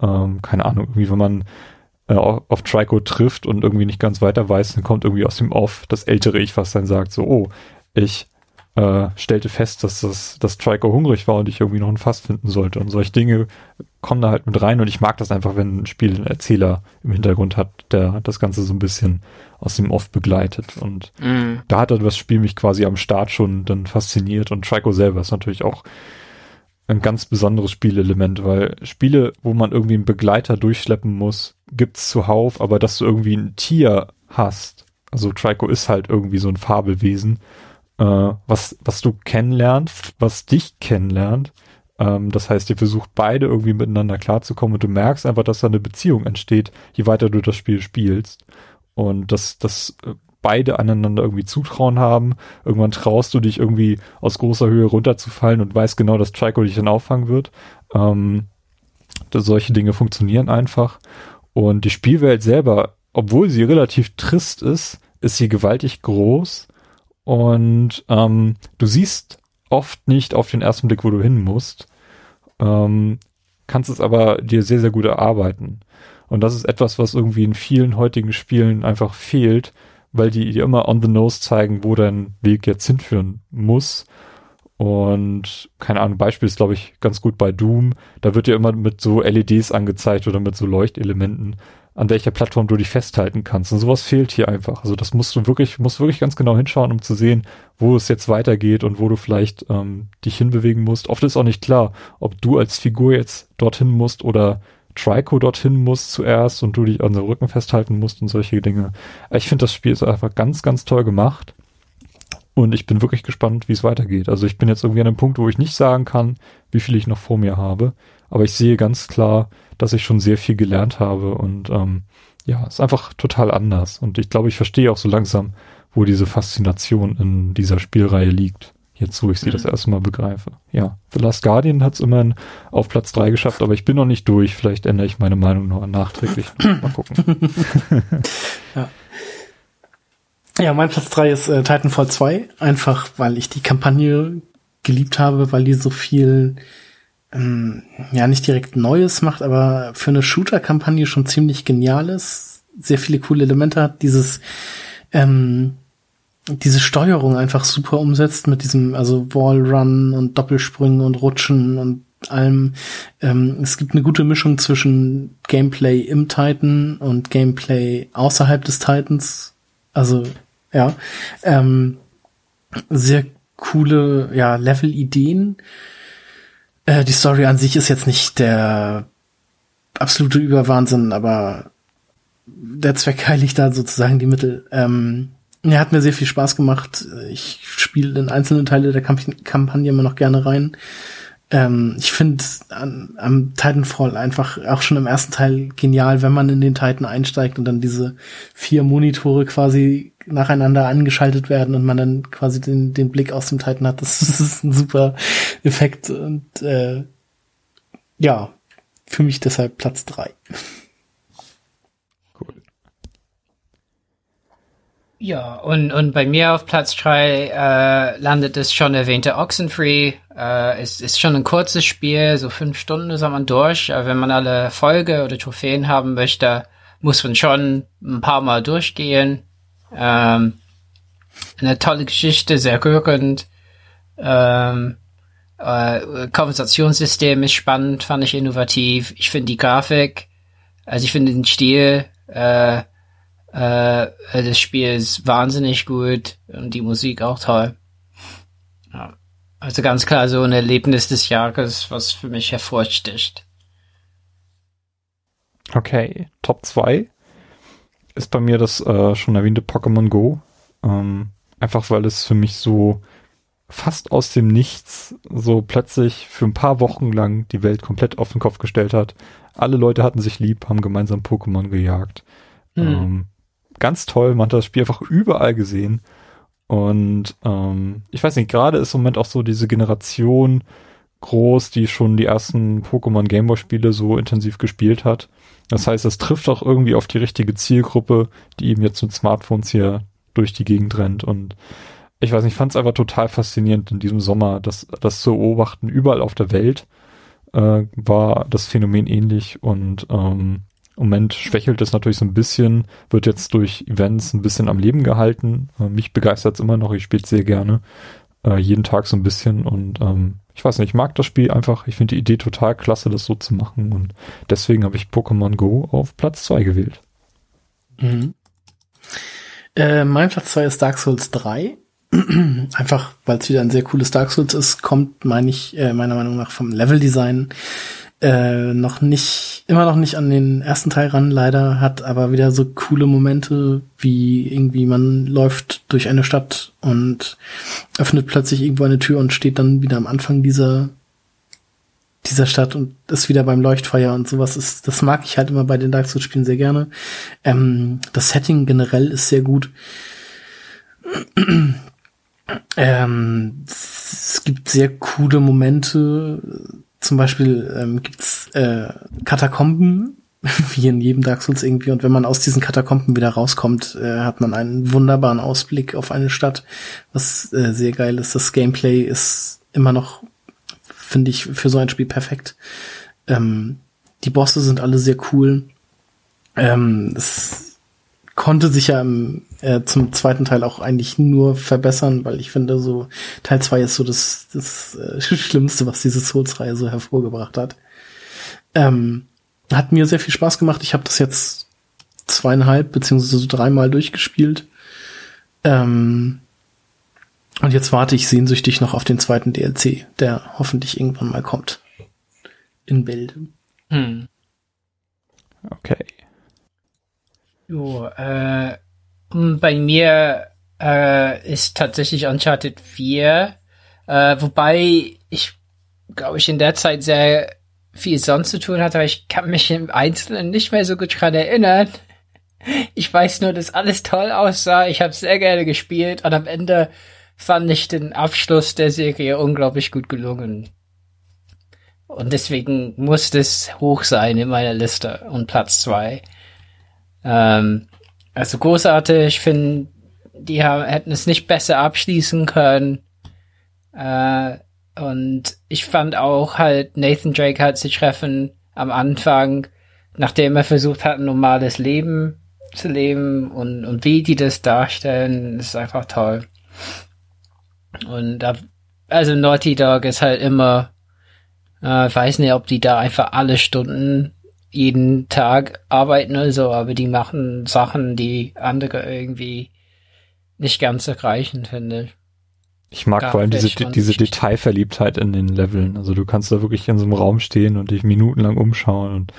Ähm, keine Ahnung, irgendwie, wenn man äh, auf Trico trifft und irgendwie nicht ganz weiter weiß, dann kommt irgendwie aus dem Off das ältere Ich, was dann sagt, so, oh, ich äh, stellte fest, dass das dass Trico hungrig war und ich irgendwie noch ein Fass finden sollte. Und solche Dinge kommen da halt mit rein und ich mag das einfach, wenn ein Spiel einen Erzähler im Hintergrund hat, der das Ganze so ein bisschen aus dem Off begleitet. Und mm. da hat dann das Spiel mich quasi am Start schon dann fasziniert und Trico selber ist natürlich auch ein ganz besonderes Spielelement, weil Spiele, wo man irgendwie einen Begleiter durchschleppen muss, gibt's zuhauf, aber dass du irgendwie ein Tier hast, also Trico ist halt irgendwie so ein Fabelwesen, äh, was, was du kennenlernst, was dich kennenlernt. Ähm, das heißt, ihr versucht beide irgendwie miteinander klarzukommen und du merkst einfach, dass da eine Beziehung entsteht, je weiter du das Spiel spielst. Und das, das äh, beide aneinander irgendwie Zutrauen haben. Irgendwann traust du dich irgendwie aus großer Höhe runterzufallen und weißt genau, dass Trico dich dann auffangen wird. Ähm, solche Dinge funktionieren einfach. Und die Spielwelt selber, obwohl sie relativ trist ist, ist sie gewaltig groß. Und ähm, du siehst oft nicht auf den ersten Blick, wo du hin musst. Ähm, kannst es aber dir sehr, sehr gut erarbeiten. Und das ist etwas, was irgendwie in vielen heutigen Spielen einfach fehlt, weil die dir immer on the nose zeigen, wo dein Weg jetzt hinführen muss. Und keine Ahnung, Beispiel ist, glaube ich, ganz gut bei Doom. Da wird dir immer mit so LEDs angezeigt oder mit so Leuchtelementen, an welcher Plattform du dich festhalten kannst. Und sowas fehlt hier einfach. Also das musst du wirklich, musst wirklich ganz genau hinschauen, um zu sehen, wo es jetzt weitergeht und wo du vielleicht ähm, dich hinbewegen musst. Oft ist auch nicht klar, ob du als Figur jetzt dorthin musst oder Trico dorthin muss zuerst und du dich an den Rücken festhalten musst und solche Dinge. Ich finde, das Spiel ist einfach ganz, ganz toll gemacht. Und ich bin wirklich gespannt, wie es weitergeht. Also ich bin jetzt irgendwie an einem Punkt, wo ich nicht sagen kann, wie viel ich noch vor mir habe. Aber ich sehe ganz klar, dass ich schon sehr viel gelernt habe. Und ähm, ja, ist einfach total anders. Und ich glaube, ich verstehe auch so langsam, wo diese Faszination in dieser Spielreihe liegt. Jetzt, wo ich sie mhm. das erste Mal begreife. Ja, The Last Guardian hat es immerhin auf Platz drei geschafft, aber ich bin noch nicht durch. Vielleicht ändere ich meine Meinung noch nachträglich. Mal gucken. ja. ja, mein Platz drei ist äh, Titanfall 2. Einfach, weil ich die Kampagne geliebt habe, weil die so viel, ähm, ja, nicht direkt Neues macht, aber für eine Shooter-Kampagne schon ziemlich genial ist. Sehr viele coole Elemente hat. Dieses, ähm, diese Steuerung einfach super umsetzt mit diesem, also Wallrun und Doppelsprüngen und Rutschen und allem. Ähm, es gibt eine gute Mischung zwischen Gameplay im Titan und Gameplay außerhalb des Titans. Also, ja. Ähm, sehr coole, ja, Level-Ideen. Äh, die Story an sich ist jetzt nicht der absolute Überwahnsinn, aber der Zweck heiligt da sozusagen die Mittel. Ähm, ja, hat mir sehr viel Spaß gemacht. Ich spiele in einzelne Teile der Kamp Kampagne immer noch gerne rein. Ähm, ich finde am Titanfall einfach auch schon im ersten Teil genial, wenn man in den Titan einsteigt und dann diese vier Monitore quasi nacheinander angeschaltet werden und man dann quasi den, den Blick aus dem Titan hat. Das, ist ein super Effekt und äh, ja, für mich deshalb Platz drei. Ja, und, und bei mir auf Platz 3 äh, landet das schon erwähnte Oxenfree. Äh, es ist schon ein kurzes Spiel, so fünf Stunden ist man durch. Aber wenn man alle Folge oder Trophäen haben möchte, muss man schon ein paar Mal durchgehen. Ähm, eine tolle Geschichte, sehr rührend. Ähm, äh, Konversationssystem ist spannend, fand ich innovativ. Ich finde die Grafik, also ich finde den Stil Äh, äh, das Spiel ist wahnsinnig gut und die Musik auch toll. Ja. Also ganz klar so ein Erlebnis des Jahres, was für mich hervorsticht. Okay, Top 2 ist bei mir das äh, schon erwähnte Pokémon Go. Ähm, einfach weil es für mich so fast aus dem Nichts so plötzlich für ein paar Wochen lang die Welt komplett auf den Kopf gestellt hat. Alle Leute hatten sich lieb, haben gemeinsam Pokémon gejagt. Mhm. Ähm, ganz toll, man hat das Spiel einfach überall gesehen. Und ähm, ich weiß nicht, gerade ist im Moment auch so diese Generation groß, die schon die ersten Pokémon Gameboy Spiele so intensiv gespielt hat. Das heißt, es trifft auch irgendwie auf die richtige Zielgruppe, die eben jetzt mit Smartphones hier durch die Gegend rennt. Und ich weiß nicht, ich fand es einfach total faszinierend in diesem Sommer, das, das zu beobachten. Überall auf der Welt äh, war das Phänomen ähnlich und ähm, im Moment schwächelt es natürlich so ein bisschen, wird jetzt durch Events ein bisschen am Leben gehalten. Äh, mich begeistert es immer noch, ich spiele es sehr gerne. Äh, jeden Tag so ein bisschen und ähm, ich weiß nicht, ich mag das Spiel einfach. Ich finde die Idee total klasse, das so zu machen und deswegen habe ich Pokémon Go auf Platz 2 gewählt. Mhm. Äh, mein Platz 2 ist Dark Souls 3. einfach, weil es wieder ein sehr cooles Dark Souls ist, kommt, meine ich, äh, meiner Meinung nach vom Leveldesign äh, noch nicht, immer noch nicht an den ersten Teil ran, leider, hat aber wieder so coole Momente, wie irgendwie man läuft durch eine Stadt und öffnet plötzlich irgendwo eine Tür und steht dann wieder am Anfang dieser dieser Stadt und ist wieder beim Leuchtfeuer und sowas ist, das mag ich halt immer bei den Dark Souls Spielen sehr gerne. Ähm, das Setting generell ist sehr gut. ähm, es gibt sehr coole Momente, zum Beispiel ähm, gibt's äh, Katakomben, wie in jedem Dark Souls irgendwie. Und wenn man aus diesen Katakomben wieder rauskommt, äh, hat man einen wunderbaren Ausblick auf eine Stadt, was äh, sehr geil ist. Das Gameplay ist immer noch, finde ich, für so ein Spiel perfekt. Ähm, die Bosse sind alle sehr cool. Ähm, es konnte sich ja im, äh, zum zweiten Teil auch eigentlich nur verbessern, weil ich finde, so Teil zwei ist so das, das äh, Schlimmste, was diese Souls-Reihe so hervorgebracht hat. Ähm, hat mir sehr viel Spaß gemacht. Ich habe das jetzt zweieinhalb beziehungsweise so dreimal durchgespielt. Ähm, und jetzt warte ich sehnsüchtig noch auf den zweiten DLC, der hoffentlich irgendwann mal kommt. In Bild. Hm. Okay. Jo, äh, bei mir äh, ist tatsächlich Uncharted 4, äh, wobei ich, glaube ich, in der Zeit sehr viel sonst zu tun hatte, aber ich kann mich im Einzelnen nicht mehr so gut dran erinnern. Ich weiß nur, dass alles toll aussah. Ich habe sehr gerne gespielt und am Ende fand ich den Abschluss der Serie unglaublich gut gelungen. Und deswegen muss es hoch sein in meiner Liste und Platz zwei. Ähm, also großartig, ich finde, die hätten es nicht besser abschließen können. Äh, und ich fand auch halt, Nathan Drake hat sich treffen am Anfang, nachdem er versucht hat, ein normales Leben zu leben und, und wie die das darstellen, ist einfach toll. Und also Naughty Dog ist halt immer, äh, weiß nicht, ob die da einfach alle Stunden jeden Tag arbeiten oder so, aber die machen Sachen, die andere irgendwie nicht ganz erreichen, finde ich. Ich mag vor allem diese, diese Detailverliebtheit in den Leveln. Also du kannst da wirklich in so einem Raum stehen und dich minutenlang umschauen und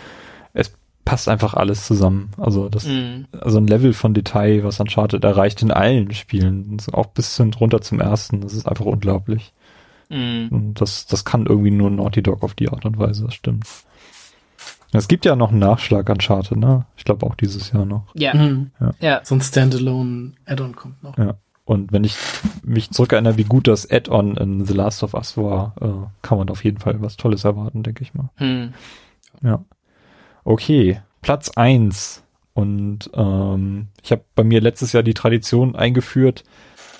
es passt einfach alles zusammen. Also das, mm. also ein Level von Detail, was Uncharted erreicht in allen Spielen, auch bis hin runter zum ersten. Das ist einfach unglaublich. Mm. Und das, das kann irgendwie nur Naughty Dog auf die Art und Weise, das stimmt. Es gibt ja noch einen Nachschlag an Charter, ne? Ich glaube auch dieses Jahr noch. Ja. Mhm. ja. ja. So ein Standalone Add-on kommt noch. Ja. Und wenn ich mich zurückerinnere, wie gut das Add-on in The Last of Us war, äh, kann man auf jeden Fall was Tolles erwarten, denke ich mal. Hm. Ja. Okay, Platz eins Und ähm, ich habe bei mir letztes Jahr die Tradition eingeführt,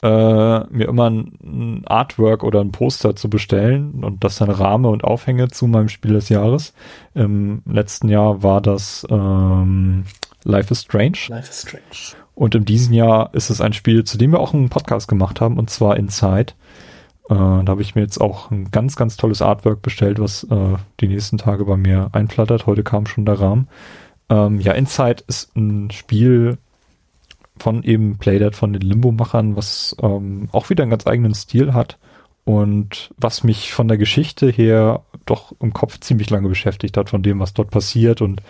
äh, mir immer ein, ein, Artwork oder ein Poster zu bestellen und das dann Rahme und Aufhänge zu meinem Spiel des Jahres. Im letzten Jahr war das ähm, Life is Strange. Life is Strange. Und in diesem Jahr ist es ein Spiel, zu dem wir auch einen Podcast gemacht haben, und zwar Inside. Äh, da habe ich mir jetzt auch ein ganz, ganz tolles Artwork bestellt, was äh, die nächsten Tage bei mir einflattert. Heute kam schon der Rahmen. Ähm, ja, Inside ist ein Spiel von eben Playdead, von den Limbo-Machern, was ähm, auch wieder einen ganz eigenen Stil hat und was mich von der Geschichte her doch im Kopf ziemlich lange beschäftigt hat, von dem, was dort passiert und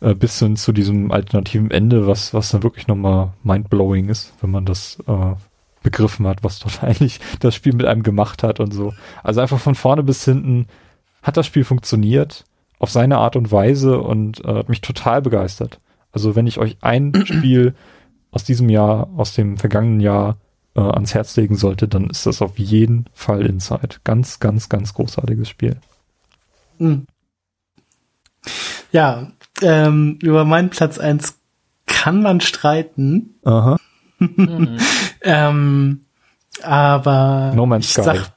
äh, bis hin zu diesem alternativen Ende, was, was dann wirklich nochmal mindblowing ist, wenn man das äh, begriffen hat, was dort eigentlich das Spiel mit einem gemacht hat und so. Also einfach von vorne bis hinten hat das Spiel funktioniert auf seine Art und Weise und äh, hat mich total begeistert. Also wenn ich euch ein Spiel aus diesem Jahr, aus dem vergangenen Jahr äh, ans Herz legen sollte, dann ist das auf jeden Fall Inside. Ganz, ganz, ganz großartiges Spiel. Mhm. Ja, ähm, über meinen Platz eins kann man streiten. Aha. mhm. ähm, aber no Man's ich Sky. sag,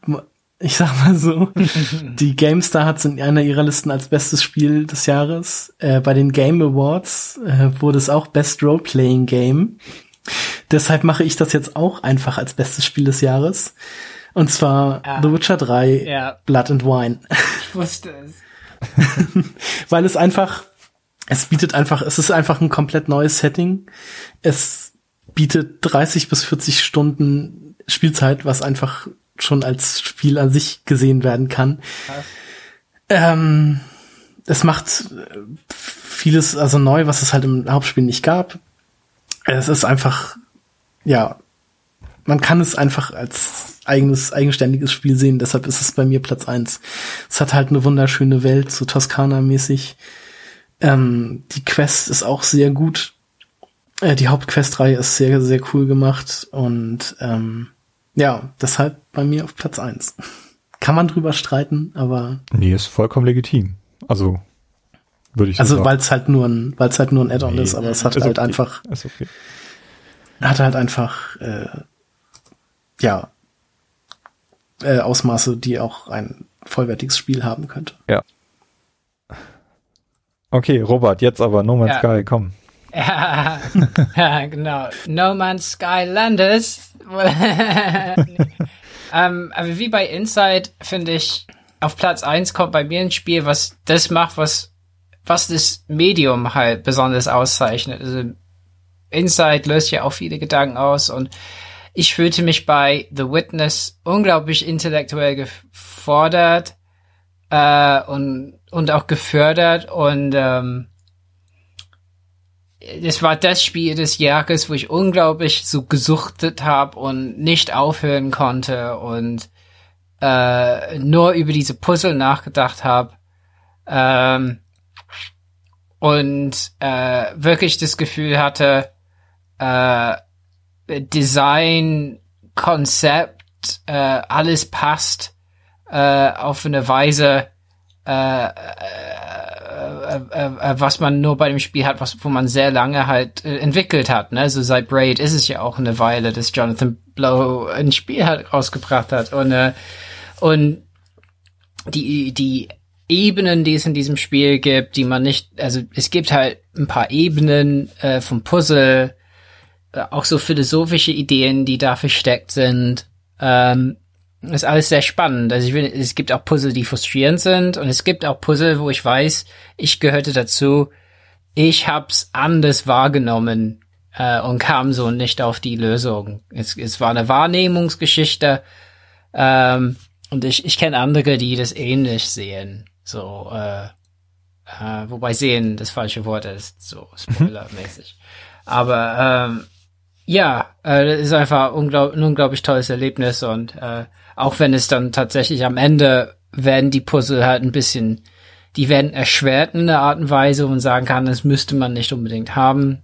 ich sag mal so, die GameStar hat es in einer ihrer Listen als bestes Spiel des Jahres. Äh, bei den Game Awards äh, wurde es auch Best Role Playing Game. Deshalb mache ich das jetzt auch einfach als bestes Spiel des Jahres. Und zwar Ah. The Witcher 3 Ja, Blood and Wine. ich wusste es. Weil es einfach, es bietet einfach, es ist einfach ein komplett neues Setting. Es bietet 30 bis 40 Stunden Spielzeit, was einfach schon als Spiel an sich gesehen werden kann. Ähm, es macht äh, vieles also neu, was es halt im Hauptspiel nicht gab. Es ist einfach, ja, man kann es einfach als eigenes, eigenständiges Spiel sehen, deshalb ist es bei mir Platz eins. Es hat halt eine wunderschöne Welt, so Toskana-mäßig. Ähm, die Quest ist auch sehr gut. Äh, die Hauptquest-Reihe ist sehr, sehr cool gemacht und ähm, ja, deshalb bei mir auf Platz eins. Kann man drüber streiten, aber Nee, ist vollkommen legitim. Also, würde ich so also weil es halt nur ein, weil es halt nur ein Add-on Nee, ist, aber es hat ist halt okay. einfach, Ist okay. hat halt einfach, äh, ja, äh, Ausmaße, die auch ein vollwertiges Spiel haben könnte. Okay, Robert, jetzt aber No Man's Ja. Sky, komm. Ja, ja, genau. No Man's Sky Landis. ähm, aber wie bei Inside finde ich, auf Platz eins kommt bei mir ein Spiel, was das macht, was, was das Medium halt besonders auszeichnet. Also Inside löst ja auch viele Gedanken aus und ich fühlte mich bei The Witness unglaublich intellektuell gefordert äh, und, und auch gefördert und ähm, es war das Spiel des Jahres, wo ich unglaublich so gesuchtet habe und nicht aufhören konnte und äh, nur über diese Puzzle nachgedacht habe ähm, und äh, wirklich das Gefühl hatte, äh, Design, Konzept, äh, alles passt äh, auf eine Weise, äh, äh, äh, äh, was man nur bei dem Spiel hat, was wo man sehr lange halt äh, entwickelt hat. Ne? So seit Braid ist es ja auch eine Weile, dass Jonathan Blow ein Spiel halt rausgebracht hat und äh, und die die Ebenen, die es in diesem Spiel gibt, die man nicht, also es gibt halt ein paar Ebenen äh, vom Puzzle, äh, auch so philosophische Ideen, die da versteckt sind. Ähm, ist alles sehr spannend. Also ich will, es gibt auch Puzzle, die frustrierend sind und es gibt auch Puzzle, wo ich weiß, ich gehörte dazu. Ich hab's anders wahrgenommen äh, und kam so nicht auf die Lösung. Es, es war eine Wahrnehmungsgeschichte ähm, und ich, ich kenne andere, die das ähnlich sehen. So, äh, äh, wobei sehen das falsche Wort ist, so spoilermäßig. Aber ähm, ja, äh, das ist einfach unglaub ein unglaublich tolles Erlebnis und äh, auch wenn es dann tatsächlich am Ende werden die Puzzle halt ein bisschen, die werden erschwert in einer Art und Weise und sagen kann, das müsste man nicht unbedingt haben.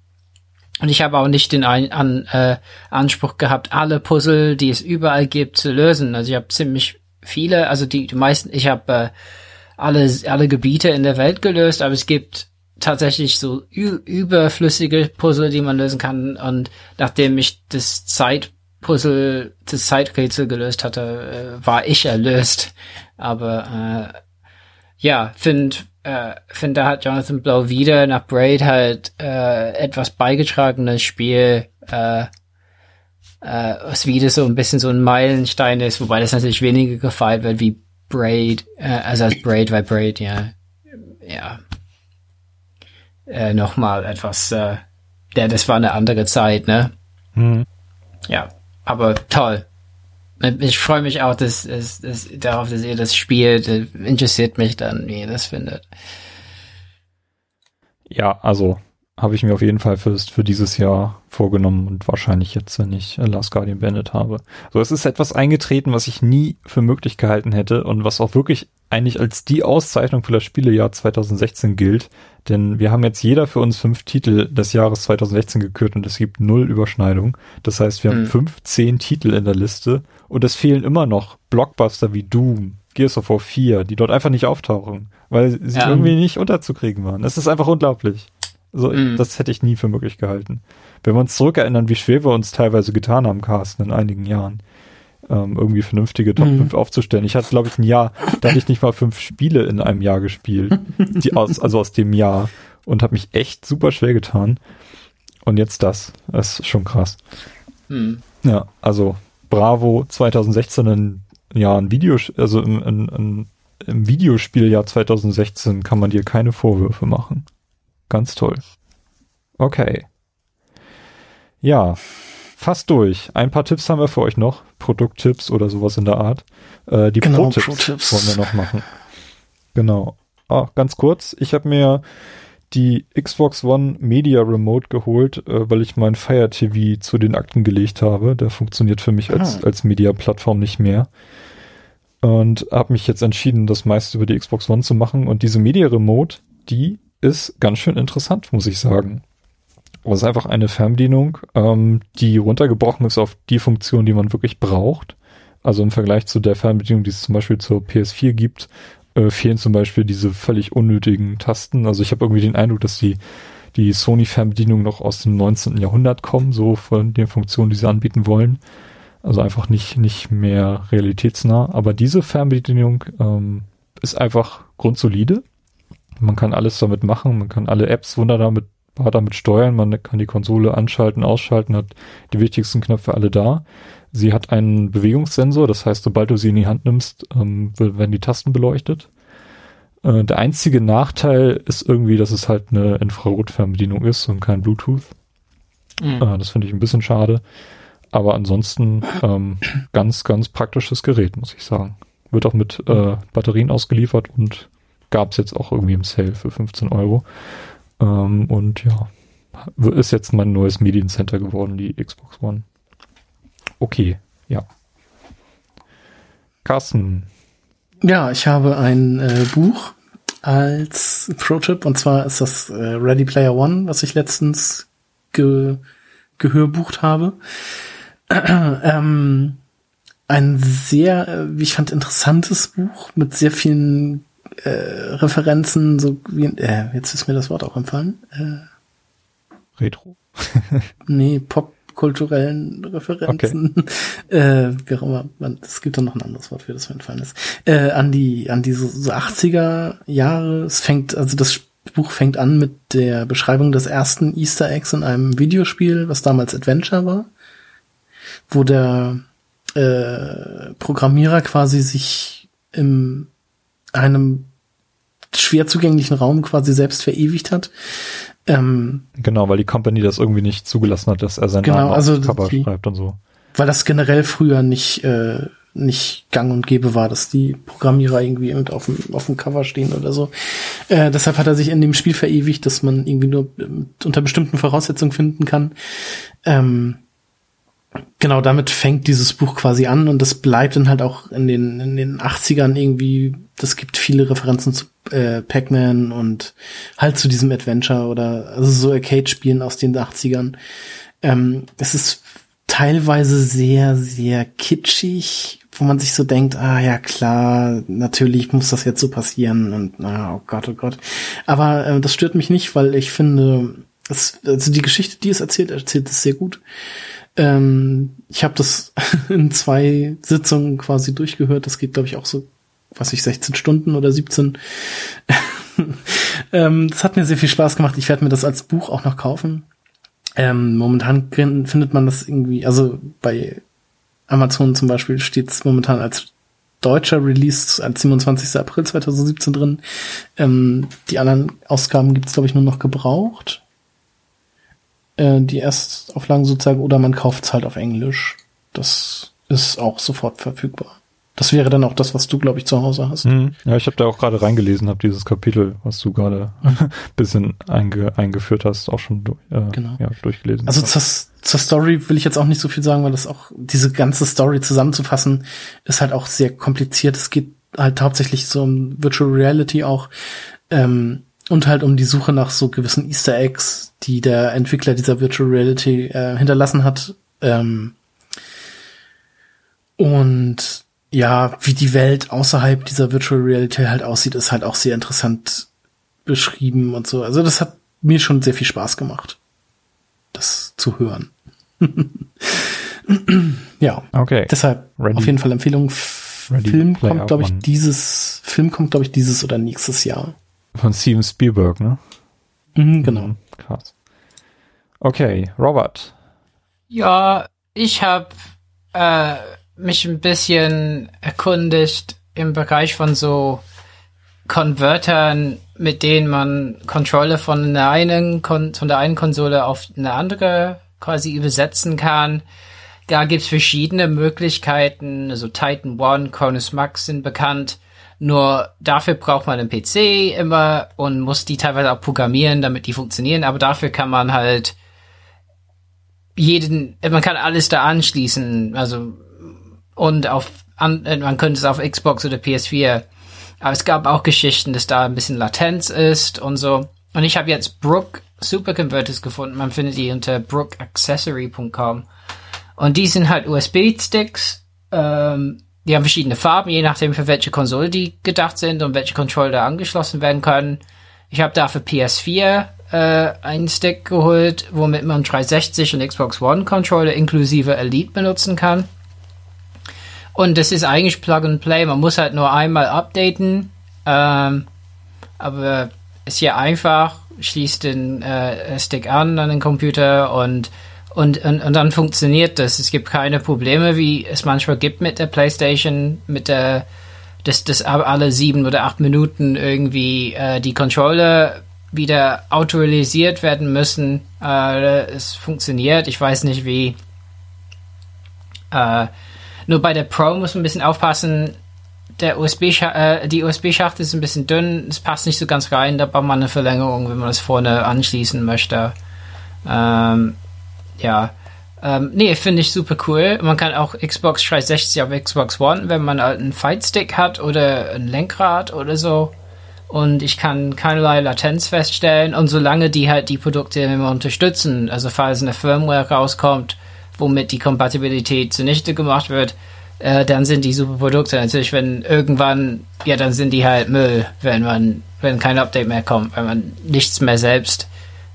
Und ich habe auch nicht den ein, an, äh, Anspruch gehabt, alle Puzzle, die es überall gibt, zu lösen. Also ich habe ziemlich viele, also die, die meisten, ich habe äh, alle, alle Gebiete in der Welt gelöst, aber es gibt tatsächlich so überflüssige Puzzle, die man lösen kann. Und nachdem ich das Zeitpuzzle, das Zeiträtsel gelöst hatte, äh, war ich erlöst. Aber äh, ja, finde, äh, finde, da hat Jonathan Blow wieder nach Braid halt äh, etwas beigetragenes Spiel, äh, äh, was wieder so ein bisschen so ein Meilenstein ist, wobei das natürlich weniger gefeiert wird wie Braid, äh, also als Braid, weil Braid ja, ja, äh, nochmal etwas, äh, ja, das war eine andere Zeit, ne? Hm. Ja, aber toll. Ich freue mich auch dass, dass, dass, darauf, dass ihr das spielt. Interessiert mich dann, wie ihr das findet. Ja, also habe ich mir auf jeden Fall fürs, für dieses Jahr vorgenommen und wahrscheinlich jetzt, wenn ich Last Guardian beendet habe. So, es ist etwas eingetreten, was ich nie für möglich gehalten hätte und was auch wirklich eigentlich als die Auszeichnung für das Spielejahr 2016 gilt. Denn wir haben jetzt jeder für uns fünf Titel des Jahres 2016 gekürt und es gibt null Überschneidung. Das heißt, wir haben mhm. 15 Titel in der Liste und es fehlen immer noch Blockbuster wie Doom, Gears of War 4, die dort einfach nicht auftauchen, weil sie ja. irgendwie nicht unterzukriegen waren. Es ist einfach unglaublich. So, mm. Das hätte ich nie für möglich gehalten. Wenn wir uns zurückerinnern, wie schwer wir uns teilweise getan haben, Carsten, in einigen Jahren, ähm, irgendwie vernünftige Top mm. 5 aufzustellen. Ich hatte, glaube ich, ein Jahr, da hatte ich nicht mal fünf Spiele in einem Jahr gespielt, die aus, also aus dem Jahr und habe mich echt super schwer getan. Und jetzt das. Das ist schon krass. Mm. Ja, also Bravo 2016 ein ja, ein Video, also im, im, im Videospieljahr 2016 kann man dir keine Vorwürfe machen. Ganz toll. Okay. Ja, fast durch. Ein paar Tipps haben wir für euch noch. Produkttipps oder sowas in der Art. Äh, die genau, Pro-Tipps Pro wollen wir noch machen. Genau. Ah, ganz kurz. Ich habe mir die Xbox One Media Remote geholt, äh, weil ich mein Fire TV zu den Akten gelegt habe. Der funktioniert für mich als, ah. als Media-Plattform nicht mehr. Und habe mich jetzt entschieden, das meiste über die Xbox One zu machen. Und diese Media Remote, die ist ganz schön interessant, muss ich sagen. Es ist einfach eine Fernbedienung, ähm, die runtergebrochen ist auf die Funktion, die man wirklich braucht. Also im Vergleich zu der Fernbedienung, die es zum Beispiel zur PS4 gibt, äh, fehlen zum Beispiel diese völlig unnötigen Tasten. Also ich habe irgendwie den Eindruck, dass die, die Sony-Fernbedienung noch aus dem 19. Jahrhundert kommen, so von den Funktionen, die sie anbieten wollen. Also einfach nicht, nicht mehr realitätsnah. Aber diese Fernbedienung ähm, ist einfach grundsolide. Man kann alles damit machen, man kann alle Apps wunderbar damit, damit steuern, man kann die Konsole anschalten, ausschalten, hat die wichtigsten Knöpfe alle da. Sie hat einen Bewegungssensor, das heißt, sobald du sie in die Hand nimmst, ähm, werden die Tasten beleuchtet. Äh, der einzige Nachteil ist irgendwie, dass es halt eine Infrarotfernbedienung ist und kein Bluetooth. Mhm. Äh, das finde ich ein bisschen schade. Aber ansonsten ähm, ganz, ganz praktisches Gerät, muss ich sagen. Wird auch mit äh, Batterien ausgeliefert und gab es jetzt auch irgendwie im Sale für 15 Euro. Ähm, und ja, ist jetzt mein neues Mediencenter geworden, die Xbox One. Okay, ja. Carsten. Ja, ich habe ein äh, Buch als Pro-Tip und zwar ist das äh, Ready Player One, was ich letztens ge gehörbucht habe. ähm, ein sehr, äh, wie ich fand, interessantes Buch mit sehr vielen äh, Referenzen, so wie, äh, jetzt ist mir das Wort auch empfallen. Äh, Retro? nee, Pop kulturellen Referenzen, okay. äh, wie auch immer, man, es gibt doch noch ein anderes Wort für das mir entfallen ist, äh, an die, an die so, so 80er Jahre. Es fängt, also das Buch fängt an mit der Beschreibung des ersten Easter Eggs in einem Videospiel, was damals Adventure war, wo der äh, Programmierer quasi sich in einem schwer zugänglichen Raum quasi selbst verewigt hat. Ähm, genau, weil die Company das irgendwie nicht zugelassen hat, dass er sein genau, Namen also Cover die, schreibt und so. Weil das generell früher nicht äh, nicht gang und gäbe war, dass die Programmierer irgendwie mit auf dem, auf dem Cover stehen oder so. Äh, deshalb hat er sich in dem Spiel verewigt, dass man irgendwie nur unter bestimmten Voraussetzungen finden kann. Ähm, genau, damit fängt dieses Buch quasi an und das bleibt dann halt auch in den, in den 80ern irgendwie, das gibt viele Referenzen zu äh, Pac-Man und halt zu diesem Adventure oder also so Arcade-Spielen aus den 80ern. Ähm, es ist teilweise sehr, sehr kitschig, wo man sich so denkt, ah ja klar, natürlich muss das jetzt so passieren und na, oh Gott, oh Gott. Aber äh, das stört mich nicht, weil ich finde, es, also die Geschichte, die es erzählt, erzählt es sehr gut. Ähm, ich habe das in zwei Sitzungen quasi durchgehört. Das geht, glaube ich, auch so, was ich, 16 Stunden oder 17. ähm, das hat mir sehr viel Spaß gemacht. Ich werde mir das als Buch auch noch kaufen. Ähm, momentan findet man das irgendwie, also bei Amazon zum Beispiel steht es momentan als deutscher Release als 27. April 2017 drin. Ähm, die anderen Ausgaben gibt's glaube ich, nur noch gebraucht. Äh, die Erstauflagen sozusagen, oder man kauft's halt auf Englisch. Das ist auch sofort verfügbar. Das wäre dann auch das, was du, glaube ich, zu Hause hast. Mhm. Ja, ich habe da auch gerade reingelesen, habe dieses Kapitel, was du gerade bisschen einge eingeführt hast, auch schon äh, Genau. ja, durchgelesen. Also zur, zur Story will ich jetzt auch nicht so viel sagen, weil das auch, diese ganze Story zusammenzufassen, ist halt auch sehr kompliziert. Es geht halt hauptsächlich so um Virtual Reality auch ähm, und halt um die Suche nach so gewissen Easter Eggs, die der Entwickler dieser Virtual Reality äh, hinterlassen hat. Ähm, und ja, wie die Welt außerhalb dieser Virtual Reality halt aussieht, ist halt auch sehr interessant beschrieben und so. Also das hat mir schon sehr viel Spaß gemacht, das zu hören. ja, okay. deshalb Ready- auf jeden Fall Empfehlung. Ready Film kommt, glaube ich, One. dieses Film kommt, glaube ich, dieses oder nächstes Jahr. Von Steven Spielberg, ne? Mhm, genau. Mhm, Krass. Okay, Robert. Ja, ich habe äh, mich ein bisschen erkundigt im Bereich von so Konvertern, mit denen man Controller von der einen, Kon von der einen Konsole auf eine andere quasi übersetzen kann. Da gibt's verschiedene Möglichkeiten. Also Titan One, Cronus Max sind bekannt. Nur dafür braucht man einen PC immer und muss die teilweise auch programmieren, damit die funktionieren. Aber dafür kann man halt jeden, man kann alles da anschließen, also und auf, an, man könnte es auf Xbox oder PS4. Aber es gab auch Geschichten, dass da ein bisschen Latenz ist und so. Und ich habe jetzt Brook Superconverters gefunden. Man findet die unter brookaccessory.com. Und die sind halt USB-Sticks. Ähm, die haben verschiedene Farben, je nachdem für welche Konsole die gedacht sind und welche Controller angeschlossen werden können. Ich habe da für PS4 äh, einen Stick geholt, womit man 360 und Xbox One Controller inklusive Elite benutzen kann. Und das ist eigentlich Plug and Play. Man muss halt nur einmal updaten. Ähm, aber ist ja einfach. Schließt den äh, Stick an an den Computer und, und, und, und dann funktioniert das. Es gibt keine Probleme, wie es manchmal gibt mit der PlayStation, mit der, dass, dass alle sieben oder acht Minuten irgendwie äh, die Controller wieder autorisiert werden müssen. Äh, es funktioniert. Ich weiß nicht wie. Äh, nur bei der Pro muss man ein bisschen aufpassen. Der USB äh, die USB-Schachtel ist ein bisschen dünn, es passt nicht so ganz rein, da braucht man eine Verlängerung, wenn man das vorne anschließen möchte. Ähm, ja. Ähm, nee, finde ich super cool. Man kann auch Xbox 360 auf Xbox One, wenn man halt einen Fight-Stick hat oder ein Lenkrad oder so. Und ich kann keinerlei Latenz feststellen. Und solange die halt die Produkte immer unterstützen, also falls eine Firmware rauskommt, womit die Kompatibilität zunichte gemacht wird, äh, dann sind die super Produkte. Natürlich, wenn irgendwann, ja, dann sind die halt Müll, wenn man, wenn kein Update mehr kommt, weil man nichts mehr selbst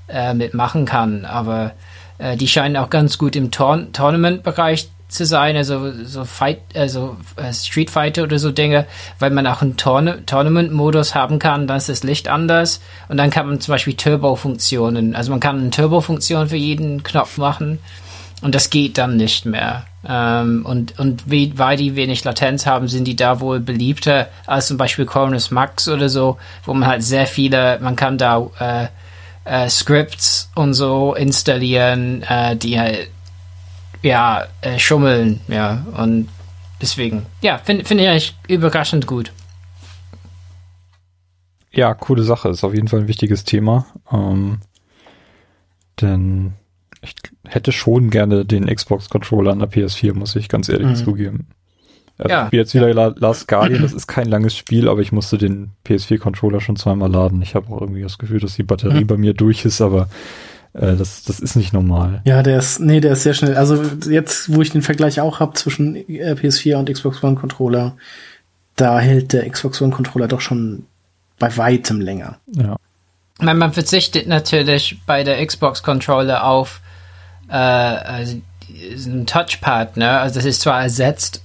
äh, mitmachen kann. Aber äh, die scheinen auch ganz gut im Tour Tournament-Bereich zu sein, also so Fight, also äh, Street Fighter oder so Dinge, weil man auch einen Tourna Tournament-Modus haben kann, dann ist das Licht anders und dann kann man zum Beispiel Turbo-Funktionen, also man kann eine Turbo-Funktion für jeden Knopf machen und das geht dann nicht mehr. Ähm, und und weil die wenig Latenz haben, sind die da wohl beliebter als zum Beispiel Cronus Max oder so, wo man halt sehr viele, man kann da äh, äh, Scripts und so installieren, äh, die halt ja äh, schummeln, ja und deswegen, ja, finde find ich eigentlich überraschend gut. Ja, coole Sache. Ist auf jeden Fall ein wichtiges Thema. Ähm, denn ich hätte schon gerne den Xbox-Controller an der PS4, muss ich ganz ehrlich Mhm. zugeben. Also Ja. wie jetzt wieder La Last Guardian, das ist kein langes Spiel, aber ich musste den PS4-Controller schon zweimal laden. Ich habe auch irgendwie das Gefühl, dass die Batterie Mhm. bei mir durch ist, aber äh, das, das ist nicht normal. Ja, der ist, nee, der ist sehr schnell. Also jetzt, wo ich den Vergleich auch habe zwischen äh, PS4 und Xbox One Controller, da hält der Xbox One Controller doch schon bei weitem länger. Ja. Meine, man verzichtet natürlich bei der Xbox Controller auf äh, also ein Touchpad, ne? Also das ist zwar ersetzt,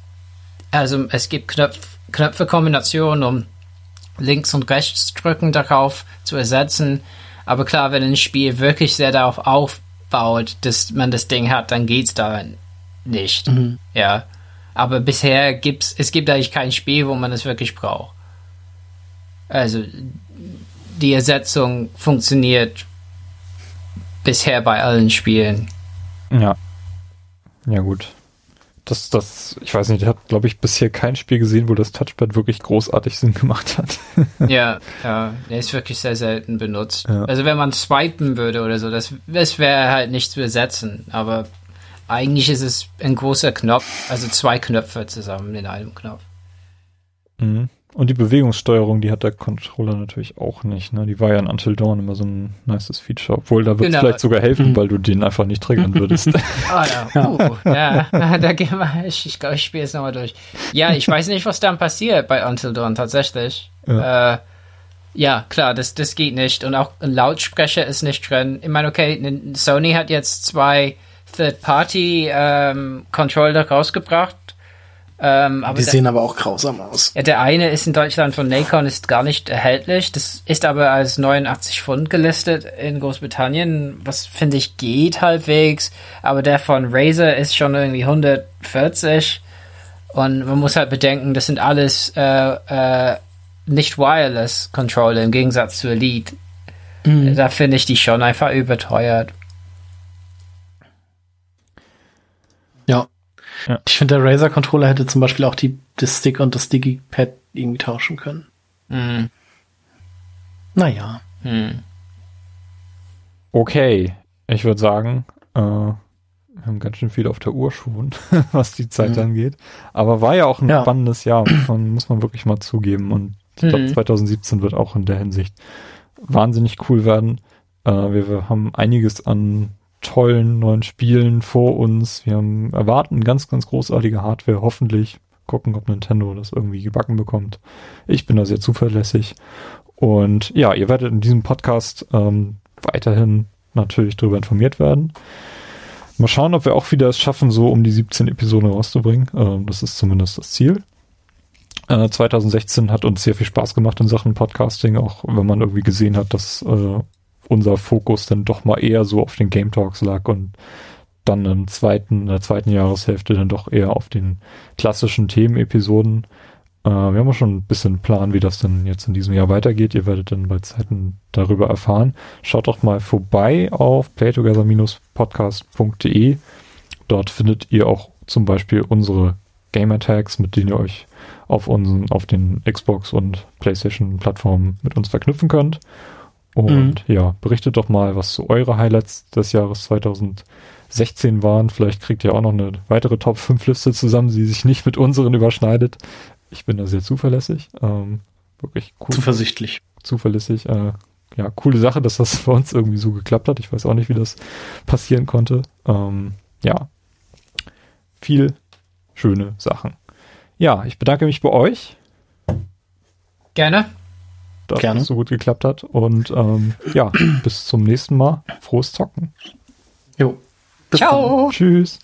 also es gibt Knöpf Knöpfekombinationen, um links und rechts drücken darauf zu ersetzen. Aber klar, wenn ein Spiel wirklich sehr darauf aufbaut, dass man das Ding hat, dann geht's da nicht. Mhm. Ja. Aber bisher gibt's, es gibt eigentlich kein Spiel, wo man es wirklich braucht. Also, die Ersetzung funktioniert bisher bei allen Spielen. Ja. Ja, gut. Das, das, ich weiß nicht, ich habe, glaube ich, bisher kein Spiel gesehen, wo das Touchpad wirklich großartig Sinn gemacht hat. ja, ja, der ist wirklich sehr selten benutzt. Ja. Also wenn man swipen würde oder so, das, das wäre halt nicht zu ersetzen. Aber eigentlich ist es ein großer Knopf, also zwei Knöpfe zusammen in einem Knopf. Mhm. Und die Bewegungssteuerung, die hat der Controller natürlich auch nicht. Ne? Die war ja in Until Dawn immer so ein nices Feature. Obwohl, da wird es Genau. vielleicht sogar helfen, Mhm. weil du den einfach nicht triggern würdest. Ah, ja. Uh, ja. da gehen wir, ich, ich glaube, ich spiele es nochmal durch. Ja, ich weiß nicht, was dann passiert bei Until Dawn tatsächlich. Ja, äh, ja klar, das, das geht nicht. Und auch ein Lautsprecher ist nicht drin. Ich meine, okay, Sony hat jetzt zwei Third-Party-Controller rausgebracht. Ähm, aber Die der- sehen aber auch grausam aus. ja, der eine ist in Deutschland von Nacon, ist gar nicht erhältlich. Das ist aber als 89 Pfund gelistet in Großbritannien, was finde ich geht halbwegs. Aber der von Razer ist schon irgendwie 140. Und man muss halt bedenken, das sind alles äh, äh, nicht wireless Controller im Gegensatz zu Elite. Mhm. Da finde ich die schon einfach überteuert. Ja. Ja. Ich finde, der Razer-Controller hätte zum Beispiel auch die, das Stick und das Digipad irgendwie tauschen können. Hm. Naja. Hm. okay, ich würde sagen, äh, wir haben ganz schön viel auf der Uhr schon, was die Zeit Mhm. angeht. Aber war ja auch ein Ja. spannendes Jahr, muss man, muss man wirklich mal zugeben. Und ich glaube, Mhm. 2017 wird auch in der Hinsicht wahnsinnig cool werden. Äh, wir, wir haben einiges an tollen neuen Spielen vor uns. Wir haben, erwarten ganz, ganz großartige Hardware, hoffentlich. Gucken, ob Nintendo das irgendwie gebacken bekommt. Ich bin da sehr zuverlässig. Und ja, ihr werdet in diesem Podcast ähm, weiterhin natürlich darüber informiert werden. Mal schauen, ob wir auch wieder es schaffen, so um die 17 Episoden rauszubringen. Ähm, das ist zumindest das Ziel. Äh, 2016 hat uns sehr viel Spaß gemacht in Sachen Podcasting, auch wenn man irgendwie gesehen hat, dass äh, unser Fokus dann doch mal eher so auf den Game Talks lag und dann im zweiten, in der zweiten Jahreshälfte dann doch eher auf den klassischen Themenepisoden. Äh, wir haben auch schon ein bisschen Plan, wie das dann jetzt in diesem Jahr weitergeht. Ihr werdet dann bei Zeiten darüber erfahren. Schaut doch mal vorbei auf playtogether-podcast.de. Dort findet ihr auch zum Beispiel unsere Gamertags, mit denen ihr euch auf unseren, auf den Xbox und PlayStation Plattformen mit uns verknüpfen könnt. Und ja, berichtet doch mal, was so eure Highlights des Jahres 2016 waren. Vielleicht kriegt ihr auch noch eine weitere Top 5 Liste zusammen, die sich nicht mit unseren überschneidet. Ich bin da sehr zuverlässig. Ähm, wirklich cool Zuversichtlich. zuverlässig. Äh, ja, coole Sache, dass das bei uns irgendwie so geklappt hat. Ich weiß auch nicht, wie das passieren konnte. Ähm, ja, viel schöne Sachen. Ja, ich bedanke mich bei euch, Gerne. Dass Gerne. es so gut geklappt hat. Und ähm, ja, bis zum nächsten Mal. Frohes Zocken. Jo. Bis dann. Ciao. Tschüss.